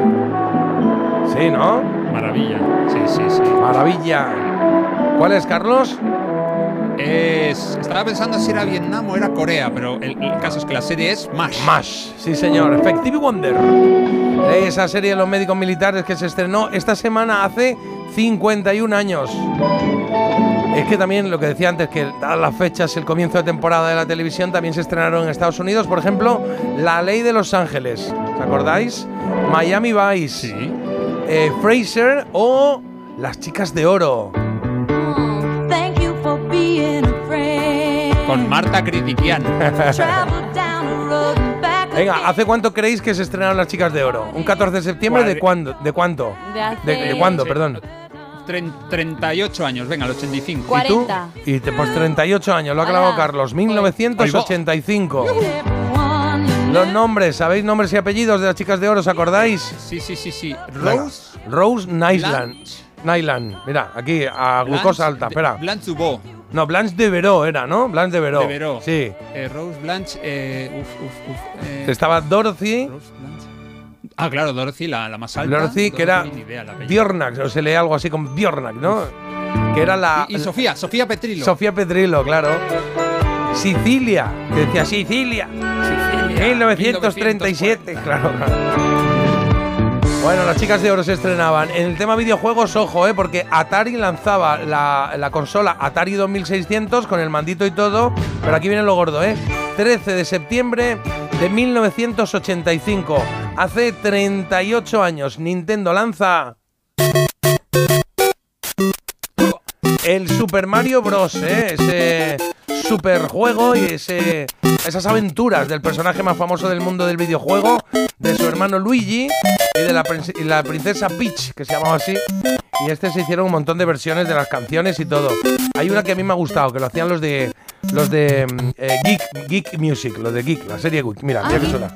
Sí, ¿no? maravilla. Sí, sí, sí. Maravilla. ¿Cuál es, Carlos? Es, estaba pensando si era Vietnam o era Corea, pero el, el caso es que la serie es MASH. MASH, sí señor, Effective Wonder. Esa serie de los médicos militares que se estrenó esta semana hace 51 años. Es que también lo que decía antes, que dadas las fechas, el comienzo de temporada de la televisión, también se estrenaron en Estados Unidos. Por ejemplo, La Ley de Los Ángeles. ¿Os acordáis? Miami Vice. Sí. eh, Fraser o Las Chicas de Oro. Con Marta Critiquian. Venga, ¿hace cuánto creéis que se estrenaron Las Chicas de Oro? ¿Un 14 de septiembre? ¿De Cuare- cuándo? ¿De cuánto? De hace- ¿De, de cuándo, perdón? Tren- 38 años, venga, el 85. ¿Y tú? 40. Y te, pues 38 años, lo ha clavado. Carlos, 1985. everyone you Los nombres, ¿sabéis nombres y apellidos de las chicas de oro? ¿Os acordáis? Sí, sí, sí, sí. Rose. Rose Nyland. Nyland. Mira, aquí, a glucosa alta, espera. Blanche. No, Blanche de Veró era, ¿no? Blanche de Veró. De Veró. Sí. Eh, Rose Blanche. Eh, uf, uf, uf. eh, Estaba Dorothy. Rose Blanche. Ah, claro, Dorothy, la, la más alta. Dorothy, que era. Bjornak, o se lee algo así con Bjornak, ¿no? Que era la. Y, y Sofía, Sofía Petrilo. Sofía Petrillo, claro. Sicilia, que decía Sicilia. Sicilia, 1937, claro, claro. Bueno, las chicas de oro se estrenaban. En el tema videojuegos, ojo, ¿eh? porque Atari lanzaba la, la consola Atari 2600 con el mandito y todo. Pero aquí viene lo gordo, ¿eh? 13 de septiembre de 1985. Hace 38 años, Nintendo lanza. El Super Mario Bros. ¿eh? Ese superjuego y ese, esas aventuras del personaje más famoso del mundo del videojuego, de su hermano Luigi y de la, y la princesa Peach, que se llamaba así. Y este se hicieron un montón de versiones de las canciones y todo. Hay una que a mí me ha gustado, que lo hacían los de los de mm, eh, Geek, Geek Music, los de Geek, la serie Geek. Mira, mira qué chula.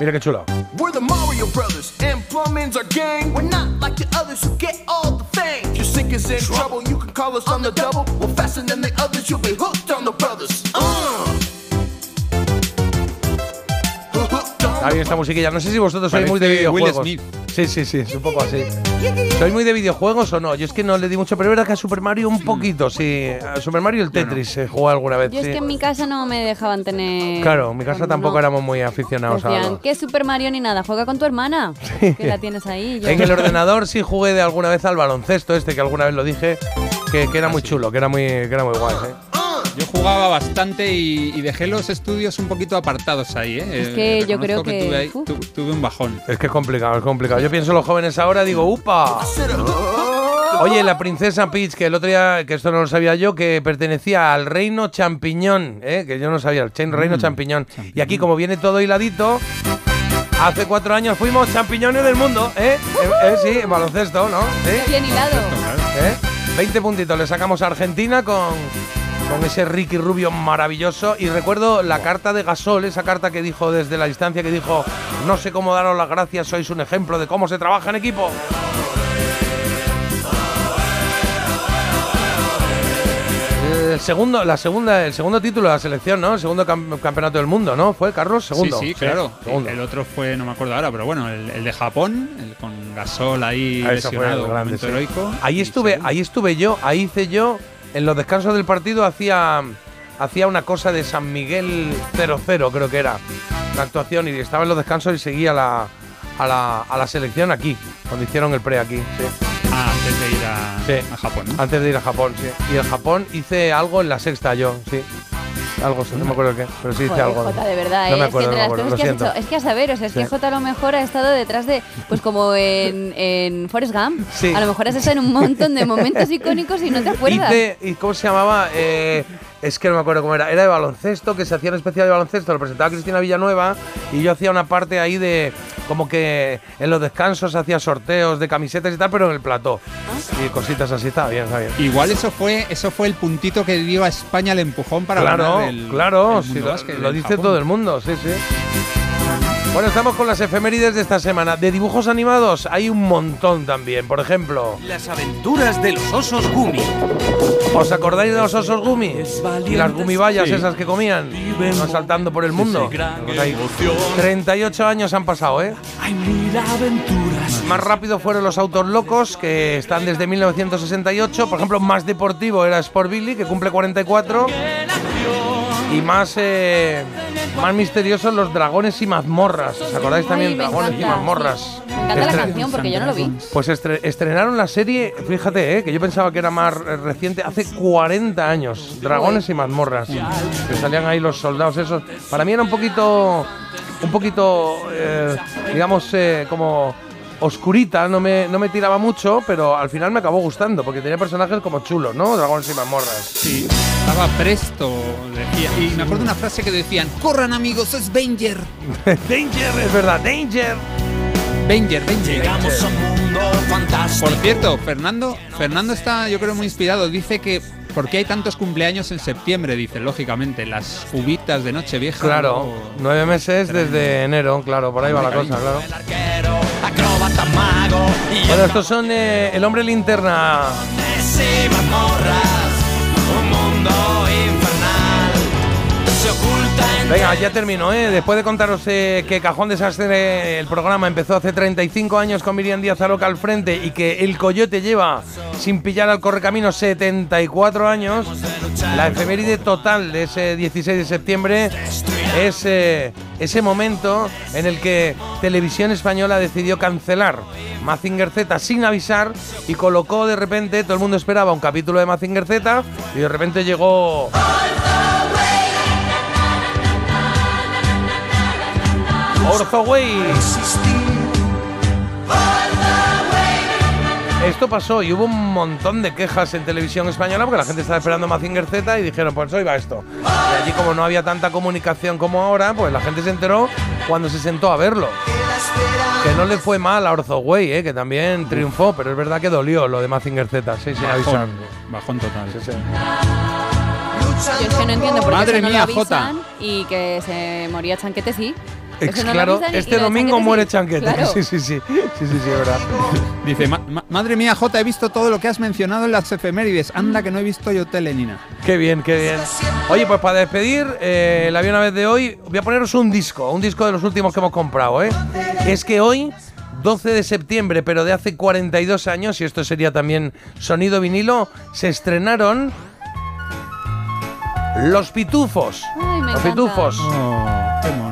Mira qué chulo. We're the Mario Brothers, and plumbing's our gang. We're not like the others who get all the fame. Your sink is in trouble, you can call us on the double. We're faster than the others, you'll be hooked on the brothers. Uh. Está bien esta musiquilla. No sé si vosotros sois muy de Parece Will videojuegos. Smith. Sí, sí, sí, es un poco así. ¿Sois muy de videojuegos o no? Yo es que no le di mucho, pero es verdad que a Super Mario un poquito, sí. A Super Mario y el Tetris se jugó alguna vez, Yo es sí. que en mi casa no me dejaban tener. Claro, en mi casa tampoco no. éramos muy aficionados a Decían, ¿qué Super Mario ni nada? Juega con tu hermana. Que la tienes ahí. yo- En el ordenador sí jugué de alguna vez al baloncesto, este que alguna vez lo dije, que, que era muy chulo, que era muy, que era muy guay. ¿eh? Yo jugaba bastante y, y dejé los estudios un poquito apartados ahí, ¿eh? Es que Eh, yo creo reconozco que- tuve, ahí- uf. tu- tuve un bajón. Es que es complicado, es complicado. Yo pienso en los jóvenes ahora, digo, ¡upa! Oye, la princesa Peach, que el otro día, que esto no lo sabía yo, que pertenecía al reino champiñón, ¿eh? que yo no sabía, el reino champiñón. Y aquí, como viene todo hiladito, hace cuatro años fuimos champiñones del mundo, ¿eh? Eh, eh, sí, en baloncesto, ¿no? ¿Sí? Bien hilado. ¿Eh? 20 puntitos le sacamos a Argentina con, con ese Ricky Rubio maravilloso. Y recuerdo la carta de Gasol, esa carta que dijo desde la distancia, que dijo, no sé cómo daros las gracias, sois un ejemplo de cómo se trabaja en equipo. El segundo, la segunda, el segundo título de la selección, ¿no? El segundo cam- campeonato del mundo, ¿no? ¿Fue Carlos? Segundo. Sí, sí, claro. El otro fue, no me acuerdo ahora, pero bueno, el, el de Japón, el con Gasol ahí Ah, lesionado, el grande, sí. heroico. Ahí estuve, ahí estuve yo, ahí hice yo, en los descansos del partido hacía, hacía una cosa de San Miguel 0-0, creo que era, la actuación, y estaba en los descansos y seguía la, a, la, a la selección aquí, cuando hicieron el pre aquí, sí. Ah, antes de ir a, Sí. a Japón. ¿no? Antes de ir a Japón, sí. Y en Japón hice algo en la sexta yo, sí. Algo, no me acuerdo qué, pero sí Joder, algo. Jota, de verdad, No ¿eh? me Es que entre no las acuerdo, cosas que has hecho, es que a saber, o sea, es que. Jota a lo mejor ha estado detrás de, pues como en, en Forrest Gump. Sí. A lo mejor has estado en un montón de momentos icónicos y no te acuerdas. Hice, ¿y cómo se llamaba? Eh, es que no me acuerdo cómo era. Era de baloncesto, que se hacía un especial de baloncesto, lo presentaba Cristina Villanueva y yo hacía una parte ahí de como que en los descansos hacía sorteos de camisetas y tal, pero en el plató. Y cositas así, está bien, está bien. Igual eso fue, eso fue el puntito que dio a España el empujón para claro, ganar el, claro, el sí, Mundo lo, Básquet lo en dice Japón. todo el mundo, sí, sí. Bueno, estamos con las efemérides de esta semana. De dibujos animados hay un montón también. Por ejemplo, Las aventuras de los osos Gumi. ¿os acordáis de los osos gumi? Y las gumibayas Sí. esas que comían, no saltando por el mundo. Pues ahí, 38 años han pasado, ¿eh? Más rápido fueron los autos locos, que están desde 1968. Por ejemplo, más deportivo era Sport Billy, que cumple 44. Y más, eh, más misteriosos los dragones y mazmorras. ¿Os acordáis también? Ay, dragones y mazmorras. Me encanta la canción porque yo no lo vi. Pues estre- estrenaron la serie, fíjate, eh, que yo pensaba que era más reciente, hace 40 años. Dragones y mazmorras. Que salían ahí los soldados esos. Para mí era un poquito, un poquito, eh, digamos, eh, como oscurita, no me, no me tiraba mucho, pero al final me acabó gustando, porque tenía personajes como chulos, ¿no? Dragones y mazmorras. Sí, estaba presto, decía. Y me acuerdo una frase que decían, corran amigos, es Banger. Danger, es verdad, Danger. Banger, Banger. Llegamos a un mundo fantástico. Por cierto, Fernando, Fernando está, yo creo, muy inspirado. Dice que ¿por qué hay tantos cumpleaños en septiembre? Dice, lógicamente, las uvitas de Nochevieja. Claro, nueve meses desde enero, claro, por ahí va la cosa, claro. Bueno, estos son eh, El Hombre Linterna. Un mundo Venga, ya termino, ¿eh? Después de contaros eh, que Cajón Desastre, el programa empezó hace 35 años con Miriam Díaz Aroca al frente y que El Coyote lleva sin pillar al correcamino 74 años, la efeméride total de ese 16 de septiembre es eh, ese momento en el que Televisión Española decidió cancelar Mazinger Z sin avisar y colocó de repente, todo el mundo esperaba un capítulo de Mazinger Z y de repente llegó... Orzo Way. Esto pasó y hubo un montón de quejas en televisión española porque la gente estaba esperando Mazinger Z y dijeron, pues hoy va esto. Y allí como no había tanta comunicación como ahora, pues la gente se enteró cuando se sentó a verlo. Que no le fue mal a Orzoway, ¿eh? que también triunfó, pero es verdad que dolió lo de Mazinger Z, sí, sin avisar. Bajón, bajón total. Sí, sí. Yo es que no entiendo por qué Madre no mía, lo Jota. avisan y que se moría Chanquete sí. Ex- no claro, este domingo Chanquete muere sí. Chanquete. Claro. Sí, sí, sí. Sí, sí, sí, es verdad. Dice, "Ma- ma- madre mía, Jota, he visto todo lo que has mencionado en las efemérides. Anda que no he visto yo tele ni nada. Qué bien, qué bien. Oye, pues para despedir eh, la una vez de hoy, voy a poneros un disco, un disco de los últimos que hemos comprado, ¿eh? Es que hoy, 12 de septiembre, pero de hace 42 años, y esto sería también sonido vinilo, se estrenaron Los Pitufos. Ay, me Los encanta. Pitufos.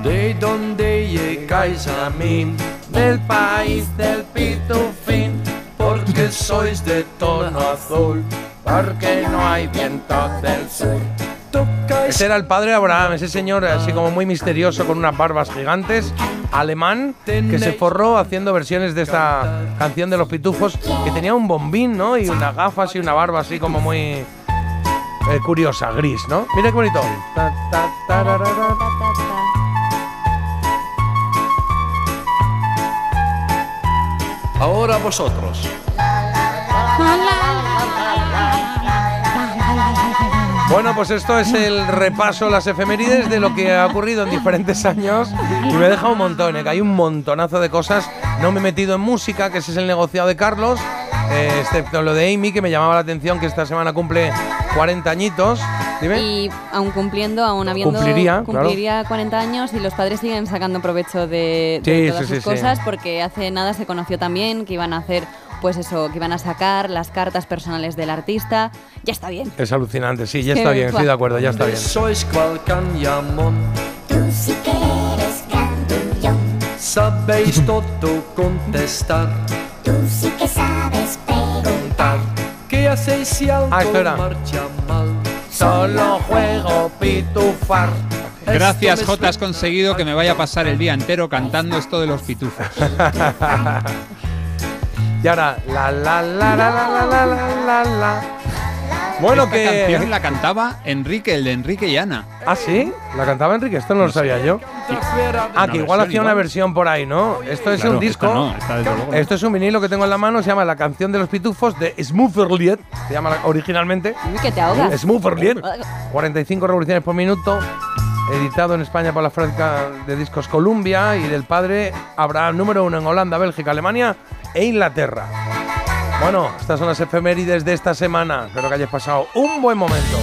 ¿De dónde llegáis a mí? Del país del pitufín, porque sois de tono azul, porque no hay viento del sur. Ese era el padre Abraham, ese señor así como muy misterioso con unas barbas gigantes, alemán, que se forró haciendo versiones de esta canción de los pitufos, que tenía un bombín, ¿no? Y unas gafas y una barba así como muy eh, curiosa, gris, ¿no? Mira qué bonito. Ta, Ahora vosotros. Bueno, pues esto es el repaso, las efemérides de lo que ha ocurrido en diferentes años y me he dejado un montón, ¿eh? que hay un montonazo de cosas. No me he metido en música, que ese es el negociado de Carlos, eh, excepto lo de Amy, que me llamaba la atención, que esta semana cumple 40 añitos. Dime. Y aún cumpliendo, aún habiendo. Cumpliría, claro. cumpliría 40 años y los padres siguen sacando provecho de, de Sí, todas sí, sus sí, sí. cosas porque hace nada se conoció también que iban a hacer, pues eso, que iban a sacar las cartas personales del artista. Ya está bien. Es alucinante, sí, ya está bien, estoy de acuerdo, ya está bien. Sois cual cañamón. Tú sí que eres grandullón. Sabéis todo contestar. Tú sí que sabes ¿Qué hacéis si algo Ah, marcha mal? Solo juego pitufar. Gracias, Jota, has conseguido que me vaya a pasar el día entero cantando esto de los pitufos. y ahora, la la la la la la la la la la. Bueno, Esta que. canción la cantaba Enrique, el de Enrique y Ana. Ah, sí, la cantaba Enrique, esto no lo sabía yo. Ah, que igual hacía una versión por ahí, ¿no? Esto es Claro, un disco. esta no, esta desde luego no. Esto es un vinilo que tengo en la mano, se llama La canción de los pitufos de Smooferlied, se llama la- originalmente. Uy, que te ahogas. Smooferlied. 45 revoluciones por minuto, editado en España por la fábrica de discos Columbia y del padre Abraham, número uno en Holanda, Bélgica, Alemania e Inglaterra. Bueno, estas son las efemérides de esta semana. Espero que hayas pasado un buen momento.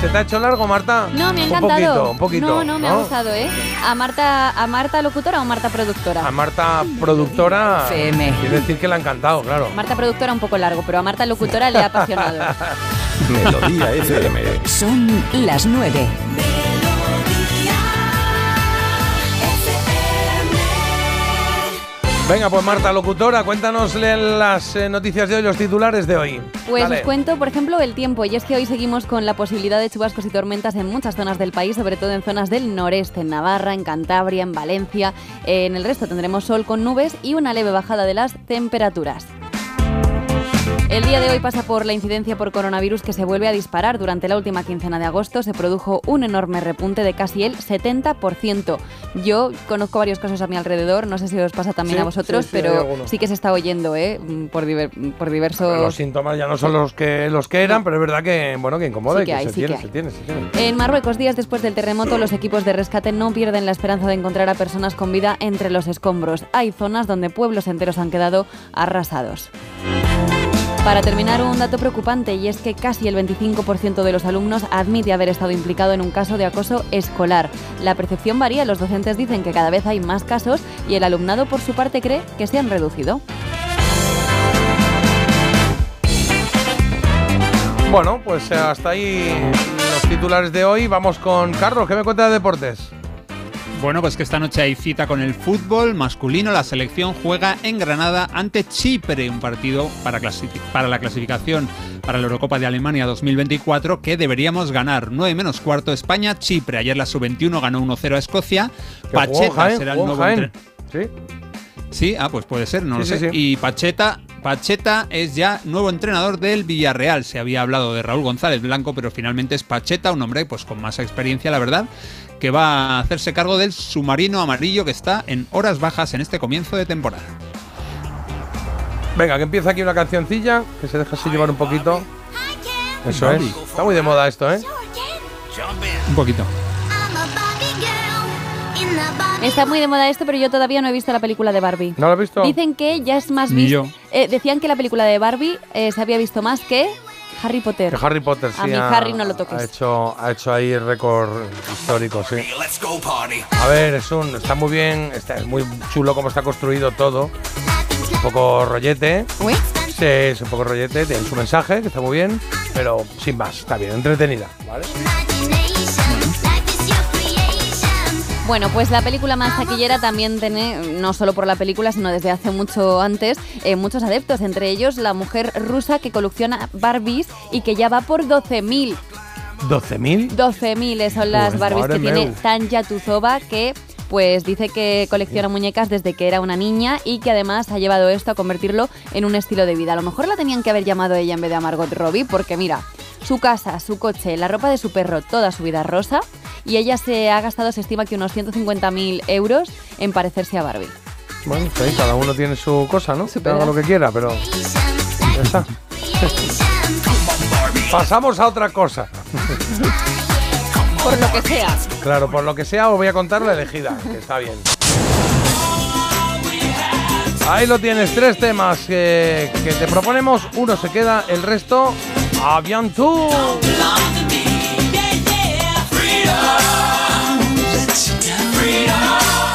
¿Se te ha hecho largo, Marta? No, me ha Un encantado. poquito, un poquito. No, no, me ha gustado, ¿eh? ¿A Marta, ¿A Marta locutora o Marta productora? A Marta, productora, FM. quiere decir que le ha encantado, claro. Marta productora un poco largo, pero a Marta locutora le ha apasionado. Melodía FM. Son las 9. Venga, pues Marta, locutora, cuéntanos las eh, noticias de hoy, los titulares de hoy. Pues Dale. os cuento, por ejemplo, el tiempo. Y es que hoy seguimos con la posibilidad de chubascos y tormentas en muchas zonas del país, sobre todo en zonas del noreste, en Navarra, en Cantabria, en Valencia. Eh, En el resto tendremos sol con nubes y una leve bajada de las temperaturas. El día de hoy pasa por la incidencia por coronavirus que se vuelve a disparar. Durante la última quincena de agosto se produjo un enorme repunte de casi el 70%. Yo conozco varios casos a mi alrededor, no sé si os pasa también Sí, a vosotros, sí, sí, hay pero sí que se está oyendo, ¿eh? Mm, Por, diver- por diversos... Los síntomas ya no son los que los que eran, pero es verdad que bueno que incomoda y que que, hay, se, sí tiene, que se hay. tiene, se tiene. En Marruecos, días después del terremoto, los equipos de rescate no pierden la esperanza de encontrar a personas con vida entre los escombros. Hay zonas donde pueblos enteros han quedado arrasados. Para terminar, un dato preocupante y es que casi el 25% de los alumnos admite haber estado implicado en un caso de acoso escolar. La percepción varía, los docentes dicen que cada vez hay más casos y el alumnado por su parte cree que se han reducido. Bueno, pues hasta ahí los titulares de hoy. Vamos con Carlos, ¿qué me cuenta de deportes? Bueno, pues que esta noche hay cita con el fútbol masculino. La selección juega en Granada ante Chipre, un partido para, la clasificación para la Eurocopa de Alemania 2024 que deberíamos ganar. 9 menos cuarto España-Chipre. Ayer la sub-21 ganó 1-0 a Escocia. Pacheta será el nuevo Sí. Sí, ah, pues puede ser, no Sí, lo sé. sí. Y Pacheta Pacheta es ya nuevo entrenador del Villarreal. Se había hablado de Raúl González Blanco, pero finalmente es Pacheta, un hombre pues con más experiencia, la verdad, que va a hacerse cargo del submarino amarillo que está en horas bajas en este comienzo de temporada. Venga, que empieza aquí una cancioncilla, que se deja así llevar un poquito. Eso es. Barbie. Está muy de moda esto, ¿eh? Un poquito. Está muy de moda esto, pero yo todavía no he visto la película de Barbie. ¿No lo has visto? Dicen que ya es más Ni vis- yo. eh, decían que la película de Barbie eh, se había visto más que Harry Potter. Que Harry Potter sí A mi ha, Harry no lo toques. ha hecho ha hecho ahí el récord histórico, sí. A ver, es un está muy bien, está es muy chulo como está construido todo. Un poco rollete. Sí, es un poco rollete, tiene su mensaje, que está muy bien, pero sin más, está bien, entretenida, ¿vale? Bueno, pues la película más taquillera también tiene, no solo por la película, sino desde hace mucho antes, eh, muchos adeptos, entre ellos la mujer rusa que colecciona Barbies y que ya va por 12.000. 12.000. 12.000 son las Pues, Barbies que tiene meu. Tanya Tuzova, que pues dice que colecciona muñecas desde que era una niña y que además ha llevado esto a convertirlo en un estilo de vida. A lo mejor la tenían que haber llamado ella en vez de a Margot Robbie, porque mira, su casa, su coche, la ropa de su perro, toda su vida rosa y ella se ha gastado, se estima que unos 150.000 euros en parecerse a Barbie. Bueno, sí, cada uno tiene su cosa, ¿no? Que haga lo que quiera, pero ya está. Pasamos a otra cosa. Por lo que sea. Claro, por lo que sea, os voy a contar la elegida, que está bien. Ahí lo tienes, tres temas que, que te proponemos. Uno se queda, el resto, avión tú.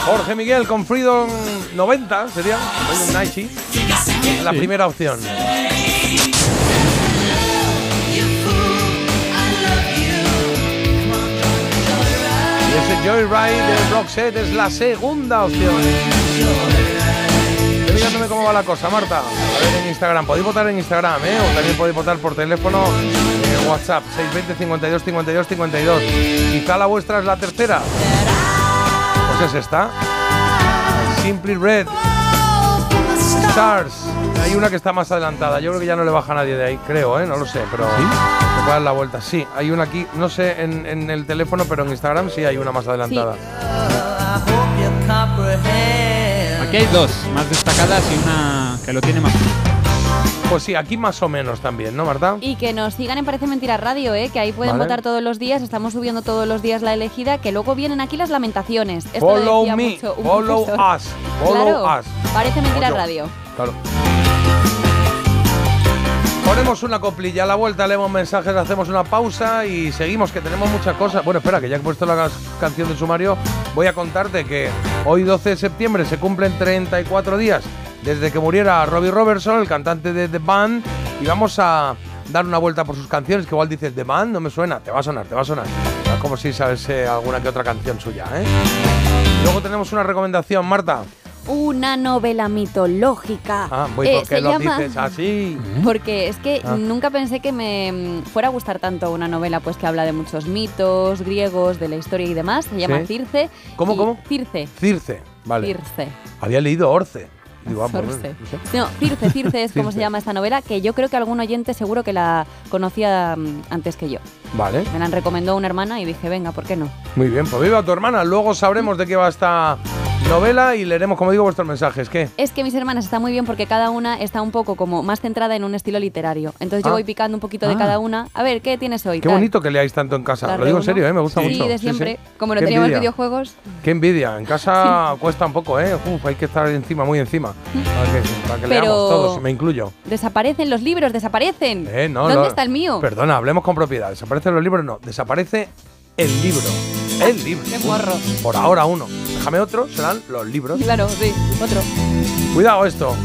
Jorge Miguel con Freedom 90, sería Freedom 90. La primera opción. Y ese Joyride de Roxette es la segunda opción. Estoy cómo va la cosa, Marta. A ver en Instagram. Podéis votar en Instagram, ¿eh? O también podéis votar por teléfono en WhatsApp. 620 52 52 52. Quizá la vuestra es la tercera. Pues es esta. Simply Red. Stars. Hay una que está más adelantada. Yo creo que ya no le baja nadie de ahí. Creo, ¿eh? No lo sé, pero dar la vuelta. Sí, hay una aquí. No sé en, en el teléfono, pero en Instagram sí hay una más adelantada. Aquí hay dos más destacadas y una que lo tiene más. Pues sí, aquí más o menos también, ¿no, Marta? Y que nos sigan en Parece Mentira Radio, ¿eh? que ahí pueden Vale. votar todos los días, estamos subiendo todos los días la elegida, que luego vienen aquí las lamentaciones. Esto lo Follow decía me, mucho un follow profesor. us, follow Claro, us. Parece Mentira Radio. Claro. Ponemos una coplilla a la vuelta, leemos mensajes, hacemos una pausa y seguimos, que tenemos muchas cosas. Bueno, espera, que ya he puesto la canción de sumario, voy a contarte que hoy 12 de septiembre se cumplen 34 días desde que muriera Robbie Robertson, el cantante de The Band, y vamos a dar una vuelta por sus canciones, que igual dices, The Band no me suena, te va a sonar, te va a sonar. Es como si sabes eh, alguna que otra canción suya, ¿eh? Luego tenemos una recomendación, Marta. Una novela mitológica. Ah, voy, Eh, ¿por qué se lo llama- dices así? Porque es que Ah. nunca pensé que me mm, fuera a gustar tanto una novela pues que habla de muchos mitos griegos, de la historia y demás. Se llama Sí. Circe. ¿Cómo, cómo? Circe. Circe, vale. Circe. Había leído Orce. Digo, pues, Circe. no Circe, Circe es como se llama esta novela, que yo creo que algún oyente seguro que la conocía mm, antes que yo. Vale, Me la recomendó una hermana y dije, venga, ¿por qué no? muy bien. Pues viva tu hermana. Luego sabremos de qué va esta novela y leeremos, como digo, vuestros mensajes. ¿Qué? Es que mis hermanas están muy bien porque cada una está un poco como más centrada en un estilo literario. Entonces yo Ah. voy picando un poquito de Ah. cada una. A ver, ¿qué tienes hoy? Qué Tal. bonito que leáis tanto en casa. La Lo digo en serio, ¿eh? me gusta sí, mucho. de siempre. Como no Qué teníamos envidia. videojuegos. Qué envidia. En casa cuesta un poco, ¿eh? Uf, hay que estar encima, muy encima. Para que, para que Pero- leamos todos, me incluyo. Desaparecen los libros, desaparecen. Eh, no, ¿Dónde está el mío? Perdona, hablemos con propiedad. ¿Desaparecen los libros? No, desaparece el libro. El libro. Qué morro. Por ahora uno. Déjame otro, serán los libros. Claro, sí, otro. Cuidado esto.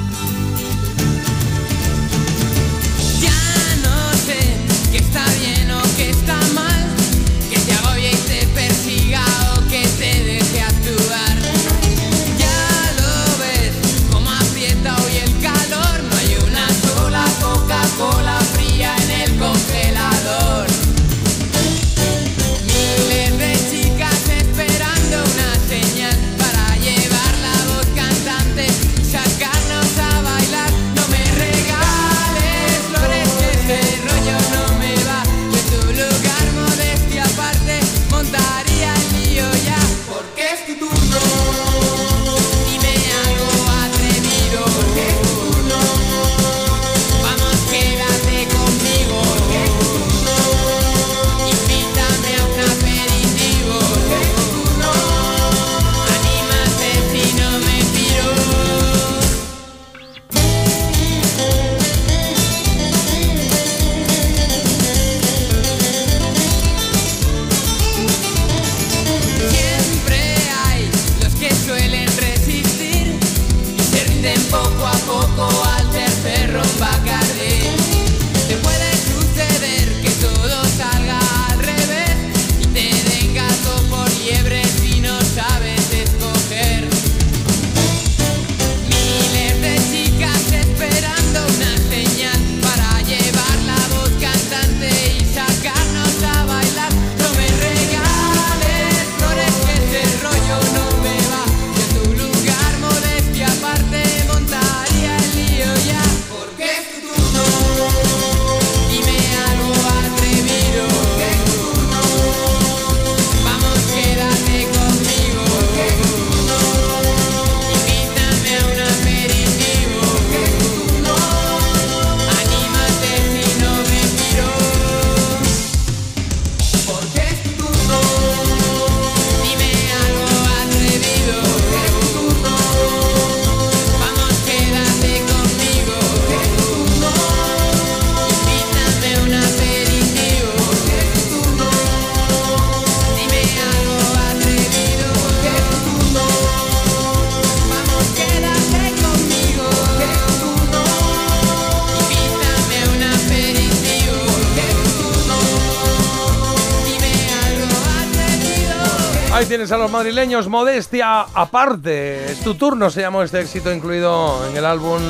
Tienes a los madrileños, modestia aparte. Es tu turno, se llamó este éxito incluido en el álbum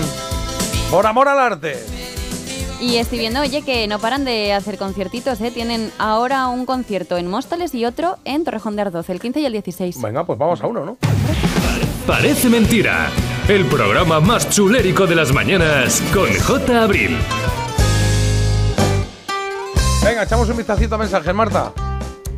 Por Amor al Arte. Y estoy viendo, oye, que no paran de hacer conciertitos, ¿eh? Tienen ahora un concierto en Móstoles y otro en Torrejón de Ardoz, el 15 y el 16. Venga, pues vamos a uno, ¿no? Parece mentira. El programa más chulérico de las mañanas con J. Abril. Venga, echamos un vistacito a mensajes, Marta.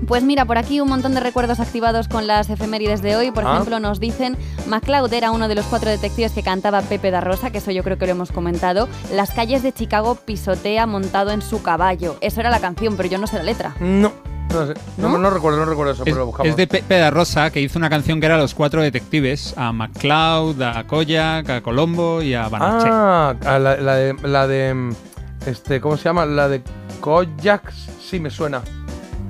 Pues mira, por aquí un montón de recuerdos activados con las efemérides de hoy. Por Ah. ejemplo, nos dicen, MacLeod era uno de los cuatro detectives que cantaba Pepe da Rosa, que eso yo creo que lo hemos comentado. Las calles de Chicago pisotea montado en su caballo. Eso era la canción, pero yo no sé la letra. No, no sé. No, no recuerdo, no recuerdo eso, Es, pero lo buscamos. es de Pepe da Rosa, que hizo una canción que era Los Cuatro Detectives, a MacLeod, a Koyak, a Colombo y a Banachek. Ah, a la, la de, la de. Este, ¿cómo se llama? La de Kojak, sí me suena.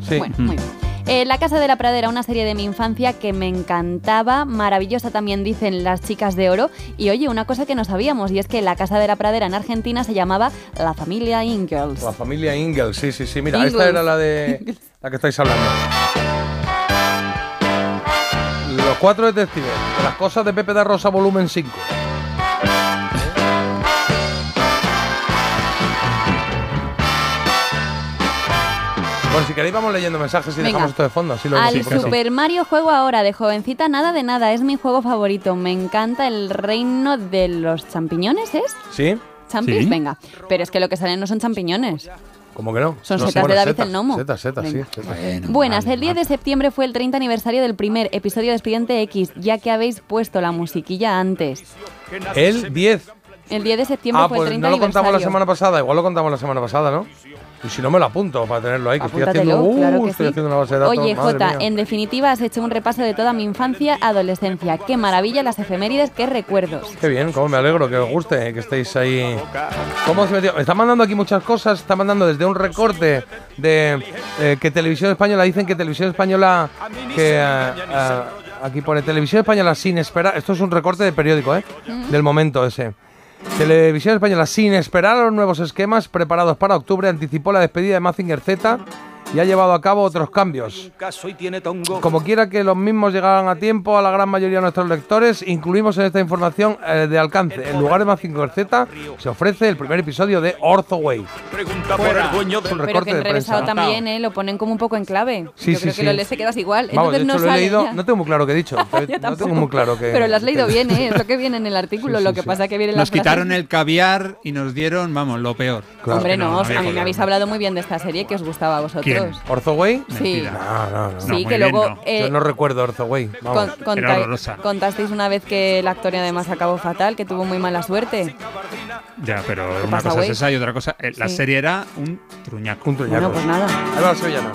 Sí. Bueno, muy bien. Eh, la Casa de la Pradera, una serie de mi infancia que me encantaba, maravillosa también dicen las chicas de oro. Y oye, una cosa que no sabíamos, y es que la Casa de la Pradera en Argentina se llamaba La Familia Ingalls. La familia Ingalls, sí, sí, sí. Mira, Ingalls. esta era la de. la que estáis hablando. Los cuatro detectives. Las cosas de Pepe da Rosa, volumen 5. Bueno, si queréis vamos leyendo mensajes y Venga. dejamos esto de fondo, así lo Al. Super Mario juego ahora, de jovencita, nada de nada, es mi juego favorito. Me encanta el reino de los champiñones, ¿es? ¿Sí? ¿Champis? Sí. Venga. Pero es que lo que salen no son champiñones. ¿Cómo que no? Son No, setas bueno, de David setas, el Gnomo. Setas, setas, sí. Buenas, el 10 de septiembre fue el 30 aniversario del primer episodio de Expediente X, ya que habéis puesto la musiquilla antes. El 10. El 10 de septiembre Ah, fue el pues 30 no lo contamos la aniversario. semana pasada. Igual lo contamos la semana pasada, ¿no? Y si no, me lo apunto para tenerlo ahí. Que estoy haciendo, uh, claro que estoy sí. haciendo una base de datos. Oye, Jota, en definitiva has hecho un repaso de toda mi infancia, adolescencia. Qué maravilla las efemérides, qué recuerdos. Qué bien, cómo me alegro que os guste, que estéis ahí. ¿Cómo se metió? Me están mandando aquí muchas cosas. Está mandando desde un recorte de eh, que Televisión Española dicen que Televisión Española que eh, eh, aquí pone Televisión Española sin esperar. Esto es un recorte de periódico, ¿eh? Del momento ese. Televisión Española, sin esperar a los nuevos esquemas preparados para octubre, anticipó la despedida de Mazinger Z y ha llevado a cabo otros cambios. Como quiera que los mismos llegaran a tiempo a la gran mayoría de nuestros lectores, incluimos en esta información eh, de alcance. En lugar de Mazinger Z, se ofrece el primer episodio de Ortho Way. Pregunta por el dueño Es un Pero recorte que en de prensa. también, ¿eh? Lo ponen como un poco en clave. Sí, Yo sí, creo sí. que lo lees y quedas igual. Vamos, de Entonces hecho no lo he sale leído, ya. no tengo muy claro qué he dicho. no tengo muy claro que. Pero lo has leído bien, ¿eh? Es lo que viene en el artículo. lo que pasa que viene en Nos quitaron el caviar y nos dieron, vamos, lo peor. Hombre, no, había a mí me habéis hablado muy bien de esta serie que os gustaba a vosotros. ¿Quién? ¿Ortho Way? Sí. No, no, no. Sí, No, que muy luego, bien, no. eh, Yo no recuerdo Ortho Way. Vamos. Con- conta- contasteis una vez que el actor además acabó fatal, que tuvo muy mala suerte. Ya, pero una pasa, cosa güey? es esa y otra cosa. eh, La Sí. serie era un truñaco. Un truñaco. Bueno, pues nada. Ahí va la sevillana.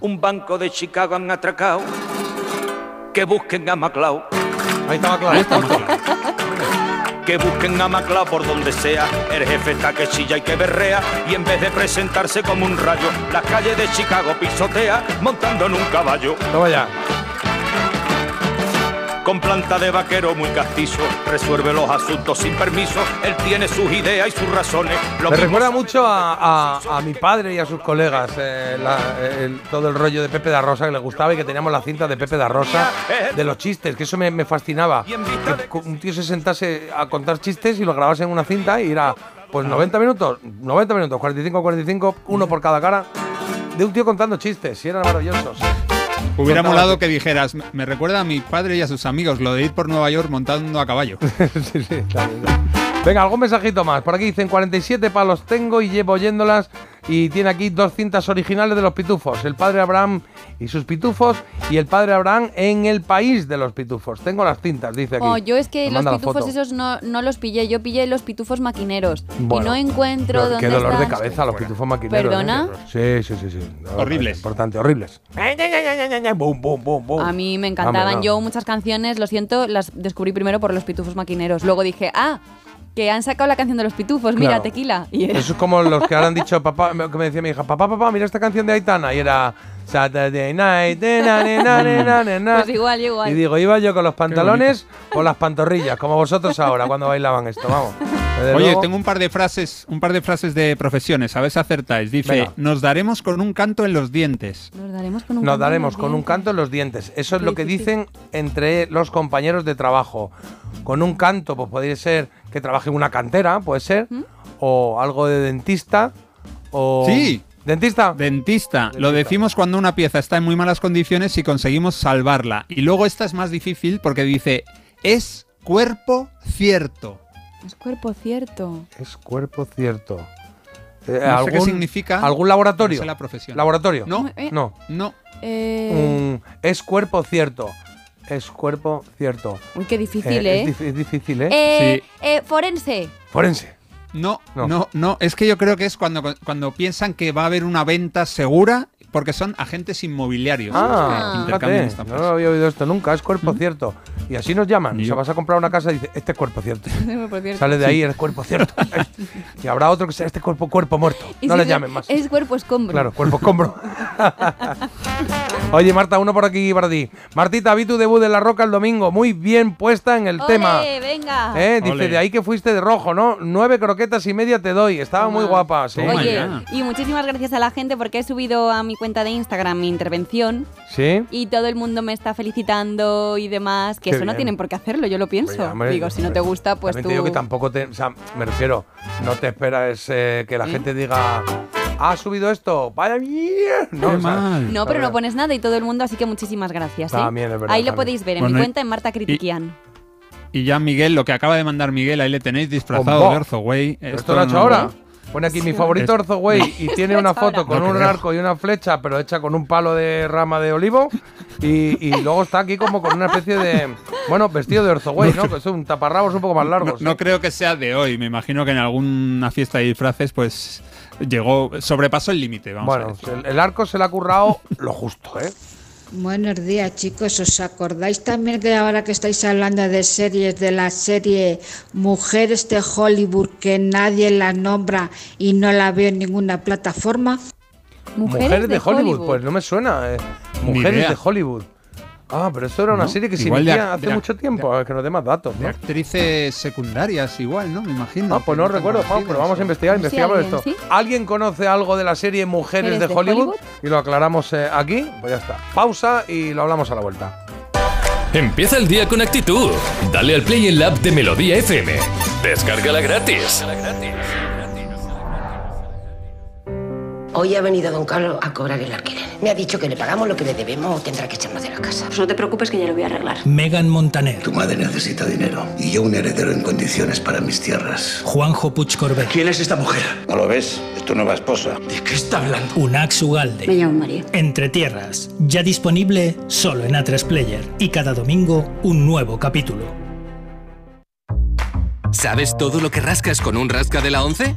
Un banco de Chicago han atracado. Que busquen a MacLeod. Ahí estaba claro. Que busquen a MacLeod por donde sea. El jefe está que chilla y que berrea. Y en vez de presentarse como un rayo, las calles de Chicago pisotea montando en un caballo. Con planta de vaquero muy castizo, resuelve los asuntos sin permiso. Él tiene sus ideas y sus razones. Lo Me recuerda mucho a, a- a mi padre y a sus colegas eh, la- el- todo el rollo de Pepe da Rosa que le gustaba y que teníamos la cinta de Pepe da Rosa de los chistes, que eso me, me fascinaba. Que un tío se sentase a contar chistes y lo grabase en una cinta y era pues 90 minutos, 90 minutos, 45, 45, uno por cada cara, de un tío contando chistes y eran maravillosos. Hubiera molado que dijeras, "Me- recuerda a mi padre y a sus amigos, lo de ir por Nueva York montando a caballo. sí, sí. Venga, algún mensajito más. Por aquí dicen 47 palos tengo y llevo oyéndolas. Y tiene aquí dos cintas originales de los pitufos. El padre Abraham y sus pitufos y el padre Abraham en el país de los pitufos. Tengo las cintas, dice aquí. Oh, yo es que Me los pitufos esos no, no los pillé, yo pillé los pitufos maquineros. Bueno, y no encuentro dónde Qué dolor de están. cabeza los pitufos maquineros. ¿Perdona? ¿eh? Sí, sí, sí. sí. No, Horribles. Importante, horribles. Bum, bum, bum, bum. A mí me encantaban. Hombre, no. Yo muchas canciones, lo siento, las descubrí primero por los pitufos maquineros. Luego dije, ah, que han sacado la canción de los pitufos, mira, Claro. tequila. Y era- Eso es como los que ahora han dicho, papá, que me decía mi hija, papá, papá, mira esta canción de Aitana. Y era Saturday night, na, na, na, na, na, na. Pues igual, igual. Y digo, iba yo con los pantalones o las pantorrillas, como vosotros ahora cuando bailaban esto, vamos. Desde Oye, luego- tengo un par de frases, un par de frases de profesiones, a ver si acertáis. Dice, Venga. nos daremos con un canto en los dientes. Nos daremos con un Nos canto en daremos los con un dientes. canto en los dientes. Eso es lo que dicen entre los compañeros de trabajo. Con un canto, pues podría ser que trabaje en una cantera, puede ser, o algo de dentista, o... Sí. ¿Dentista? Dentista. Lo decimos cuando una pieza está en muy malas condiciones y conseguimos salvarla. Y luego esta es más difícil porque dice, es cuerpo cierto. Es cuerpo cierto. Es cuerpo cierto. Eh, No sé qué significa, ¿Algún laboratorio? no sé la profesión. ¿Laboratorio? No, eh. No. No. Eh, Mm, es cuerpo cierto. Es cuerpo cierto. Uy, qué difícil, Eh, ¿eh? Es, dif- es difícil, ¿eh? Eh, eh, forense. Forense. No, No. no, no, Es que yo creo que es cuando, cuando piensan que va a haber una venta segura porque son agentes inmobiliarios. los que Ah, intercambian no había oído esto nunca, es cuerpo cierto. Y así nos llaman. Ni O sea, yo. vas a comprar una casa y dice, este es cuerpo cierto. Sale de Sí. ahí, es cuerpo cierto. y habrá otro que sea este cuerpo, cuerpo muerto. Y No si le llamen más. Es cuerpo escombro. Claro, cuerpo escombro. Oye, Marta, uno por aquí para ti. Martita, vi tu debut de La Roca el domingo, muy bien puesta en el ¡Ole, tema. venga! ¿Eh? Dice, de ahí que fuiste de rojo, ¿no? Nueve croquetas y media te doy. Estaba muy guapa, sí. Oye, y muchísimas gracias a la gente porque he subido a mi cuenta de Instagram mi intervención ¿Sí? y todo el mundo me está felicitando y demás, que Qué eso no bien. tienen por qué hacerlo, yo lo pienso. Oye, hombre, Digo, si no te gusta, pues También tú... te digo que tampoco te. O sea, me refiero, no te esperas eh, que la gente diga. ¿Ha subido esto? ¡Vaya mierda! No, o sea, No, pero no pones nada y todo el mundo, así que muchísimas gracias. ¿eh? También es verdad, Ahí lo también. podéis ver en Bueno, mi y- cuenta en Marta Critiquian. Y ya Miguel, lo que acaba de mandar Miguel, ahí le tenéis disfrazado de Orzoway. Pero esto lo ha hecho ahora. Pone aquí mi favorito Orzoway y tiene una foto con un arco y una flecha, pero hecha con un palo de rama de olivo. Y, y luego está aquí como con una especie de. Bueno, vestido de Orzoway, ¿no? Que es un taparrabos un poco más No, largos. no creo que sea de hoy. Me imagino que en alguna fiesta de disfraces, pues llegó, sobrepasó el límite. Vamos a Bueno, decir. el, el arco se le ha currado lo justo, ¿eh? Buenos días chicos, ¿os acordáis también que ahora que estáis hablando de series, de la serie Mujeres de Hollywood que nadie la nombra y no la veo en ninguna plataforma? Mujeres, de, Hollywood. pues no me suena. eh. Mujeres de Hollywood. Ah, pero esto era una ¿No? serie que se Igual de emitía ac- hace de ac- mucho tiempo. eh, que nos dé más datos, De ¿no? actrices secundarias igual, ¿no? Me imagino. Ah, pues no recuerdo, pero vamos a investigar, Sí, investigamos alguien, esto. ¿sí? ¿Alguien conoce algo de la serie Mujeres ¿Mujeres de de Hollywood? Hollywood? Y lo aclaramos eh, aquí, pues ya está. Pausa y lo hablamos a la vuelta. Empieza el día con actitud. Dale al Play en la app de Melodía FM. Descárgala gratis. Hoy ha venido don Carlos a cobrar el alquiler. Me ha dicho que le pagamos lo que le debemos o tendrá que echarnos de la casa. Pues no te preocupes que ya lo voy a arreglar. Megan Montaner, Tu madre necesita dinero y yo un heredero en condiciones para mis tierras. Juanjo Puig Corbet, ¿Quién es esta mujer? ¿No lo ves? Es tu nueva esposa. ¿De qué está hablando? Unax Ugalde. Me llamo María. Entre Tierras, ya disponible solo en A3 Player. Y cada domingo un nuevo capítulo. ¿Sabes todo lo que rascas con un rasca de la 11?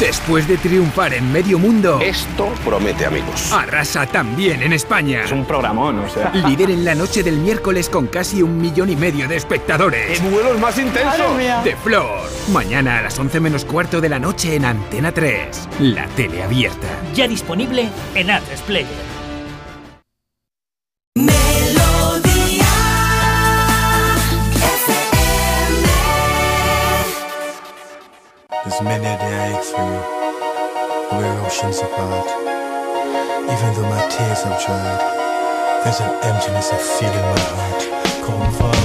Después de triunfar en medio mundo, Esto promete, amigos. arrasa también en España. Es un programón, o sea. Líder en la noche del miércoles con casi un millón y medio de espectadores. ¡Qué vuelos más intensos! De Flor. Mañana a las 11 menos cuarto de la noche en Antena 3. La tele abierta. Ya disponible en A3 Player. There's many a day I ache for you. We're oceans apart. Even though my tears have dried, there's an emptiness I feel in my heart. Come forward.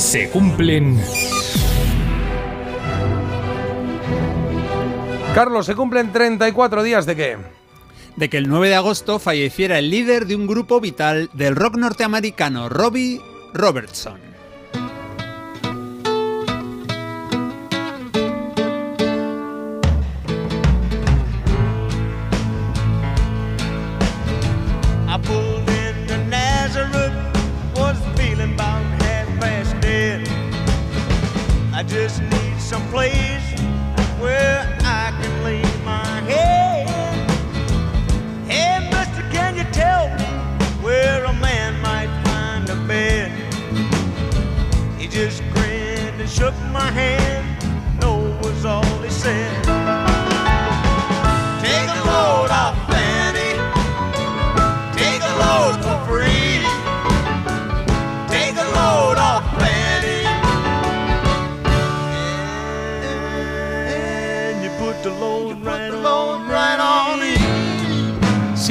Se cumplen Carlos, se cumplen 34 días de qué? De que el 9 de agosto falleciera el líder de un grupo vital del rock norteamericano, Robbie Robertson.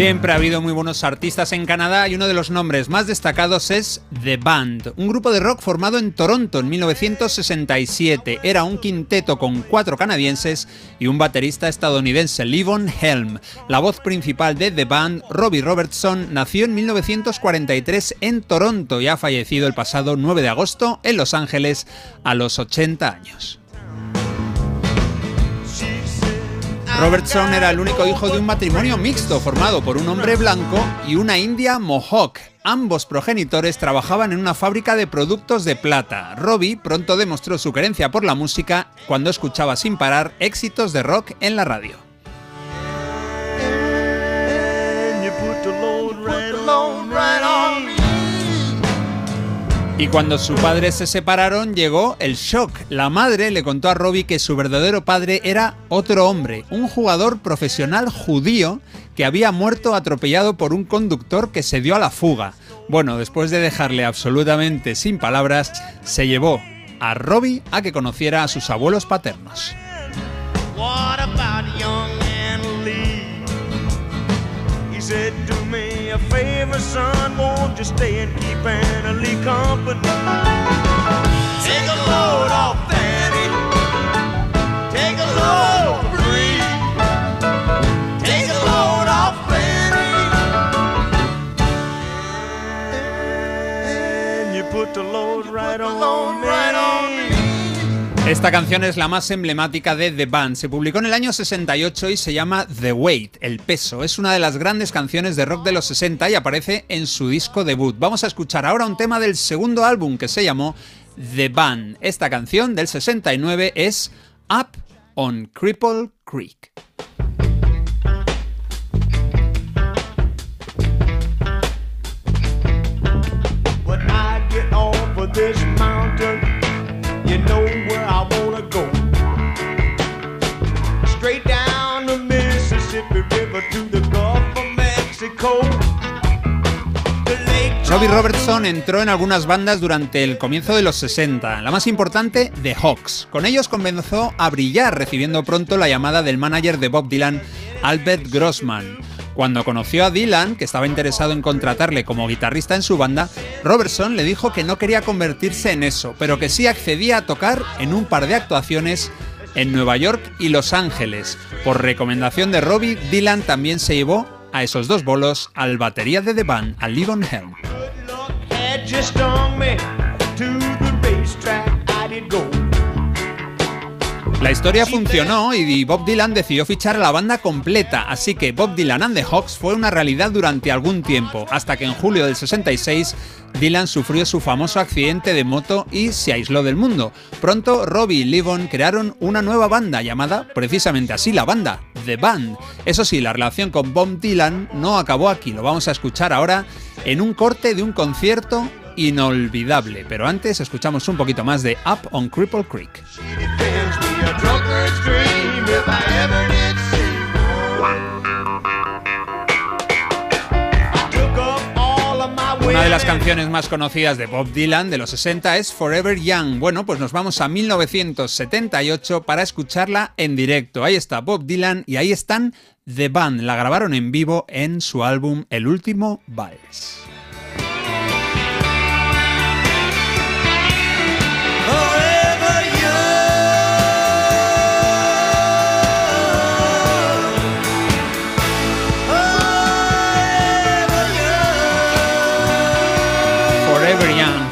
Siempre ha habido muy buenos artistas en Canadá y uno de los nombres más destacados es The Band, un grupo de rock formado en Toronto en 1967. Era un quinteto con cuatro canadienses y un baterista estadounidense, Levon Helm. La voz principal de The Band, Robbie Robertson, nació en 1943 en Toronto y ha fallecido el pasado 9 de agosto en Los Ángeles a los 80 años. Robertson era el único hijo de un matrimonio mixto formado por un hombre blanco y una india mohawk. Ambos progenitores trabajaban en una fábrica de productos de plata. Robbie pronto demostró su querencia por la música cuando escuchaba sin parar éxitos de rock en la radio. Y cuando su padre se separaron llegó el shock. La madre le contó a Robbie que su verdadero padre era otro hombre, un jugador profesional judío que había muerto atropellado por un conductor que se dio a la fuga. Bueno, después de dejarle absolutamente sin palabras, se llevó a Robbie a que conociera a sus abuelos paternos. A favor, son, won't you stay and keep Anna Lee company? Take a load off, Fanny. Take a load for free. Take a load off, Fanny. And you put the load right on, right on me. Esta canción es la más emblemática de The Band. Se publicó en el año 68 y se llama The Weight, el peso. Es una de las grandes canciones de rock de los 60 y aparece en su disco debut. Vamos a escuchar ahora un tema del segundo álbum que se llamó The Band. Esta canción del 69 es Up on Cripple Creek. Robbie Robertson entró en algunas bandas durante el comienzo de los 60, la más importante, The Hawks. Con ellos comenzó a brillar, recibiendo pronto la llamada del manager de Bob Dylan, Albert Grossman. Cuando conoció a Dylan, que estaba interesado en contratarle como guitarrista en su banda, Robertson le dijo que no quería convertirse en eso, pero que sí accedía a tocar en un par de actuaciones en Nueva York y Los Ángeles. Por recomendación de Robbie, Dylan también se llevó a esos dos bolos al batería de The Band, a Livon Helm. La historia funcionó y Bob Dylan decidió fichar a la banda completa, así que Bob Dylan and the Hawks fue una realidad durante algún tiempo, hasta que en julio del 66 Dylan sufrió su famoso accidente de moto y se aisló del mundo. Pronto Robbie y Levon crearon una nueva banda llamada precisamente así la banda, The Band. Eso sí, la relación con Bob Dylan no acabó aquí, lo vamos a escuchar ahora en un corte de un concierto inolvidable. Pero antes escuchamos un poquito más de Up on Cripple Creek. Una de las canciones más conocidas de Bob Dylan de los 60 es Forever Young. Bueno, pues nos vamos a 1978 para escucharla en directo. Ahí está Bob Dylan y ahí están The Band. La grabaron en vivo en su álbum El último vals.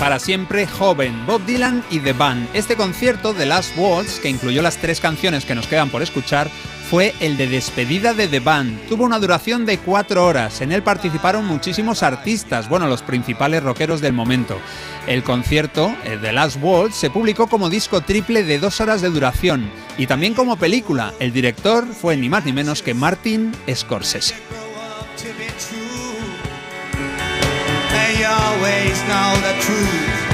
Para siempre joven, Bob Dylan y The Band. Este concierto de Last Waltz, que incluyó las tres canciones que nos quedan por escuchar, fue el de despedida de The Band. Tuvo una duración de cuatro horas. En él participaron muchísimos artistas, bueno, los principales rockeros del momento. El concierto, el de Last Waltz, se publicó como disco triple de dos horas de duración y también como película. El director fue ni más ni menos que Martin Scorsese. Always know the truth.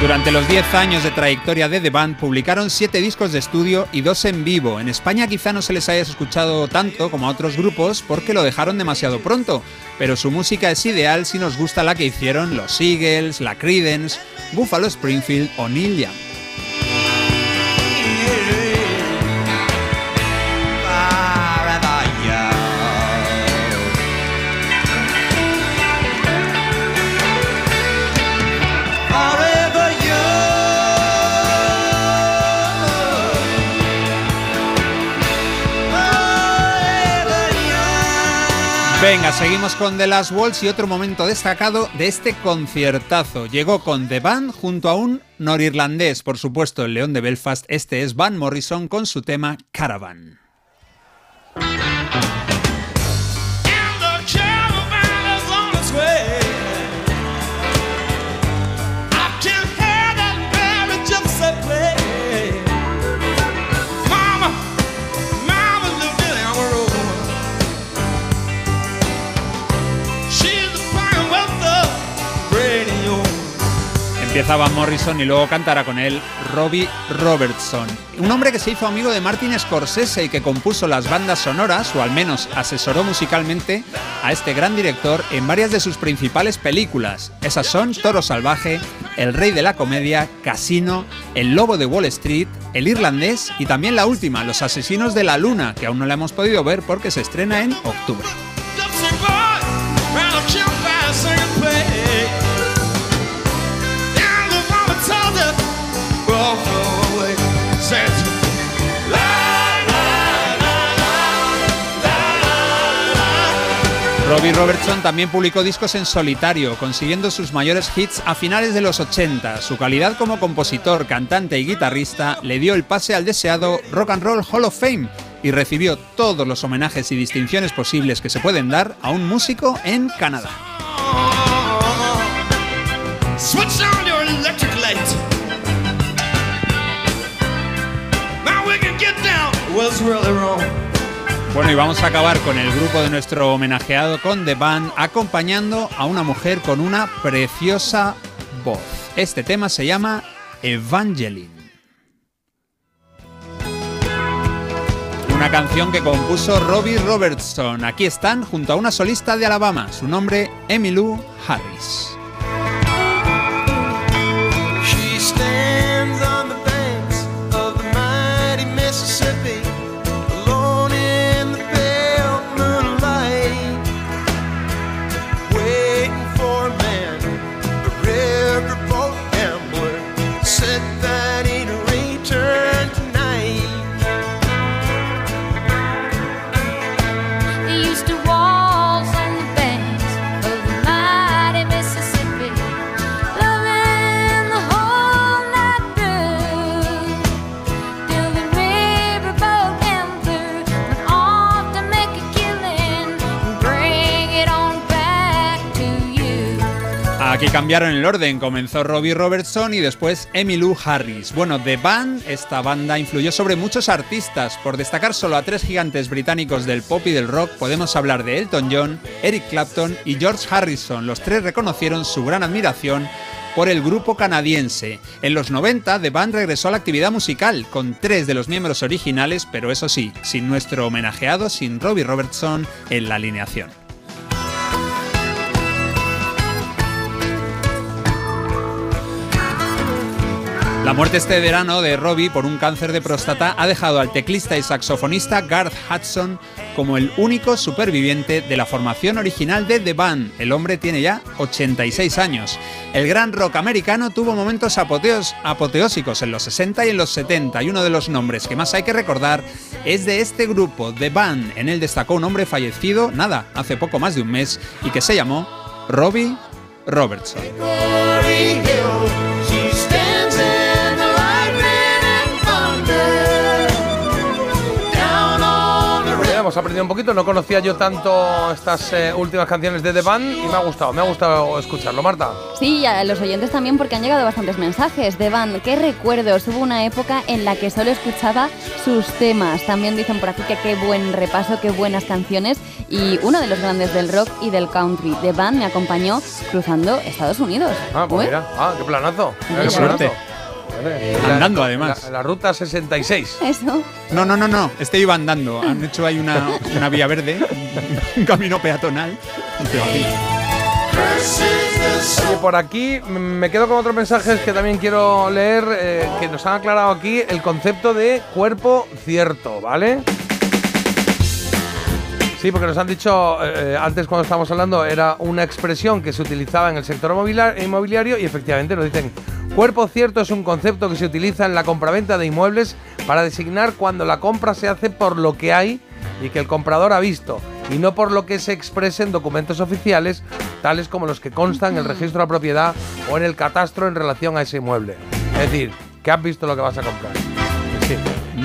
Durante los 10 años de trayectoria de The Band publicaron 7 discos de estudio y 2 en vivo. En España quizá no se les haya escuchado tanto como a otros grupos porque lo dejaron demasiado pronto, pero su música es ideal si nos gusta la que hicieron los Eagles, la Creedence, Buffalo Springfield o Neil Young. Venga, seguimos con The Last Waltz y otro momento destacado de este conciertazo. Llegó con The Band junto a un norirlandés, por supuesto, el León de Belfast. Este es Van Morrison con su tema Caravan. Empieza Van Morrison y luego cantará con él Robbie Robertson, un hombre que se hizo amigo de Martin Scorsese y que compuso las bandas sonoras, o al menos asesoró musicalmente a este gran director en varias de sus principales películas. Esas son Toro Salvaje, El Rey de la Comedia, Casino, El Lobo de Wall Street, El Irlandés y también la última, Los Asesinos de la Luna, que aún no la hemos podido ver porque se estrena en octubre. Robbie Robertson también publicó discos en solitario, consiguiendo sus mayores hits a finales de los 80. Su calidad como compositor, cantante y guitarrista le dio el pase al deseado Rock and Roll Hall of Fame y recibió todos los homenajes y distinciones posibles que se pueden dar a un músico en Canadá. Bueno, y vamos a acabar con el grupo de nuestro homenajeado con The Band, acompañando a una mujer con una preciosa voz. Este tema se llama Evangeline. Una canción que compuso Robbie Robertson. Aquí están junto a una solista de Alabama, su nombre Emmylou Harris. Aquí cambiaron el orden, comenzó Robbie Robertson y después Emmylou Harris. Bueno, The Band, esta banda influyó sobre muchos artistas. Por destacar solo a tres gigantes británicos del pop y del rock, podemos hablar de Elton John, Eric Clapton y George Harrison. Los tres reconocieron su gran admiración por el grupo canadiense. En los 90, The Band regresó a la actividad musical, con tres de los miembros originales, pero eso sí, sin nuestro homenajeado, sin Robbie Robertson en la alineación. La muerte este verano de Robbie por un cáncer de próstata ha dejado al teclista y saxofonista Garth Hudson como el único superviviente de la formación original de The Band. El hombre tiene ya 86 años. El gran rock americano tuvo momentos apoteósicos en los 60 y en los 70 y uno de los nombres que más hay que recordar es de este grupo, The Band. En él destacó un hombre fallecido, nada, hace poco más de un mes y que se llamó Robbie Robertson. Hemos aprendido un poquito. No conocía yo tanto estas eh, últimas canciones de The Band y me ha gustado, me ha gustado escucharlo, Marta. Sí, y a los oyentes también porque han llegado bastantes mensajes. The Band, qué recuerdos. Hubo una época en la que solo escuchaba sus temas. También dicen por aquí que qué buen repaso, qué buenas canciones. Y uno de los grandes del rock y del country. The Band me acompañó cruzando Estados Unidos. Ah, pues Uy. mira, ah, qué planazo. Mira, Qué planazo. Andando, la- además. La, la ruta 66. Eso. No, no, no, no. Este iba andando. Han hecho ahí una, una vía verde, un camino peatonal. Oye, por aquí me quedo con otros mensajes que también quiero leer, eh, que nos han aclarado aquí el concepto de cuerpo cierto, ¿vale? Sí, porque nos han dicho, eh, antes cuando estábamos hablando, era una expresión que se utilizaba en el sector mobiliar- inmobiliario y efectivamente nos dicen, cuerpo cierto es un concepto que se utiliza en la compraventa de inmuebles para designar cuando la compra se hace por lo que hay y que el comprador ha visto y no por lo que se exprese en documentos oficiales, tales como los que constan en el registro de la propiedad o en el catastro en relación a ese inmueble. Es decir, que has visto lo que vas a comprar. Sí.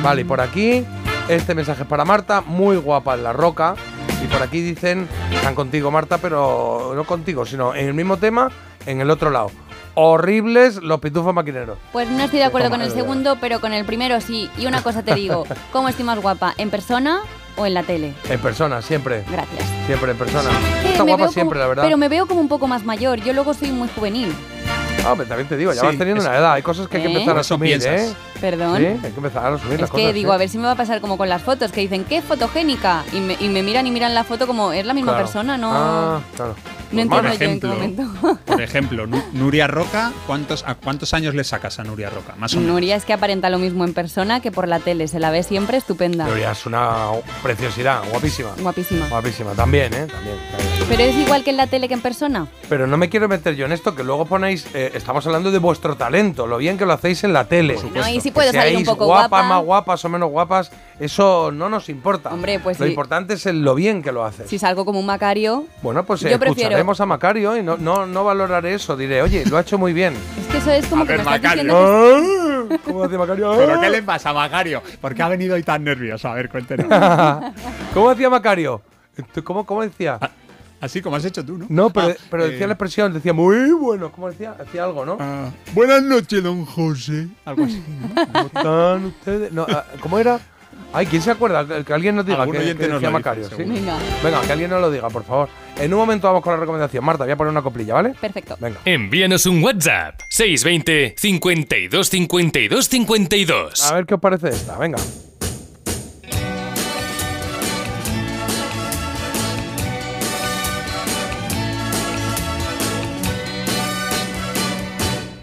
Vale, por aquí, este mensaje es para Marta, muy guapa en la roca. Y por aquí dicen, están contigo Marta, pero no contigo, sino en el mismo tema, en el otro lado. Horribles los pitufos maquineros. Pues no estoy de acuerdo con el verdad. segundo, pero con el primero sí. Y una cosa te digo, ¿cómo estoy más guapa? ¿En persona o en la tele? En persona, siempre. Gracias. Siempre en persona. Eh, Está guapa siempre, la verdad. Pero me veo como un poco más mayor. Yo luego soy muy juvenil. Ah, pero también te digo, ya Sí, vas teniendo es- una edad. Hay cosas que hay que ¿Eh? empezar a eso asumir, piensas. ¿eh? Perdón. Sí, hay que empezar a asumir Es las que cosas. digo, ¿eh? a ver si me va a pasar como con las fotos, que dicen, qué fotogénica. Y me, y me miran y miran la foto como, es la misma Claro. persona, no, Ah, claro. no entiendo Por yo en qué ejemplo, momento. por ejemplo, Nu- Nuria Roca, ¿cuántos, ¿a cuántos años le sacas a Nuria Roca? Más o menos. Nuria es que aparenta lo mismo en persona que por la tele. Se la ve siempre estupenda. Nuria es una preciosidad, guapísima. Guapísima. Guapísima, también, ¿eh? También. también. Pero es igual que en la tele que en persona. Pero no me quiero meter yo en esto, que luego ponéis, eh, estamos hablando de vuestro talento, lo bien que lo hacéis en la tele. No, y si Que salir un poco guapas, guapa. más guapas o menos guapas, eso no nos importa. Hombre, pues Lo sí. importante es el lo bien que lo haces. Si salgo como un Macario, Bueno, pues Yo eh, prefiero- escucharemos a Macario y no, no, no valoraré eso. Diré, oye, lo ha hecho muy bien. es que eso es como A que ver, me estás Macario. diciendo que... Ah, ¿Cómo hacía Macario? ¿Pero qué le pasa a Macario? ¿Por qué ha venido hoy tan nervioso? A ver, cuéntenos. ¿Cómo hacía Macario? ¿Cómo, cómo decía? Así como has hecho tú, ¿no? No, pero, Ah, pero eh, decía la expresión, decía muy bueno. ¿Cómo decía? Hacía algo, ¿no? ah, buenas noches, don José. Algo así. ¿Cómo están ustedes? No, ah, ¿Cómo era? Ay, ¿quién se acuerda? Que, alguien nos diga que, que nos decía lo dice, Macario. ¿sí? Venga, que alguien nos lo diga, por favor. En un momento vamos con la recomendación. Marta, voy a poner una coplilla, ¿vale? perfecto. Venga. Envíanos un WhatsApp 620 52 52 52. A ver qué os parece esta. Venga.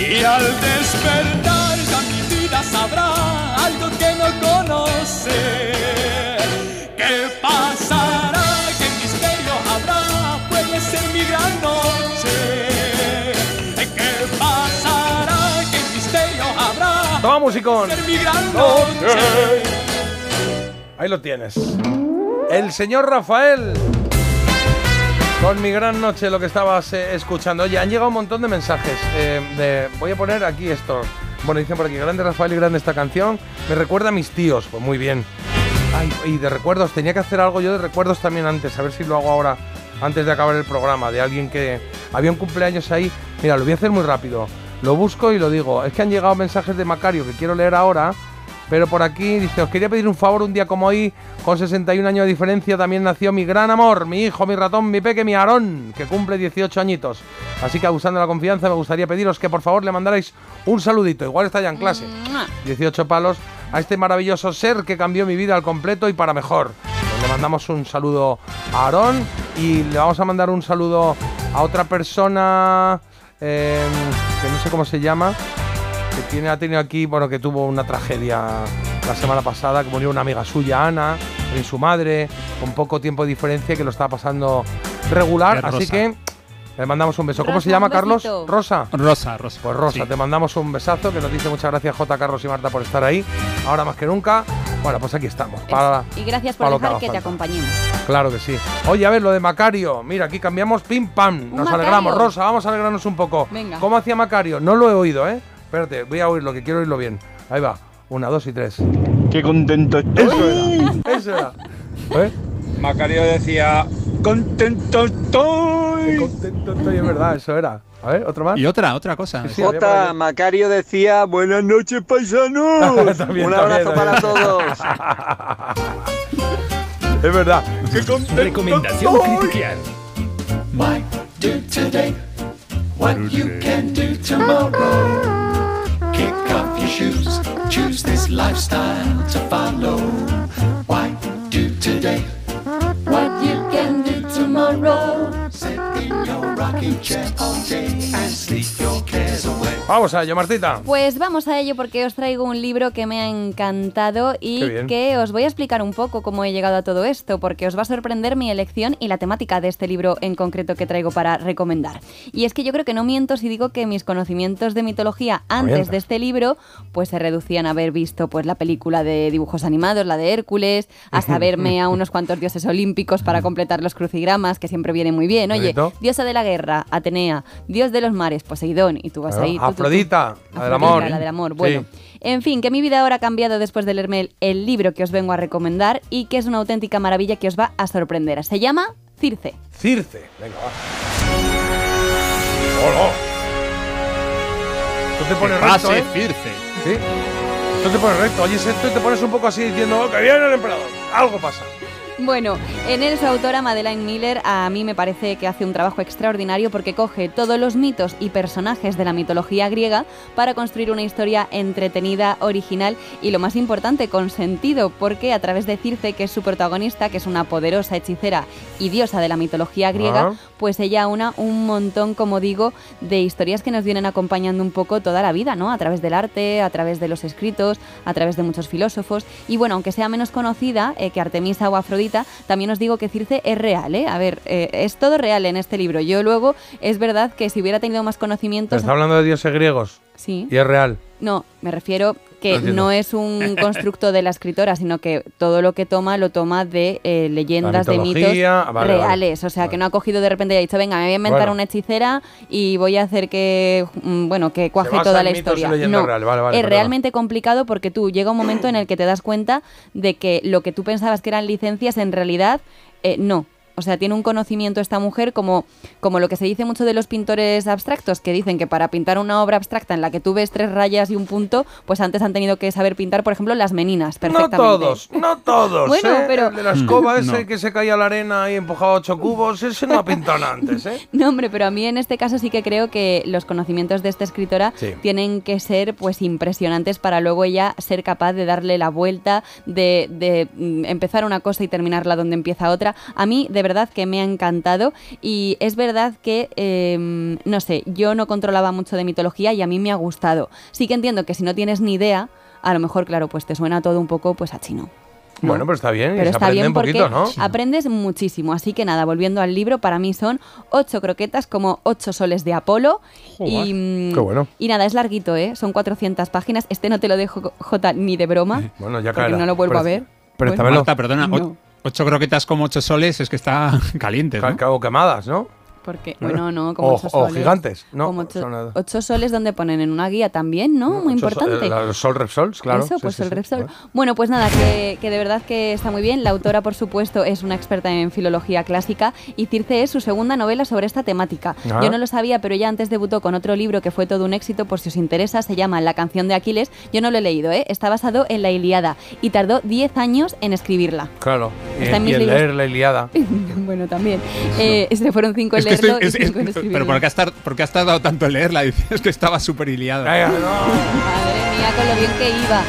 Y al despertar ya mi vida sabrá algo que no conoce. ¿Qué pasará? ¿Qué misterio habrá? Puede ser mi gran noche. ¿Qué pasará? ¿Qué misterio habrá? Toma musicón. Puede ser mi gran noche. Ahí lo tienes. El señor Rafael. Con mi gran noche, lo que estabas eh, escuchando. Oye, han llegado un montón de mensajes. eh, voy a poner aquí esto. Bueno, dicen por aquí, grande Rafael y grande esta canción. Me recuerda a mis tíos. Pues muy bien. Ay, y de recuerdos, tenía que hacer algo yo de recuerdos también antes. A ver si lo hago ahora, antes de acabar el programa. De alguien que había un cumpleaños ahí. Mira, lo voy a hacer muy rápido. Lo busco y lo digo. Es que han llegado mensajes de Macario que quiero leer ahora. Pero por aquí dice, os quería pedir un favor un día como hoy, con 61 años de diferencia, también nació mi gran amor, mi hijo, mi ratón, mi peque, mi Aarón, que cumple 18 añitos. Así que abusando de la confianza, me gustaría pediros que por favor le mandarais un saludito, igual está ya en clase. 18 palos a este maravilloso ser que cambió mi vida al completo y para mejor. Pues le mandamos un saludo a Aarón y le vamos a mandar un saludo a otra persona eh, que no sé cómo se llama, que tiene, ha tenido aquí, bueno, que tuvo una tragedia la semana pasada, que murió una amiga suya, Ana, y su madre, con poco tiempo de diferencia, que lo estaba pasando regular. Es Así Rosa. que le mandamos un beso. ¿Cómo Rosa, se llama, Carlos? Rosa. Rosa, Rosa. Pues Rosa, Sí. te mandamos un besazo, que nos dice muchas gracias J, Carlos y Marta por estar ahí. Ahora más que nunca. Bueno, pues aquí estamos. Para, Y gracias por que dejar haga que te acompañemos. Claro que sí. Oye, a ver, lo de Macario. Mira, aquí cambiamos pim pam. Nos Macario. alegramos. Rosa, vamos a alegrarnos un poco. Venga. ¿Cómo hacía Macario? No lo he oído, ¿eh? Espérate, voy a oírlo, que quiero oírlo bien. Ahí va. Una, dos y tres. Qué contento estoy. Eso era. Eso era. ¿Eh? Macario decía, contento estoy. Contento estoy, es verdad, eso era. A ver, otro más. Y otra, otra cosa. Sí, Jota. Macario decía, buenas noches, paisanos. También, Un también, abrazo para también. todos. Es verdad. Qué contento Recomendación estoy. Do today what you can do tomorrow? Your shoes, choose this lifestyle to follow. Why do today what you can do tomorrow? Sit in your rocking chair all day and sleep your. Vamos a ello, Martita. Pues vamos a ello porque os traigo un libro que me ha encantado y que os voy a explicar un poco cómo he llegado a todo esto, porque os va a sorprender mi elección y la temática de este libro en concreto que traigo para recomendar. Y es que yo creo que no miento si digo que mis conocimientos de mitología antes de este libro pues se reducían a haber visto pues la película de dibujos animados, la de Hércules, a saberme a unos cuantos dioses olímpicos para completar los crucigramas, que siempre viene muy bien. Oye, diosa de la guerra, Atenea, dios de los mares, Poseidón, y tú vas ahí. tú, tú. Afrodita, la del amor. La del amor, Sí. bueno. En fin, que mi vida ahora ha cambiado después de leerme el, el libro que os vengo a recomendar y que es una auténtica maravilla que os va a sorprender. Se llama Circe. Circe. Venga, va. ¡Hola! Tú te pones recto, pase, ¿eh? Circe. Sí. Tú te pones recto. Oyes esto y te pones un poco así diciendo "Oh, que viene el emperador. Algo pasa. Bueno, en él su autora Madeleine Miller a mí me parece que hace un trabajo extraordinario porque coge todos los mitos y personajes de la mitología griega para construir una historia entretenida, original y lo más importante, con sentido, porque a través de Circe, que es su protagonista, que es una poderosa hechicera y diosa de la mitología griega, Ah. pues ella una un montón, como digo, de historias que nos vienen acompañando un poco toda la vida, ¿no? A través del arte, a través de los escritos, a través de muchos filósofos. Y bueno, aunque sea menos conocida eh, que Artemisa o Afrodita, también os digo que Circe es real, ¿eh? A ver, eh, es todo real en este libro. Yo luego, es verdad que si hubiera tenido más conocimientos... Está hablando de dioses griegos. Sí. Y es real. No, me refiero que no es un constructo de la escritora, sino que todo lo que toma lo toma de eh, leyendas, de mitos ah, vale, reales. O sea, que no ha cogido de repente y ha dicho, venga, me voy a inventar Bueno. una hechicera y voy a hacer que, mm, bueno, que cuaje toda la historia. No. Vale, es realmente complicado porque tú llega un momento en el que te das cuenta de que lo que tú pensabas que eran licencias en realidad eh, no. O sea, tiene un conocimiento esta mujer como, como lo que se dice mucho de los pintores abstractos, que dicen que para pintar una obra abstracta en la que tú ves tres rayas y un punto, pues antes han tenido que saber pintar, por ejemplo, las meninas No perfectamente. todos, no todos. Bueno, ¿eh? pero- El de la escoba ese no. que se caía a la arena y empujaba ocho cubos, ese no ha pintado nada antes, ¿eh? No, hombre, pero a mí en este caso sí que creo que los conocimientos de esta escritora Sí. tienen que ser pues impresionantes para luego ella ser capaz de darle la vuelta, de, de, mm, empezar una cosa y terminarla donde empieza otra. A mí de verdad que me ha encantado y es verdad que, eh, no sé, yo no controlaba mucho de mitología y a mí me ha gustado. Sí que entiendo que si no tienes ni idea, a lo mejor, claro, pues te suena todo un poco pues a chino. Bueno, pero está bien, y Pero se está aprende bien un porque poquito, ¿no? aprendes muchísimo. Así que nada, volviendo al libro, para mí son ocho croquetas como ocho soles de Apolo. Y, mm, Qué bueno. y nada, es larguito, ¿eh? Son 400 páginas. Este no te lo dejo, Jota, ni de broma. Bueno, ya porque caerá. no lo vuelvo a Pero- ver. préstamelo. Marta, perdona, o- No. Ocho croquetas como ocho soles es que está caliente. ¿no? Cago quemadas, ¿no? Porque, bueno, no, como O, ocho o soles. gigantes, ¿no? Como ocho, Son, ocho soles donde ponen en una guía también, ¿no? Muy so- importante. eh, Los Sol Repsols, claro. Eso, sí, pues sí, el sí. Repsol. Bueno, pues nada, que, que de verdad que está muy bien. La autora, por supuesto, es una experta en filología clásica y Circe es su segunda novela sobre esta temática. Yo no lo sabía, pero ella antes debutó con otro libro que fue todo un éxito, por si os interesa, se llama La canción de Aquiles. Yo no lo he leído, ¿eh? Está basado en la Iliada y tardó 10 años en escribirla. Claro. Y, en mis el leer la Iliada. bueno, también. Eh, se fueron 5 en Es que estoy- leerlo es- y es- 5 en escribirlo. pero ¿por qué, has tar- por qué has tardado tanto en leerla? Dices que estaba súper iliada. Madre mía, con lo bien que iba.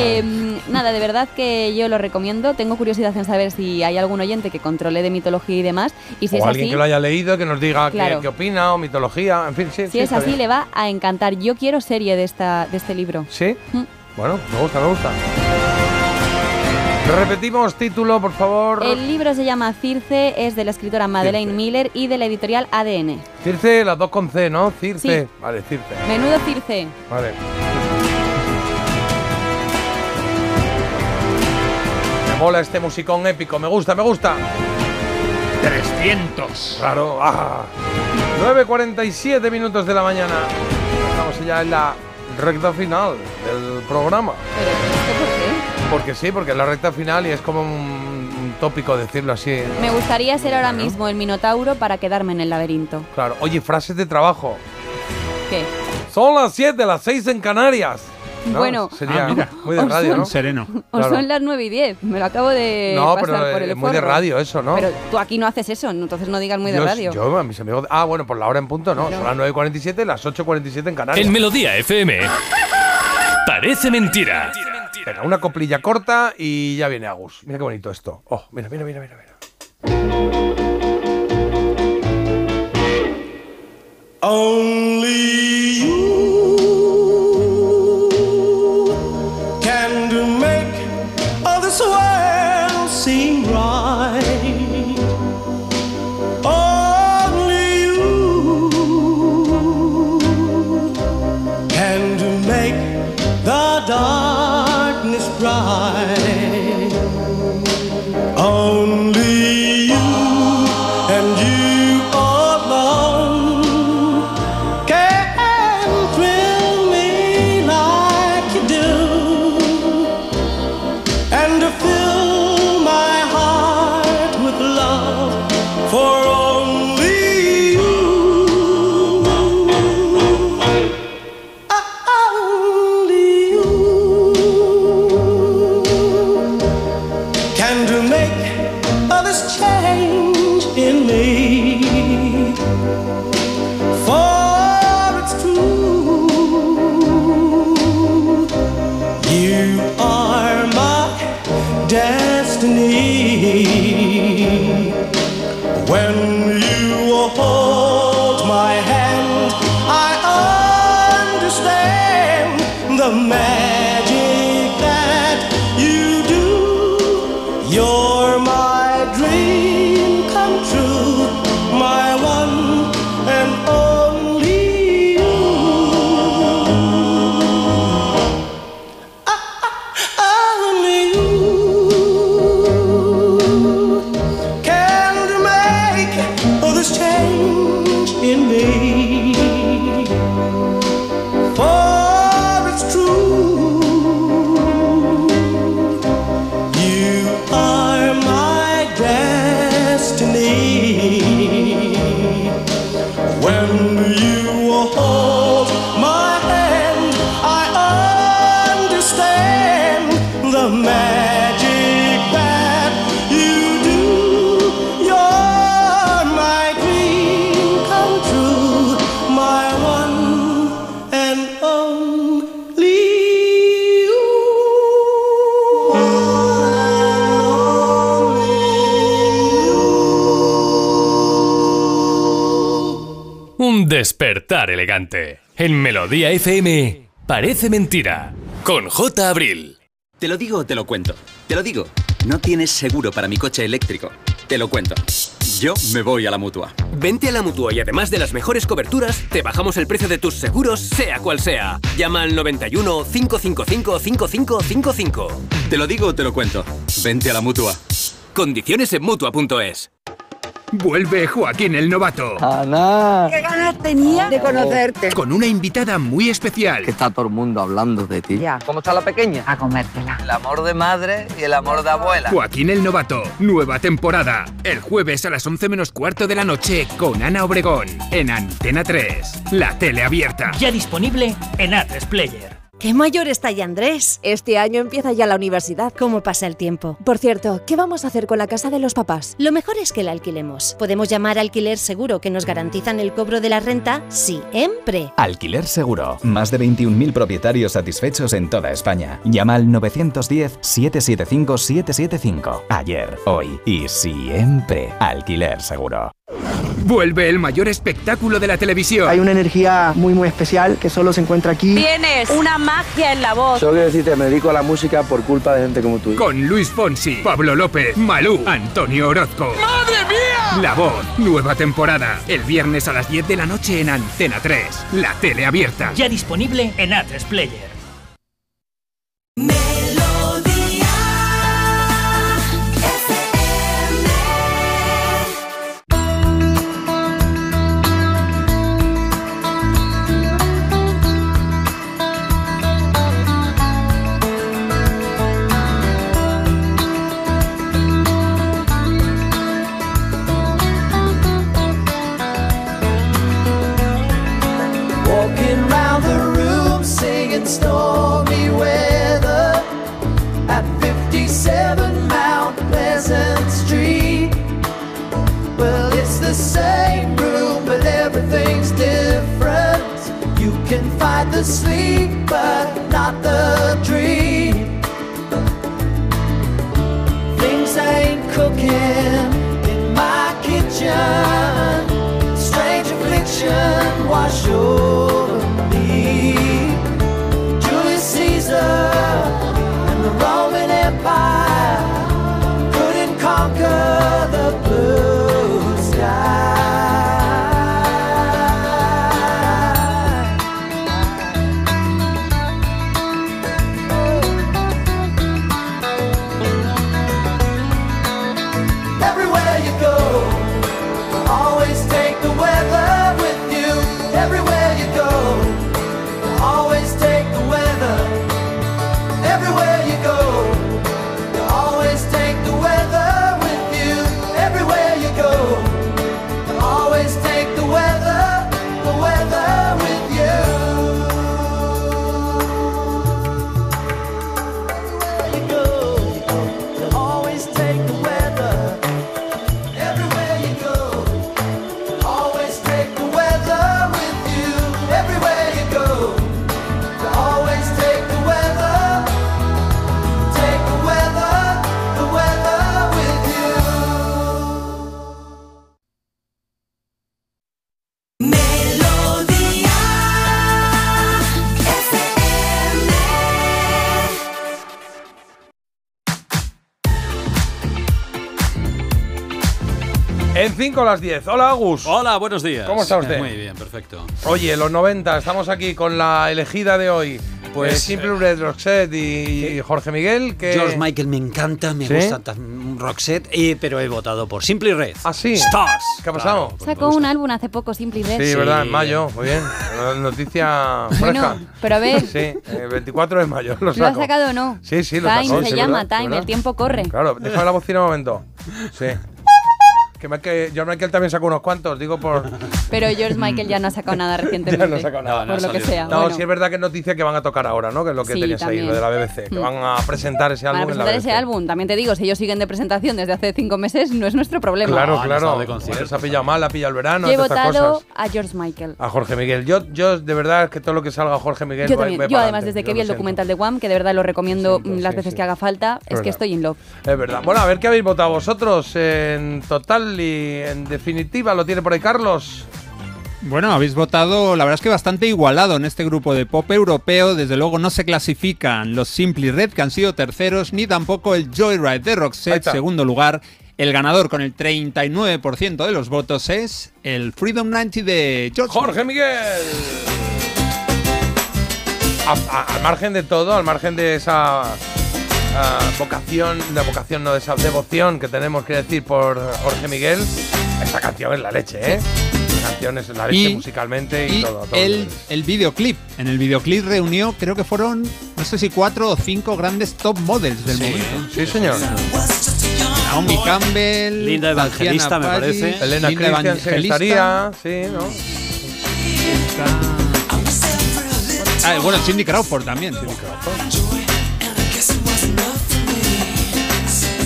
Eh, nada, de verdad que yo lo recomiendo. Tengo curiosidad en saber si hay algún oyente que controle de mitología y demás. Y si o es alguien así, que lo haya leído, que nos diga qué- Claro. qué, opina, o mitología, en fin, sí. si sí, es así, bien. le va a encantar. Yo quiero serie de, esta, de este libro. ¿Sí? Mm. Bueno, me gusta, me gusta. Repetimos título, por favor. El libro se llama Circe, es de la escritora Madeleine Miller y de la editorial ADN. Circe, las dos con C, ¿no? Circe. Sí. Vale, Circe. Menudo Circe. Vale. Me mola este musicón épico, me gusta, me gusta. 300. Claro, ah. 9.47 minutos de la mañana. Estamos ya en la recta final del programa. ¿Pero esto por qué? Porque sí, porque es la recta final y es como un, un tópico decirlo así. Me gustaría ser ahora mismo el Minotauro para quedarme en el laberinto. Claro. Oye, frases de trabajo. ¿Qué? Son las 7, las 6 en Canarias. ¿No? Bueno. sería Ah, mira. muy de radio, son- ¿no? Sereno. O Claro. son las 9 y 10. Me lo acabo de No, pasar pero por el es muy de radio eso, ¿no? Pero tú aquí no haces eso, entonces no digas muy de radio. yo, a mis amigos. Ah, bueno, por la hora en punto, no. Son las 9.47, las 8.47 en Canarias. En Melodía FM. Parece mentira. Una coplilla corta y ya viene Agus. Mira qué bonito esto. Oh, mira, mira, mira, mira. mira. Melodía FM, parece mentira. Con J. Abril. Te lo digo o te lo cuento. Te lo digo. No tienes seguro para mi coche eléctrico. Te lo cuento. Yo me voy a la mutua. Vente a la mutua y además de las mejores coberturas, te bajamos el precio de tus seguros, sea cual sea. Llama al 91 555 5555. Te lo digo o te lo cuento. Vente a la mutua. Condiciones en mutua.es. Vuelve Joaquín el Novato. Ana. ¿Qué ganas tenía de conocerte? Con una invitada muy especial. Está todo el mundo hablando de ti. Ya. ¿Cómo está la pequeña? A comértela. El amor de madre y el amor de abuela. Joaquín el Novato, nueva temporada. El jueves a las 11 menos cuarto de la noche con Ana Obregón. En Antena 3. La tele abierta. Ya disponible en A3 Player. ¿Qué mayor está ya Andrés? Este año empieza ya la universidad. ¿Cómo pasa el tiempo? Por cierto, ¿qué vamos a hacer con la casa de los papás? Lo mejor es que la alquilemos. Podemos llamar alquiler seguro que nos garantizan el cobro de la renta siempre. Alquiler Seguro. Más de 21.000 propietarios satisfechos en toda España. Llama al 910-775-775. Ayer, hoy y siempre. Alquiler Seguro. Vuelve el mayor espectáculo de la televisión. Hay una energía muy muy especial que solo se encuentra aquí. Tienes una magia en la voz. Solo quiero decirte, me dedico a la música por culpa de gente como tú. Con Luis Fonsi, Pablo López, Malú, Antonio Orozco. ¡Madre mía! La voz, nueva temporada. El viernes a las 10 de la noche en Antena 3. La tele abierta. Ya disponible en A3 Player. The sleep, but not the dream. Things ain't cooking in my kitchen. Strange affliction wash over 5 a las 10. Hola, Agus. Hola, buenos días. ¿Cómo está usted? Muy bien, perfecto. Oye, los 90, estamos aquí con la elegida de hoy. Pues, Pues Simple Red Roxette y Jorge Miguel. Que... George Michael me encanta, me ¿Sí? gusta tan- Roxette, eh, pero he votado por Simply Red. ¿Ah, sí? Stars. ¿Qué ha pasado? Sacó un álbum hace poco, Simple y Red. Sí, verdad, en mayo. Muy bien. Noticia fresca. Bueno, pero a ver. Sí, el 24 de mayo. Lo, ¿Lo ha saco. sacado o no? Sí, sí, lo Time sacó, se sí, llama, ¿verdad? Time, ¿verdad? el tiempo corre. Claro, déjame la bocina un momento. Sí. Que, me- que John Michael también sacó unos cuantos, digo por. Pero George Michael ya no ha sacado nada recientemente. Ya no ha sacado nada. Por lo que sea. No, bueno. sí es verdad que es noticia que van a tocar ahora, ¿no? Que es lo que Sí, tenías ahí, también. lo de la BBC. Que van a presentar ese álbum en la presentar BBC. ese álbum, también te digo, si ellos siguen de presentación desde hace cinco meses, no es nuestro problema. Claro, claro. Pues se ha pillado mal, ha pillado el verano, Yo he votado cosas. a George Michael. A Jorge Miguel. Yo, yo, de verdad, es que todo lo que salga Jorge Miguel Yo va- también. va Yo para además, desde que vi el documental de Guam, que de verdad lo recomiendo las sí, veces sí. que haga falta, es que estoy in love. Es verdad. Bueno, a ver qué habéis votado vosotros en total y en definitiva. ¿Lo tiene por ahí Carlos? Bueno, habéis votado, la verdad es que bastante igualado en este grupo de pop europeo. Desde luego no se clasifican los Simply Red, que han sido terceros, ni tampoco el Joyride de Roxette, segundo lugar. El ganador con el 39% de los votos es el Freedom 90 de George Jorge Miguel. A- a- al margen de todo, al margen de esa ah, vocación, de vocación, no, de esa devoción que tenemos que decir por Jorge Miguel, esta canción es la leche, ¿eh? La canción es la leche Y- musicalmente y, Y todo. todo. el, el videoclip. En el videoclip reunió, creo que fueron, no sé si cuatro o cinco grandes top models del momento. Sí, señor. Naomi Campbell, Linda Evangelista, Tatiana me parece. Elena Linda Evangelista. estaría, sí, ¿no? Ah, bueno, Cindy Crawford también. Cindy Crawford.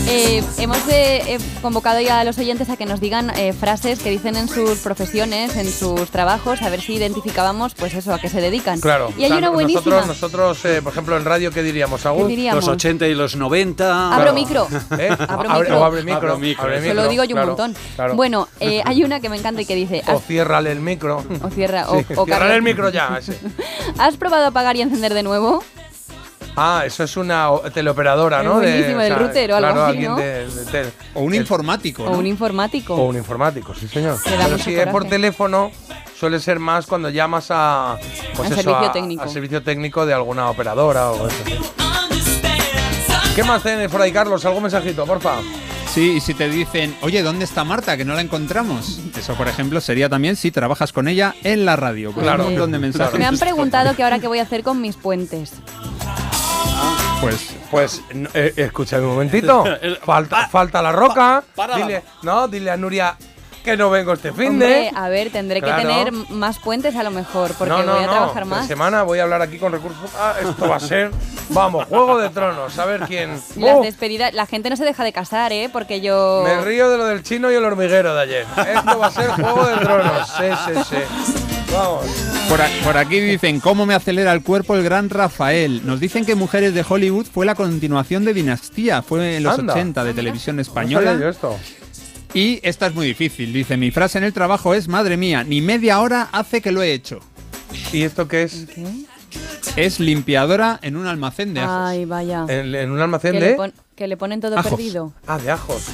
Eh, hemos eh, eh, convocado ya a los oyentes a que nos digan eh, frases que dicen en sus profesiones, en sus trabajos, a ver si identificábamos, pues eso, a qué se dedican. Claro. Y hay O sea, una buenísima. Nosotros, nosotros eh, por ejemplo, en radio, ¿qué diríamos? ¿Agus? ¿Qué diríamos? Los 80 y los 90. Abro micro. ¿Eh? Abro Abre- micro. o abre micro. Abro micro, abre eso. Se lo micro, digo yo un montón. claro. Bueno, eh, hay una que me encanta y que dice, O ¿has, ciérrale el micro. o cierra, o, Sí, o ciérrale carga- el micro ya. ese. ¿Has probado apagar y encender de nuevo? Ah, eso es una o- teleoperadora, Es ¿no? buenísimo, del router o algo claro, así, alguien ¿no? de- de tel- O un el- informático, O un informático. O un informático, sí, señor. Da Pero si es por coraje. teléfono, suele ser más cuando llamas a. Pues Al eso, servicio a- técnico. al servicio técnico de alguna operadora o eso. ¿Qué más tienes por ahí, Carlos? ¿Algún mensajito, porfa? Sí, y si te dicen, oye, ¿dónde está Marta? Que no la encontramos. Eso, por ejemplo, sería también si trabajas con ella en la radio. Pues Claro. Un montón de mensajes. Me han preguntado que ahora qué voy a hacer con mis puentes. Pues, Pues, no, eh, escúchame un momentito. Falta, falta la roca. Dile, no, dile a Nuria que no vengo este fin de. a ver, tendré Claro. que tener más puentes a lo mejor, porque no, no, voy a no. trabajar Esta más. semana voy a hablar aquí con recursos. Ah, esto va a ser. Vamos, Juego de Tronos. A ver quién. Las ¡Oh! despedidas, la gente no se deja de casar, ¿eh? Porque yo... Me río de lo del chino y el hormiguero de ayer. Esto va a ser Juego de Tronos. Sí, sí, sí. Vamos. por, a- por aquí dicen, ¿cómo me acelera el cuerpo el gran Rafael? Nos dicen que Mujeres de Hollywood fue la continuación de Dinastía, fue en los Anda. 80 de televisión española. esto. Y esta es muy difícil. Dice, mi frase en el trabajo es, madre mía, ni media hora hace que lo he hecho. ¿Y esto qué es? Es limpiadora en un almacén de ajos. Ay, vaya. En, en un almacén Que de. le, pon- que le ponen todo Ajos. perdido. Ah, de ajos.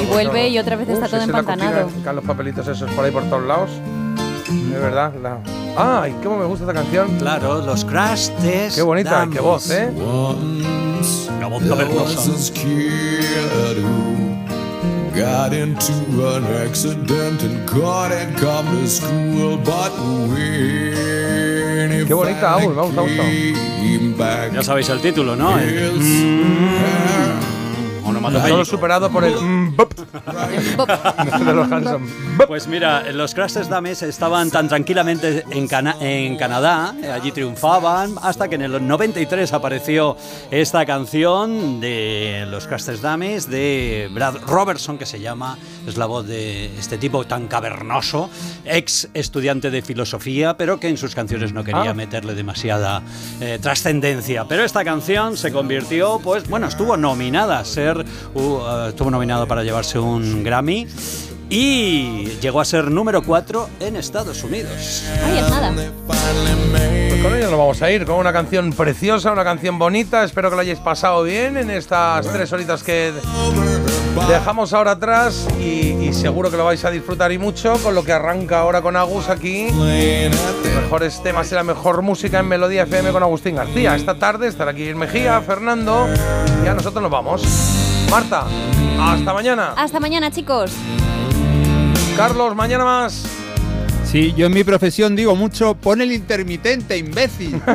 Y vuelve y otra vez está todo la empantanado. los papelitos esos por ahí por todos lados. De verdad. La... ¡Ay, cómo me gusta esta canción! Claro, los Crash Test. Qué bonita, qué voz, ¿eh? La voz cavernosa. Got into an accident and couldn't come to school, but when he Qué bonita, Agus, me back, Ya sabéis el título, ¿no? Eh, Solo superado por el. mm, bop. de los Hanson. Pues mira, los Crash Test Dummies estaban tan tranquilamente en, Cana- en Canadá, allí triunfaban, hasta que en el 93 apareció esta canción de los Crash Test Dummies de Brad Robertson, que se llama, es la voz de este tipo tan cavernoso, ex estudiante de filosofía, pero que en sus canciones no quería Ah. meterle demasiada eh, trascendencia. Pero esta canción se convirtió, pues bueno, estuvo nominada a ser, Uh, estuvo nominado para llevarse un Grammy y llegó a ser número 4 en Estados Unidos. Ay, es nada. Pues con ello nos vamos a ir, con una canción preciosa, una canción bonita. Espero que lo hayáis pasado bien en estas tres horitas que dejamos ahora atrás y, y seguro que lo vais a disfrutar y mucho con lo que arranca ahora con Agus aquí. Mejores temas y la mejor música en Melodía FM con Agustín García. Esta tarde estará aquí en Mejía, Fernando y a nosotros nos vamos. Marta, hasta mañana. Hasta mañana, chicos. Carlos, mañana más. Sí, yo en mi profesión digo mucho, pon el intermitente, imbécil.